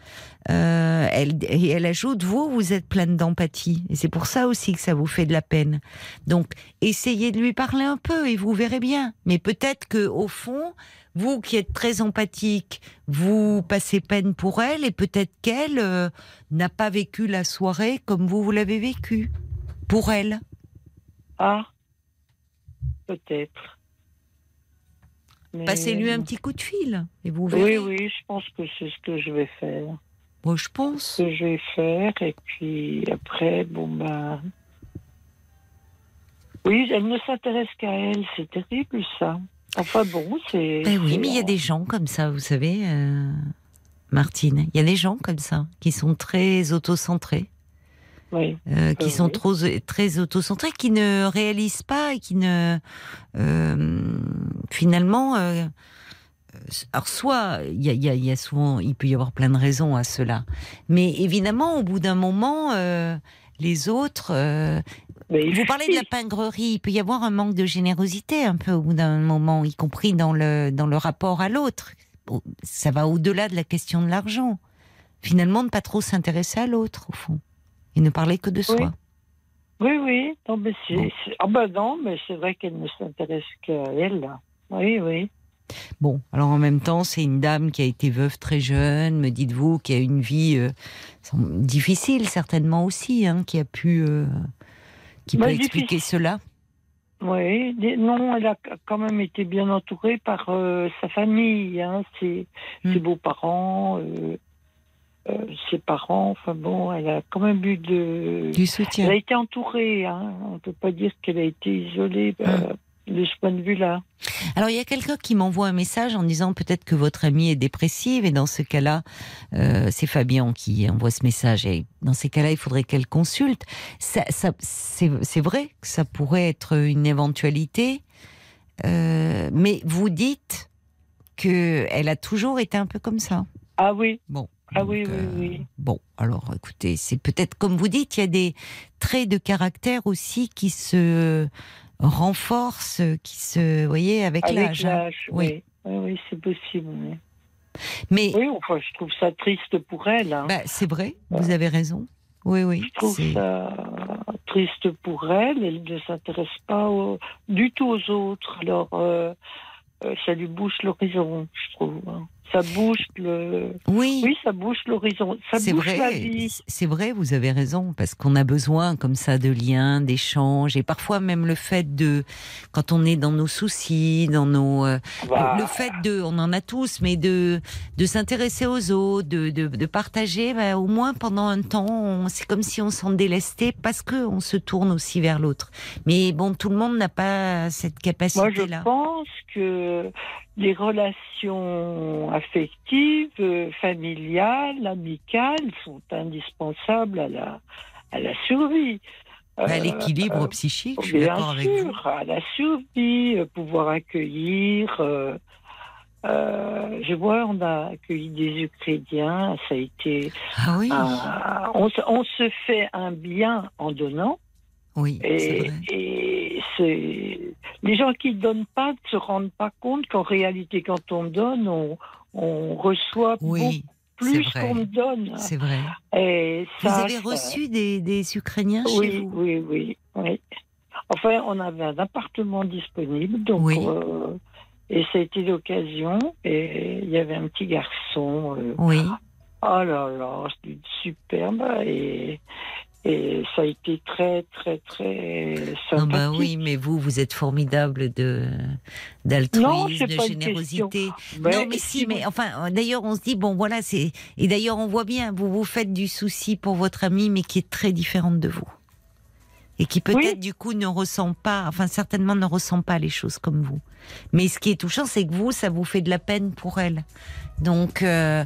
Euh, elle, et elle ajoute, vous, vous êtes pleine d'empathie. Et c'est pour ça aussi que ça vous fait de la peine. Donc, essayez de lui parler un peu et vous verrez bien. Mais peut-être que au fond, vous qui êtes très empathique, vous passez peine pour elle et peut-être qu'elle euh, n'a pas vécu la soirée comme vous, vous l'avez vécue. Pour elle. Ah, peut-être. Mais- Passez-lui un petit coup de fil et vous Oui, verrez. oui, je pense que c'est ce que je vais faire. Moi, je pense. Ce que je vais faire, et puis après, bon, ben. Oui, elle ne s'intéresse qu'à elle, c'est terrible ça. Enfin bon, c'est. Ben oui, mais il y a des gens comme ça, vous savez, euh, Martine. Il y a des gens comme ça qui sont très autocentrés, Oui. euh, qui Euh, sont oui. trop très autocentrés, qui ne réalisent pas et qui ne euh, finalement. alors soit il y a, y y souvent, il peut y avoir plein de raisons à cela, mais évidemment au bout d'un moment, les autres. Mais vous parlez de la pingrerie, il peut y avoir un manque de générosité un peu au bout d'un moment, y compris dans le, dans le rapport à l'autre. Ça va au-delà de la question de l'argent. Finalement, ne pas trop s'intéresser à l'autre, au fond. Et ne parler que de soi. Oui, oui. Non, mais c'est, c'est- Ah ben non, mais c'est vrai qu'elle ne s'intéresse qu'à elle. Oui, oui. Bon, alors en même temps, c'est une dame qui a été veuve très jeune, me dites-vous, qui a une vie euh, difficile certainement aussi, hein, qui a pu, euh, qui Bah, peut expliquer cela. Oui, non, elle a quand même été bien entourée par euh, sa famille, hein, ses, Hmm. ses beaux-parents, euh, ses parents. Enfin bon, elle a quand même eu de. Du Elle soutien. a été entourée. Hein. On ne peut pas dire qu'elle a été isolée euh, de ce point de vue-là. Alors il y a quelqu'un qui m'envoie un message en disant peut-être que votre amie est dépressive et dans ce cas-là, euh, c'est Fabien qui envoie ce message et dans ces cas-là, il faudrait qu'elle consulte. Ça, ça, c'est c'est vrai que ça pourrait être une éventualité, euh, mais vous dites que elle a toujours été un peu comme ça. Ah oui, Bon. Ah oui, oui, euh, oui. Bon, alors écoutez, c'est peut-être comme vous dites, il y a des traits de caractère aussi qui se renforcent, qui se, vous voyez, avec, Avec l'âge. hein. Oui. oui. C'est possible. Oui, Mais Oui, enfin, je trouve ça triste pour elle. hein. bah, c'est vrai, vous avez raison. Oui, oui. Je trouve c'est- ça triste pour elle. Elle ne s'intéresse pas au- du tout aux autres. Alors, euh, euh, ça lui bouche l'horizon, je trouve. hein. Ça bouge le. Oui, Oui, ça bouge l'horizon. Ça bouge la vrai. vie. C'est vrai, vous avez raison, parce qu'on a besoin comme ça de liens, d'échanges, et parfois même le fait de, quand on est dans nos soucis, dans nos, euh, Bah, le, fait de, on en a tous, mais de de s'intéresser aux autres, de, de, de partager, bah, au moins pendant un temps, c'est comme si on s'en délestait parce que on se tourne aussi vers l'autre. Mais bon, tout le monde n'a pas cette Moi, je capacité-là. pense que les relations affectives, euh, familiales, amicales sont indispensables à la, à la survie. À Euh, l'équilibre euh, psychique, je suis Bien d'accord avec vous. sûr, à la survie, pouvoir accueillir. euh, euh, je vois, on a accueilli des Ukrainiens, ça a été. Ah oui, on, on se fait un bien en donnant, oui, c'est et, vrai. et c'est les gens qui ne donnent pas ne se rendent pas compte qu'en réalité, quand on donne, on, on reçoit beaucoup plus qu'on donne. c'est vrai. Et Vous avez reçu des, des Ukrainiens chez oui, vous? oui, oui, oui. Enfin, on avait un appartement disponible, donc Oui. euh, et ça a été l'occasion. Et il y avait un petit garçon. euh, Oui. oh là là, c'était superbe et et ça a été très très très Ah sympathique. bah oui, mais vous, vous êtes formidable de d'altruisme, de générosité. Ben, non, mais si, mais enfin, d'ailleurs, on se dit bon, voilà, c'est et d'ailleurs, on voit bien, vous vous faites du souci pour votre amie, mais qui est très différente de vous et qui peut-être Oui. du coup ne ressent pas, enfin certainement ne ressent pas les choses comme vous. Mais ce qui est touchant, c'est que vous, ça vous fait de la peine pour elle. Donc, euh,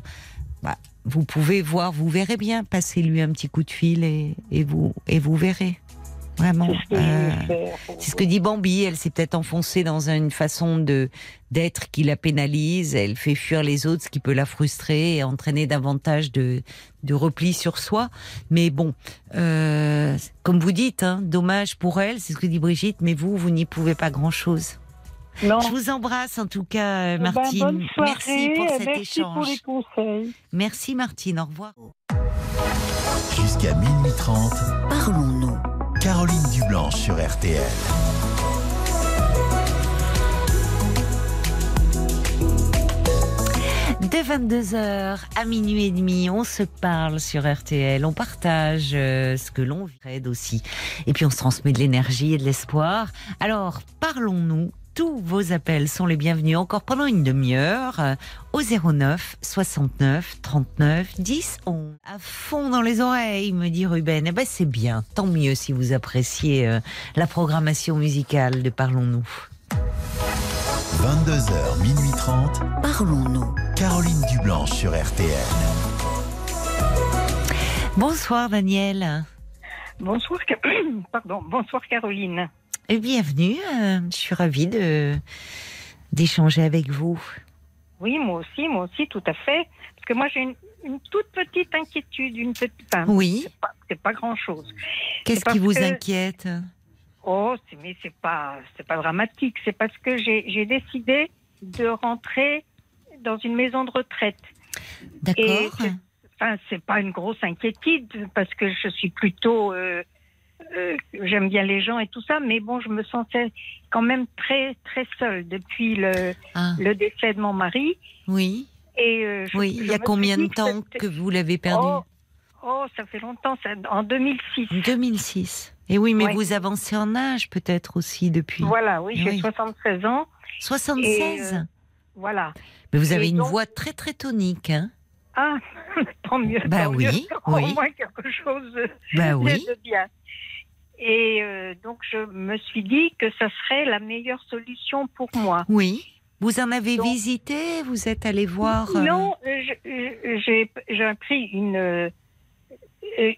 bah, vous pouvez voir, vous verrez bien, passez-lui un petit coup de fil et, et vous et vous verrez. Vraiment. C'est ce que je Euh, c'est ce que dit Bambi. Elle s'est peut-être enfoncée dans une façon de d'être qui la pénalise. Elle fait fuir les autres, ce qui peut la frustrer et entraîner davantage de de repli sur soi. Mais bon, euh, comme vous dites, hein, dommage pour elle. C'est ce que dit Brigitte. Mais vous, vous n'y pouvez pas grand chose. Non. Je vous embrasse en tout cas, euh, Eh ben, Martine. bonne soirée, merci pour et cet merci échange. pour les conseils. Merci Martine. Au revoir. Jusqu'à minuit 30, Parlons-nous. Caroline Dublanche sur RTL. De 22h à minuit et demi, on se parle sur RTL, on partage euh, ce que l'on vit aussi. Et puis on se transmet de l'énergie et de l'espoir. Alors, parlons-nous. Tous vos appels sont les bienvenus encore pendant une demi-heure euh, au 09 69 39 10 11. À fond dans les oreilles, me dit Ruben. Eh ben c'est bien, tant mieux si vous appréciez euh, la programmation musicale de Parlons-nous. 22h, minuit 30, Parlons-nous. Caroline Dublanche sur RTL. Bonsoir Daniel. Bonsoir, pardon, bonsoir Caroline. Bienvenue. euh, je suis ravie de d'échanger avec vous. Oui, moi aussi, moi aussi, tout à fait. Parce que moi, j'ai une, une toute petite inquiétude, une petite. enfin, Oui. C'est pas, c'est pas grand chose. Qu'est-ce qui vous que- inquiète? Oh, c'est- mais c'est pas, c'est pas dramatique. C'est parce que j'ai j'ai décidé de rentrer dans une maison de retraite. D'accord. Enfin, c'est pas une grosse inquiétude parce que je suis plutôt euh, euh, j'aime bien les gens et tout ça, mais bon, je me sentais quand même très très seule depuis le, Ah, le décès de mon mari. oui, Et euh, je- oui. je Il y a combien de temps que vous l'avez perdu? Oh, oh, ça fait longtemps, ça, en 2006. 2006. Et oui, mais Ouais. vous avancez en âge peut-être aussi depuis. Voilà, oui, j'ai Oui. 76 ans. 76. Et, euh, Voilà. mais vous avez et une donc- voix très très tonique, hein Ah, tant mieux. Bah tant oui, mieux. Au oui. moins quelque chose de, Bah oui. de bien. Et euh, donc, je me suis dit que ça serait la meilleure solution pour moi. Oui. Vous en avez Donc- visité? Vous êtes allé voir euh, Non, euh, j'ai pris une,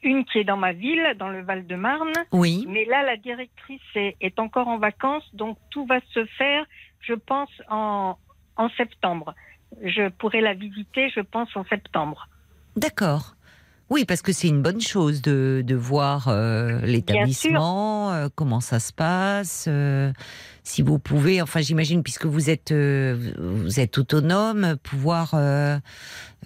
une qui est dans ma ville, dans le Val-de-Marne. Oui. Mais là, la directrice est, est encore en vacances, donc tout va se faire, je pense, en, en septembre. Je pourrai la visiter, je pense, en septembre. D'accord. Oui, parce que c'est une bonne chose de, de voir euh, l'établissement, euh, comment ça se passe. euh, si vous pouvez, enfin j'imagine, puisque vous êtes euh, vous êtes autonome, pouvoir euh,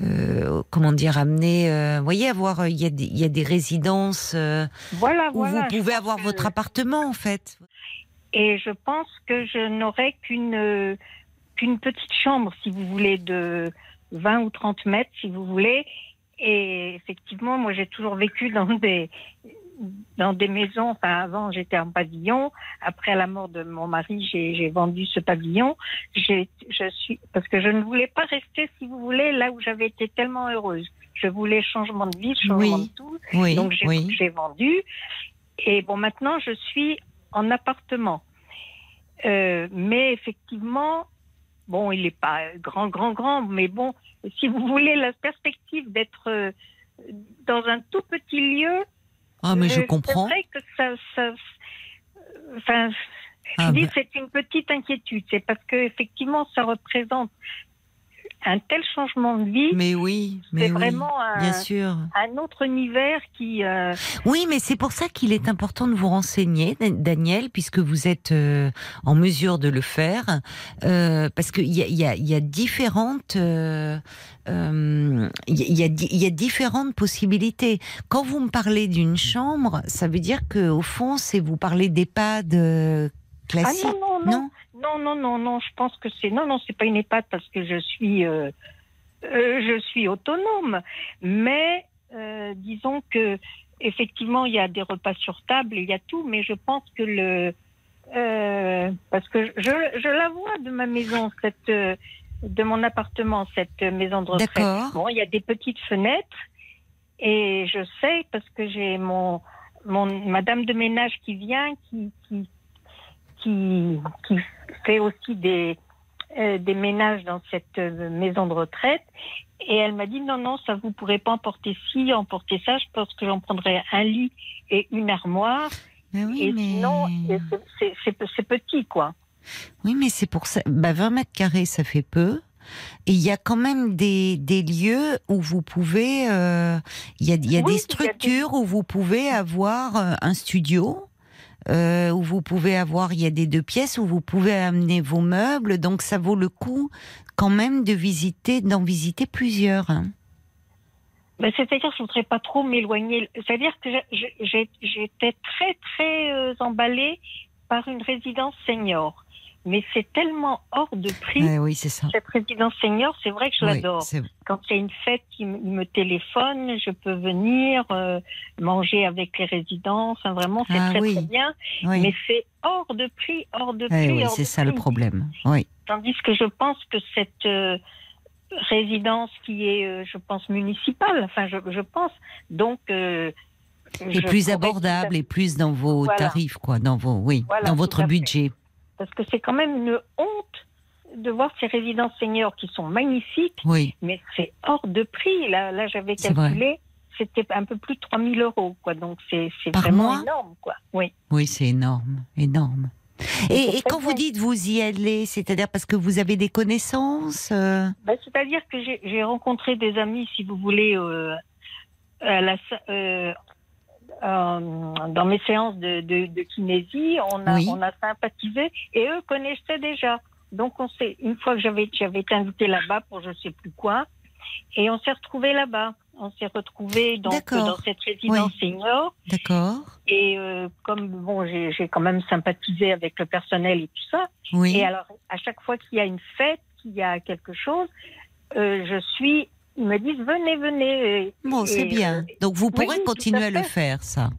euh, comment dire amener, euh, vous voyez, avoir il y a des, il y a des résidences euh, Voilà, où voilà. vous pouvez avoir que- votre appartement en fait. Et je pense que je n'aurai qu'une euh, qu'une petite chambre, si vous voulez, de 20 ou 30 mètres, si vous voulez. Et effectivement, moi, j'ai toujours vécu dans des dans des maisons. Enfin, avant, j'étais en pavillon. Après, la mort de mon mari, j'ai vendu ce pavillon. Je suis parce que je ne voulais pas rester, si vous voulez, là où j'avais été tellement heureuse. Je voulais changement de vie, changement Oui. de tout. Oui, Donc j'ai oui. j'ai vendu. Et bon, maintenant je suis en appartement. Euh, mais effectivement, bon, il n'est pas grand, grand, grand, mais bon, si vous voulez la perspective d'être euh, dans un tout petit lieu. Ah mais je euh, comprends. C'est vrai que ça, ça enfin, Ah, je dis bah, c'est une petite inquiétude. C'est parce que effectivement, ça représente un tel changement de vie. mais oui, mais c'est oui, vraiment un, bien sûr. un autre univers qui. euh, Oui, mais c'est pour ça qu'il est important de vous renseigner, Da- Daniel, puisque vous êtes euh, en mesure de le faire, euh, parce qu'il y a, y, a, y a différentes, euh, euh, il y a- y, a, différentes possibilités. Quand vous me parlez d'une chambre, ça veut dire que au fond, c'est vous parlez d'EHPAD euh, Ah classique, non, non, non? Non, non, non, non, je pense que c'est. Non, non, c'est pas une EHPAD parce que je suis. euh, euh, je suis autonome. Mais euh, disons que. Effectivement, il y a des repas sur table, il y a tout, mais je pense que le. parce que je, je la vois de ma maison, cette, de mon appartement, cette maison de retraite. Bon, il y a des petites fenêtres et je sais parce que j'ai mon, mon madame de ménage qui vient, qui, qui, qui, qui fait aussi des, euh, des ménages dans cette euh, maison de retraite. Et elle m'a dit non, non, ça vous pourrez pas emporter ci, emporter ça. Je pense que j'en prendrai un lit et une armoire. Mais oui, et mais... sinon, c'est- petit, quoi. Oui, mais c'est pour ça. Bah, 20 mètres carrés, ça fait peu. Et il y a quand même des, des lieux où vous pouvez. euh, Il y a, y a Oui, il y a des structures où vous pouvez avoir euh, un studio. Euh, où vous pouvez avoir, il y a des deux pièces où vous pouvez amener vos meubles, donc ça vaut le coup quand même de visiter, d'en visiter plusieurs. hein. Ben, C'est-à-dire que je voudrais pas trop m'éloigner. C'est-à-dire que j'étais très, très euh, emballée par une résidence senior. Mais c'est tellement hors de prix. Oui, c'est ça. Cette résidence senior, c'est vrai que je Oui, l'adore. Quand il y a une fête, il me, téléphone, je peux venir euh, manger avec les résidents. Enfin, vraiment, c'est Ah très, oui. très bien. oui. Mais c'est hors de prix, hors de Eh prix. oui, c'est ça le problème. Oui. Tandis que je pense que cette euh, résidence qui est, euh, je pense, municipale, enfin, je, je pense, donc... Et plus abordable et plus dans vos Voilà. tarifs, quoi, dans vos, oui, Voilà, dans votre fait. Parce que c'est quand même une honte de voir ces résidences seniors qui sont magnifiques, Oui. mais c'est hors de prix. Là, là j'avais calculé, c'était un peu plus de 3000 euros, quoi. Donc c'est vraiment mois énorme, quoi. Oui. Oui, c'est énorme, énorme. Et, quand vous dites vous y allez, c'est-à-dire parce que vous avez des connaissances euh, Ben, C'est-à-dire que j'ai rencontré des amis, si vous voulez, euh, à la, euh, dans mes séances de, de, de kinésie, on a, Oui. on a sympathisé et eux connaissaient déjà. Donc on s'est, une fois que j'avais j'avais été invitée là-bas pour je sais plus quoi, et on s'est retrouvés là-bas. On s'est retrouvés dans cette résidence Oui. senior. D'accord. Et euh, comme bon, j'ai j'ai quand même sympathisé avec le personnel et tout ça. Oui. Et alors, à chaque fois qu'il y a une fête, qu'il y a quelque chose, euh, je suis. Ils me disent venez, venez. Bon, c'est bien. euh, Donc vous pourrez oui, continuer à à, le faire, ça.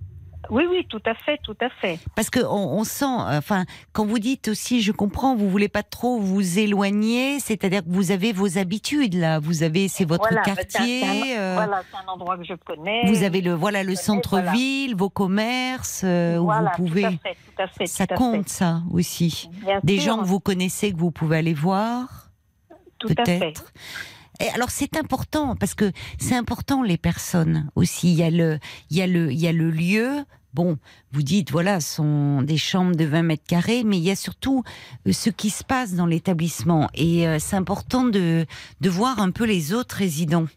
oui, oui, tout à fait, tout à fait. Parce que on, on sent, enfin, quand vous dites aussi, je comprends, vous voulez pas trop vous éloigner, c'est-à-dire que vous avez vos habitudes là, vous avez, c'est votre Voilà, bah, quartier, un- euh, voilà, c'est un endroit que je connais. vous avez le, voilà, le centre-ville, vos commerces, euh, Voilà, où vous pouvez, Tout à fait, tout à fait, ça tout à compte fait. ça aussi. Bien Des sûr, gens que vous connaissez que vous pouvez aller voir, tout à fait. Et alors c'est important parce que c'est important les personnes aussi. Il y a le, il y a le, il y a le lieu. Bon, vous dites voilà, sont des chambres de 20 mètres carrés, mais il y a surtout euh, ce qui se passe dans l'établissement et euh, c'est important de de voir un peu les autres résidents.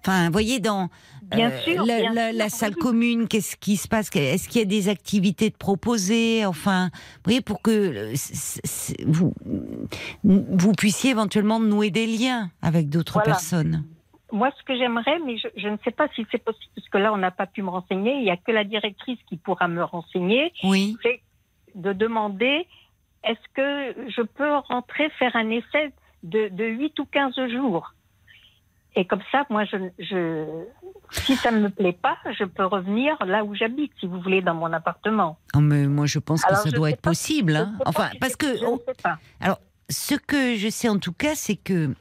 Enfin, vous voyez dans Bien euh, sûr, la, bien la- sûr, la oui, salle commune, qu'est-ce qui se passe Est-ce qu'il y a des activités de proposer Enfin, vous voyez, pour que euh, vous, vous puissiez éventuellement nouer des liens avec d'autres Voilà. personnes. Moi, ce que j'aimerais, mais je, je ne sais pas si c'est possible, parce que là, on n'a pas pu me renseigner. Il n'y a que la directrice qui pourra me renseigner. Oui. C'est de demander est-ce que je peux rentrer faire un essai de, de 8 ou 15 jours? Et comme ça, moi, je, je, si ça ne me plaît pas, je peux revenir là où j'habite, si vous voulez, dans mon appartement. Oh, mais moi, je pense Alors, que ça doit être pas- possible. hein. Enfin, parce que je ne sais pas. Alors, ce que je sais en tout cas, c'est que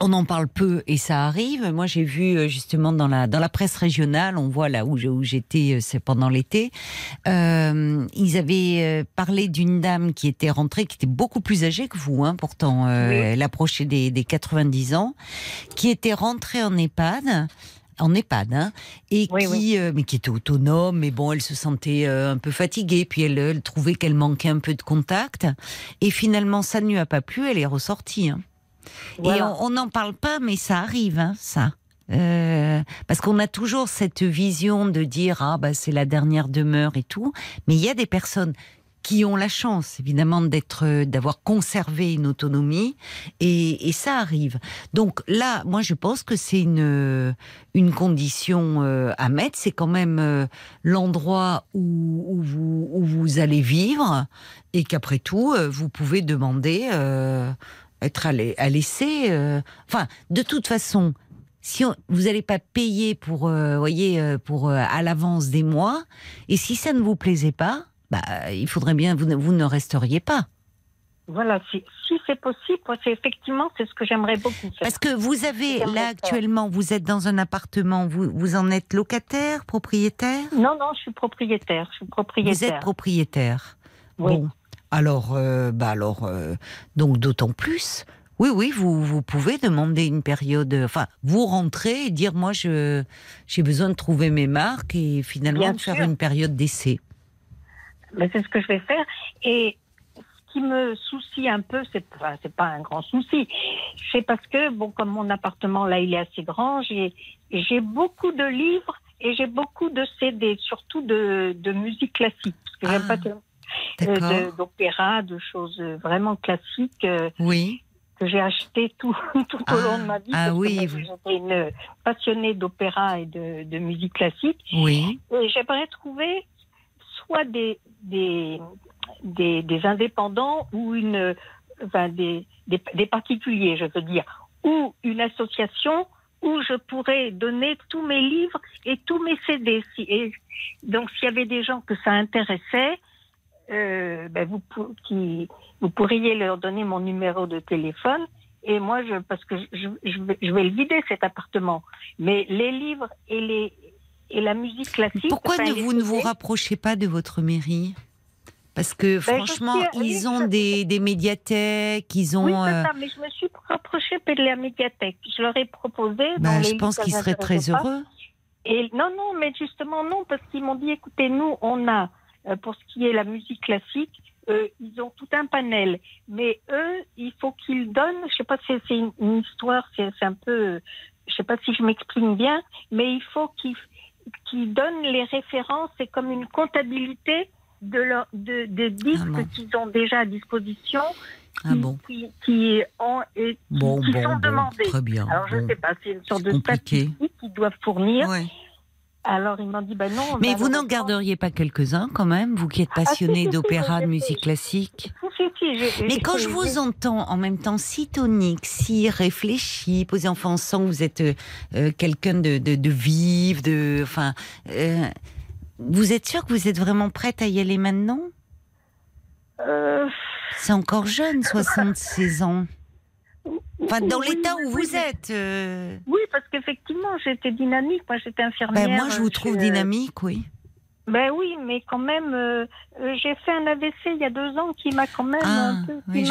on en parle peu et ça arrive. Moi, j'ai vu euh, justement dans la dans la presse régionale, on voit là où où j'étais, euh, c'est pendant l'été. euh, ils avaient euh, parlé d'une dame qui était rentrée, qui était beaucoup plus âgée que vous, hein, pourtant, euh, Oui. elle approchait des, des 90 ans, qui était rentrée en EHPAD en EHPAD, hein, et Oui, qui, euh, mais qui était autonome, mais bon, elle se sentait euh, un peu fatiguée, puis elle, elle trouvait qu'elle manquait un peu de contact, et finalement, ça ne lui a pas plu, elle est ressortie. hein. Et Voilà. on on n'en parle pas, mais ça arrive, hein, ça. Euh, parce qu'on a toujours cette vision de dire ah bah c'est la dernière demeure et tout, mais il y a des personnes qui ont la chance évidemment d'être d'avoir conservé une autonomie et, et ça arrive. Donc là, moi je pense que c'est une une condition euh, à mettre, c'est quand même euh, l'endroit où, où vous où vous allez vivre et qu'après tout vous pouvez demander être à, à laisser. euh, Enfin, de toute façon, si on- vous n'allez pas payer pour, euh, voyez, euh, pour euh, à l'avance des mois, et si ça ne vous plaisait pas, bah, il faudrait bien vous vous ne resteriez pas, Voilà, si, si c'est possible, c'est effectivement, c'est ce que j'aimerais beaucoup faire. parce que vous avez là actuellement, vous êtes dans un appartement, vous vous en êtes locataire, propriétaire, Non, non, je suis propriétaire. Je suis vous propriétaire. êtes propriétaire. Oui. Bon, alors, euh, bah alors, euh, donc d'autant plus. Oui, oui, vous, vous pouvez demander une période. Enfin, vous rentrez et dire moi, je j'ai besoin de trouver mes marques et finalement Bien de faire une période d'essai. Mais c'est ce que je vais faire. Et ce qui me soucie un peu, c'est enfin, c'est pas un grand souci. C'est parce que bon, comme mon appartement là, il est assez grand, j'ai j'ai beaucoup de livres et j'ai beaucoup de CD, surtout de, de musique classique. Parce que j'aime Ah, pas tellement- euh, de- d'opéra, de, choses vraiment classiques euh, Oui. que j'ai acheté tout, tout Ah, au long de ma vie. ah parce que oui, vous- J'étais une passionnée d'opéra et de, de musique classique. Oui. Et j'aimerais trouver soit des, des, des, des indépendants ou une, enfin des, des, des particuliers, je veux dire, ou une association où je pourrais donner tous mes livres et tous mes CD. Et donc, s'il y avait des gens que ça intéressait, euh, ben vous, pour- qui, vous pourriez leur donner mon numéro de téléphone. Et moi, je, parce que je, je, vais, je vais le vider cet appartement. Mais les livres et les et la musique classique. Pourquoi enfin, ne vous ne vous rapprochez pas de votre mairie? Parce que Ben, franchement, suis- oui, ils ont je- des, des médiathèques, ils ont. Oui, euh, ça, mais je me suis rapprochée de la médiathèque. Je leur ai proposé. les je pense qu'ils seraient très pas. heureux. Et non, non, mais justement non, parce qu'ils m'ont dit, écoutez, nous, on a, pour ce qui est la musique classique, euh, ils ont tout un panel. Mais eux, il faut qu'ils donnent, je sais pas si c'est une, une histoire, c'est un peu, euh, je sais pas si je m'exprime bien, mais il faut qu'ils donnent les références, c'est comme une comptabilité de leur, de, des disques Ah qu'ils ont déjà à disposition Ah bon qui, qui ont et qui, Bon, qui bon, sont bon, demandées. très bien. Alors je ne sais pas, c'est une sorte de statistique qu'ils doivent fournir. Ouais. Alors ils m'ont dit ben non. Mais ben, vous n'en garderiez pas quelques-uns quand même, vous qui êtes Ah, si, passionné si, si, d'opéra, de si, musique si. classique Mais quand je vous entends en même temps si tonique, si réfléchi, posé enfin, on sent que vous êtes euh, euh, quelqu'un de, de, de vif, de, enfin, euh, vous êtes sûr que vous êtes vraiment prête à y aller maintenant? Euh, C'est encore jeune, 76 ans. Enfin, dans oui, l'état où oui, vous êtes. euh, Oui, parce qu'effectivement, j'étais dynamique. Moi, j'étais infirmière. ben, moi, je vous euh, trouve chez, euh, dynamique, oui. Ben oui, mais quand même, euh, j'ai fait un AVC il y a deux ans qui m'a quand même Ah, un peu, oui,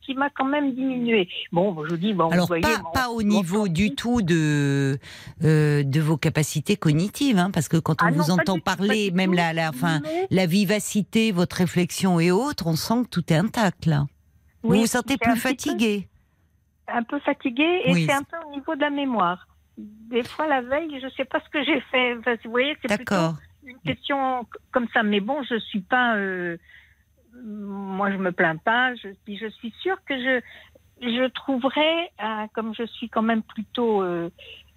qui m'a- quand même diminué. Bon, je vous dis, bon, Alors vous voyez, pas, au niveau du tout de euh, de vos capacités cognitives, hein, parce que quand on Ah vous entend tout, parler, du même tout, la, la, mais- la vivacité, votre réflexion et autres, on sent que tout est intact là. oui, vous vous sentez plus fatigué. Un peu fatiguée et Oui. c'est un peu au niveau de la mémoire. Des fois, la veille, je ne sais pas ce que j'ai fait. Enfin, vous voyez, c'est plutôt une question comme ça. Mais bon, je suis pas. euh, moi, je me plains pas. Je, je suis sûre que je, je trouverai, comme je suis quand même plutôt. euh,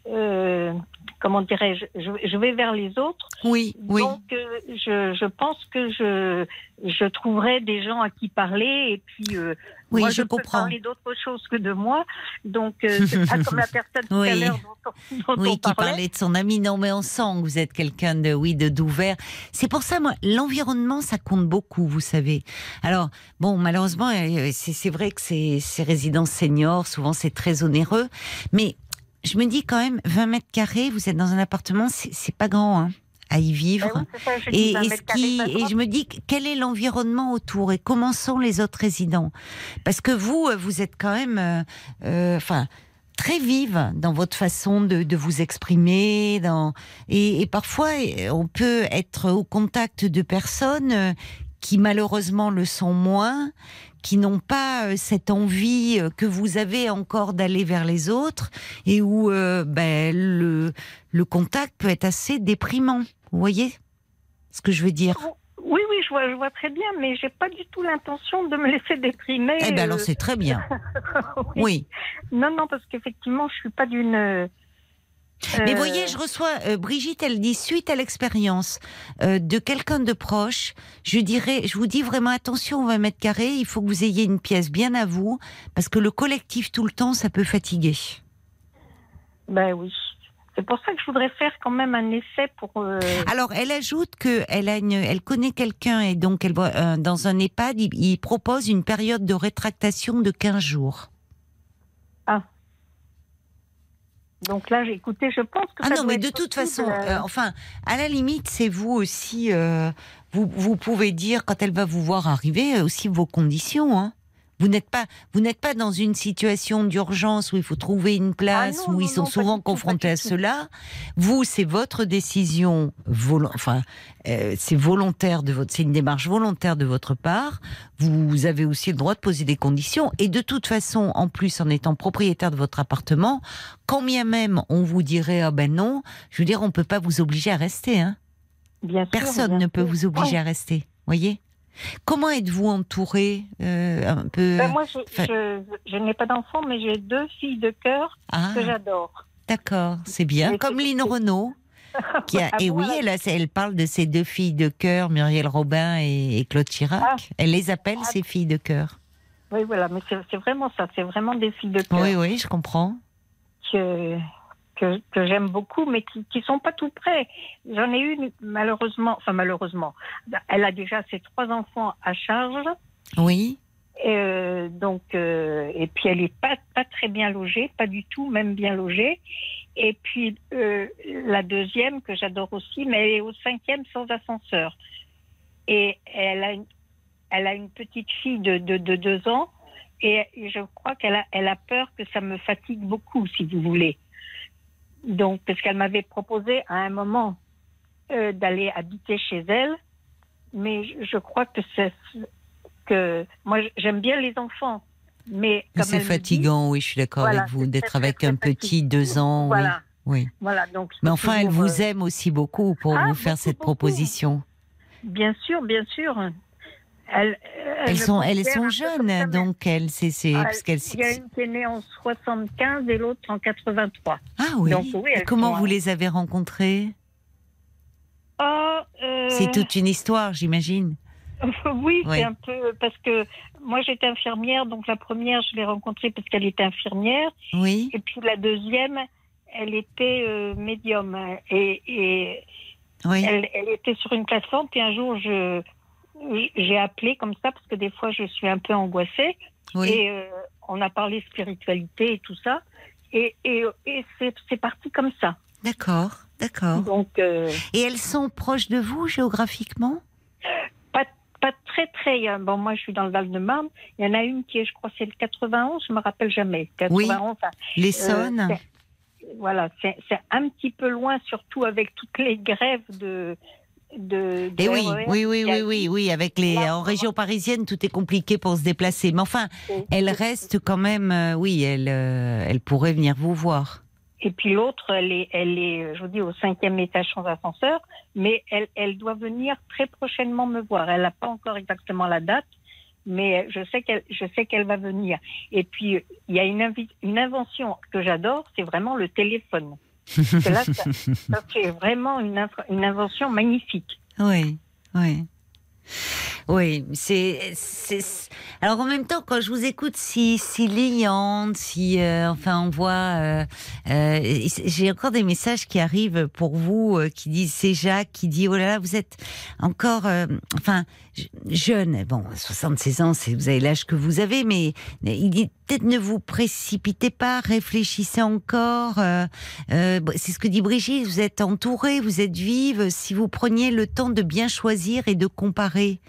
euh, comment dirais-je je, je vais vers les autres. Oui, oui. Donc, euh, je, je pense que je, je trouverai des gens à qui parler. Et puis, euh, Oui, moi, je je, peux comprends. parler d'autre chose que de moi. Donc, euh, c'est pas comme la personne tout à l'heure dont, on- dont Oui, on qui parlait. de son ami. Non, mais on sent que vous êtes quelqu'un de, oui, de d'ouvert. C'est pour ça, moi, l'environnement, ça compte beaucoup, vous savez. Alors, bon, malheureusement, euh, c'est c'est vrai que ces, ces résidences seniors, souvent, c'est très onéreux. Mais je me dis quand même, 20 mètres carrés, vous êtes dans un appartement, c'est pas grand, hein, à y vivre. Oui, c'est ça, je Et, 20 et ce qui, je me dis quel est l'environnement autour et comment sont les autres résidents? Parce que vous, vous êtes quand même, euh, euh, enfin, très vive dans votre façon de, de vous exprimer. Dans, et, et parfois, on peut être au contact de personnes euh, qui malheureusement le sont moins, qui n'ont pas euh, cette envie euh, que vous avez encore d'aller vers les autres et où euh, ben, le, le contact peut être assez déprimant. Vous voyez ce que je veux dire? Oui, oui, je vois, je vois très bien, mais j'ai pas du tout l'intention de me laisser déprimer. Eh bien alors euh, c'est très bien. oui. Oui. Non, non, parce qu'effectivement, je suis pas d'une. Mais euh, voyez, je reçois euh, Brigitte, elle dit suite à l'expérience euh, de quelqu'un de proche, je dirais, je vous dis vraiment attention aux 20 mètres carrés, il faut que vous ayez une pièce bien à vous, parce que le collectif tout le temps, ça peut fatiguer. Ben oui. C'est pour ça que je voudrais faire quand même un essai pour. euh, Alors, elle ajoute que elle a une, elle connaît quelqu'un et donc elle voit euh, dans un EHPAD, il, il propose une période de rétractation de 15 jours. Donc là, j'ai écouté, je pense que. Ah ça non, mais de toute façon, euh, euh, enfin, à la limite, c'est vous aussi. euh, vous, vous pouvez dire quand elle va vous voir arriver aussi vos conditions. Hein. Vous n'êtes pas, vous n'êtes pas dans une situation d'urgence où il faut trouver une place Ah non, où ils sont non, souvent confrontés à cela. Vous, c'est votre décision, volo- enfin, euh, c'est volontaire de votre, c'est une démarche volontaire de votre part. Vous avez aussi le droit de poser des conditions et de toute façon, en plus, en étant propriétaire de votre appartement, quand bien même on vous dirait ah ben non, je veux dire, on peut pas vous obliger à rester. Hein. bien sûr, Personne bien ne peut sûr. vous obliger Ouais. à rester. Voyez. Comment êtes-vous entouré euh, un peu Ben, moi, je, Enfin- je, je n'ai pas d'enfant, mais j'ai deux filles de cœur Ah, que j'adore. d'accord, c'est bien. Comme Lynn Renault. Qui a, Ah et bon, oui, elle, a- elle parle de ses deux filles de cœur, Muriel Robin et, et Claude Chirac. Ah. Elle les appelle Ah. ses filles de cœur. Oui, voilà, mais c'est c'est vraiment ça, c'est vraiment des filles de cœur Oui, oui, je comprends. que, que, que j'aime beaucoup, mais qui qui sont pas tout près. J'en ai une, malheureusement, enfin malheureusement, elle a déjà ses trois enfants à charge. Oui, Euh, donc, euh, et puis elle est pas, pas très bien logée, pas du tout, même bien logée. Et puis euh, la deuxième que j'adore aussi, mais elle est au cinquième sans ascenseur. Et elle a une, elle a une petite fille de, de, de deux ans. Et je crois qu'elle a, elle a peur que ça me fatigue beaucoup, si vous voulez. Donc, parce qu'elle m'avait proposé à un moment euh, d'aller habiter chez elle, mais je, je crois que c'est que moi j'aime bien les enfants, mais c'est dit- fatigant, oui, je suis d'accord Voilà, avec vous, d'être avec très, un très petit deux ans. oui, Voilà, Oui. voilà. Donc. Mais enfin, elle vous euh, aime aussi beaucoup pour Ah, vous faire beaucoup, cette beaucoup. proposition. Bien sûr, bien sûr. Elles, Elles sont, elles jeunes, donc elles, c'est, c'est, Ah, parce qu'elles. Il y a une qui est née en 75 et l'autre en 83. Ah oui. Donc, oui, Et comment sont, vous euh, les avez rencontrées? Oh, euh, C'est toute une histoire, j'imagine. oui, Oui. c'est un peu parce que moi j'étais infirmière, donc la première je l'ai rencontrée parce qu'elle était infirmière, Oui. et puis la deuxième elle était euh, médium et, et Oui. elle, elle était sur une plateforme. Puis un jour je j'ai appelé comme ça parce que des fois je suis un peu angoissée Oui. et euh, on a parlé spiritualité et tout ça et, et, et c'est parti comme ça. D'accord, d'accord. Donc euh, Et elles sont proches de vous géographiquement? Pas, pas très très. euh, Bon, moi je suis dans le Val-de-Marne. Il y en a une qui est, je crois, c'est le 91, je me rappelle jamais. 91, enfin, L'Essonne euh, voilà, c'est un petit peu loin, surtout avec toutes les grèves de. De, de Et Eh oui, RER oui, oui, oui, oui, oui, avec les Là, en région parisienne, tout est compliqué pour se déplacer. Mais enfin, elle reste quand même, euh, oui, elle, euh, elle pourrait venir vous voir. Et puis l'autre, elle est, elle est, je vous dis, au cinquième étage sans ascenseur, mais elle, elle doit venir très prochainement me voir. Elle n'a pas encore exactement la date, mais je sais qu'elle, je sais qu'elle va venir. Et puis il y a une, une invention que j'adore, c'est vraiment le téléphone. Parce que là, ça, ça, c'est vraiment une invention magnifique. Oui, oui. Oui, c'est. Alors en même temps, quand je vous écoute si, si liante, si, euh, enfin, on voit, euh, euh, j'ai encore des messages qui arrivent pour vous euh, qui disent, c'est Jacques qui dit, oh là là, vous êtes encore, euh, enfin, je- jeune. Bon, 76 ans, vous avez l'âge que vous avez, mais il dit peut-être ne vous précipitez pas, réfléchissez encore. euh, c'est ce que dit Brigitte. Vous êtes entourée, vous êtes vive. Si vous preniez le temps de bien choisir et de comparer,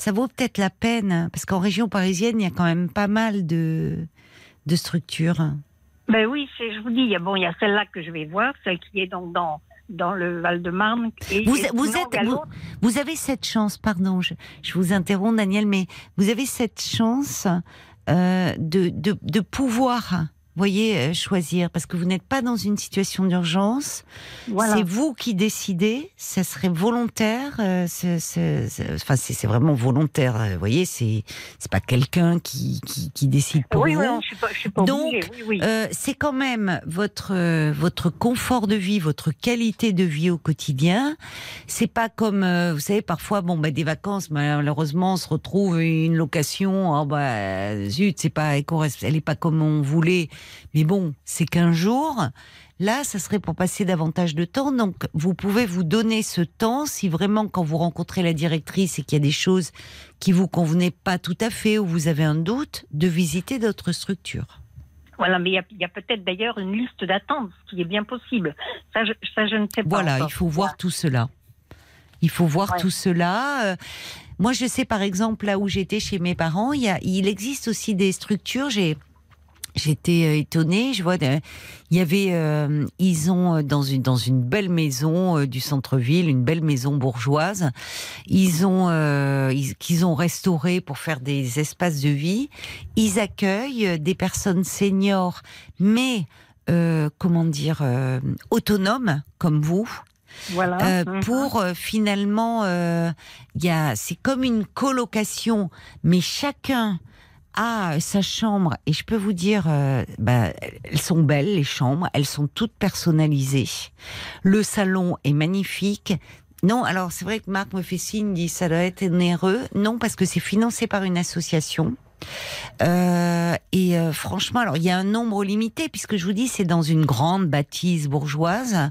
ça vaut peut-être la peine, parce qu'en région parisienne, il y a quand même pas mal de de structures. Ben oui, c'est, je vous dis, il y a, bon, il y a celle-là que je vais voir, celle qui est donc dans, dans le Val-de-Marne. Vous, êtes, vous avez cette chance, pardon, je, je vous interromps, Daniel, mais vous avez cette chance euh, de, de, de pouvoir, voyez, euh, choisir, parce que vous n'êtes pas dans une situation d'urgence. Voilà. C'est vous qui décidez. Ça serait volontaire. euh, c'est- enfin, vraiment volontaire. euh, Vous voyez, c'est c'est pas quelqu'un qui, qui, qui décide pour oui, vous. oui, non, je suis pas, je suis pas Donc, oui. Euh, c'est quand même votre euh, votre confort de vie, votre qualité de vie au quotidien. C'est pas comme vous savez parfois bon bah des vacances malheureusement on se retrouve une location oh bah zut c'est pas elle est pas comme on voulait mais bon c'est qu'un jour. Là, ça serait pour passer davantage de temps. Donc, vous pouvez vous donner ce temps si vraiment, quand vous rencontrez la directrice et qu'il y a des choses qui vous convenaient pas tout à fait ou vous avez un doute, de visiter d'autres structures. Voilà, mais il y a, peut-être d'ailleurs une liste d'attente, ce qui est bien possible. Ça, je, ça, je ne sais pas. Voilà, encore. il faut voir tout cela. Il faut voir Ouais. tout cela. Euh, Moi, je sais par exemple là où j'étais chez mes parents, il, y a, il existe aussi des structures. J'ai J'étais euh, étonnée, je vois, euh, il y avait, euh, ils ont dans une dans une belle maison euh, du centre-ville, une belle maison bourgeoise, ils ont euh, ils- qu'ils ont restauré pour faire des espaces de vie. Ils accueillent des personnes seniors, mais comment dire autonomes comme vous, Voilà. euh, Mhm. pour euh, finalement, euh, il y a, c'est comme une colocation, mais chacun a sa chambre. Et je peux vous dire, euh, bah, elles sont belles les chambres, elles sont toutes personnalisées. Le salon est magnifique. Non, alors c'est vrai que Marc me fait signe, dit ça doit être onéreux. Non, parce que c'est financé par une association. Euh, et euh, franchement, alors il y a un nombre limité puisque je vous dis c'est dans une grande bâtisse bourgeoise,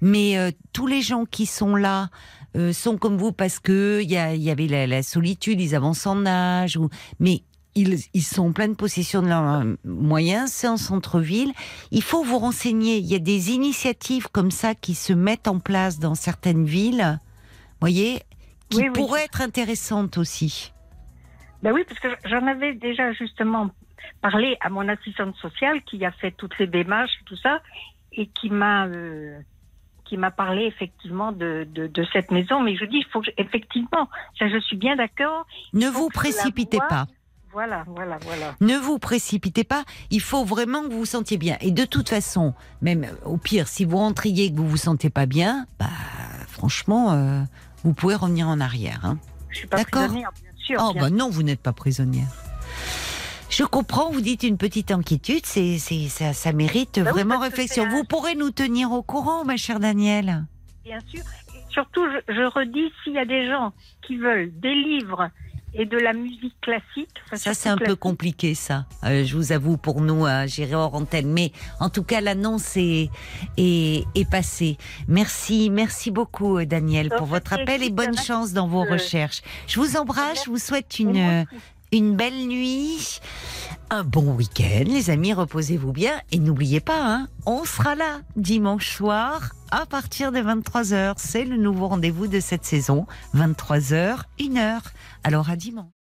mais euh, tous les gens qui sont là euh, sont comme vous parce que il y, y avait la, la solitude, ils avancent en âge, ou mais ils, ils sont en pleine possession de leurs euh, moyens, c'est en centre-ville. Il faut vous renseigner. Il y a des initiatives comme ça qui se mettent en place dans certaines villes, voyez, qui Oui, oui. pourraient être intéressantes aussi. Ben oui, parce que j'en avais déjà justement parlé à mon assistante sociale qui a fait toutes les démarches, tout ça, et qui m'a euh, qui m'a parlé effectivement de, de, de cette maison. Mais je dis, il faut que effectivement, ça, je suis bien d'accord. Ne vous précipitez voie. pas. Voilà, voilà, voilà. Ne vous précipitez pas. Il faut vraiment que vous vous sentiez bien. Et de toute façon, même euh, au pire, si vous rentriez et que vous vous sentez pas bien, bah franchement, euh, vous pouvez revenir en arrière. hein. Je suis pas D'accord. prisonnière, bien sûr. Oh, bien bah non, vous n'êtes pas prisonnière. Je comprends, vous dites une petite inquiétude, c'est, c'est, ça, ça mérite Bah vraiment réflexion. un- Vous pourrez nous tenir au courant, ma chère Danielle. Bien sûr. Et surtout, je, je redis, s'il y a des gens qui veulent des livres et de la musique classique, Ça, c'est un peu compliqué, ça. Euh, je vous avoue, pour nous, à gérer hors antenne. Mais en tout cas, l'annonce est, est, est passée. Merci, merci beaucoup, Daniel, pour votre appel et bonne chance dans vos euh, recherches. Je vous embrasse, je vous souhaite une, Une belle nuit, un bon week-end, les amis, reposez-vous bien. Et n'oubliez pas, hein, on sera là dimanche soir à partir de 23h. C'est le nouveau rendez-vous de cette saison. 23h, 1h. Alors à dimanche.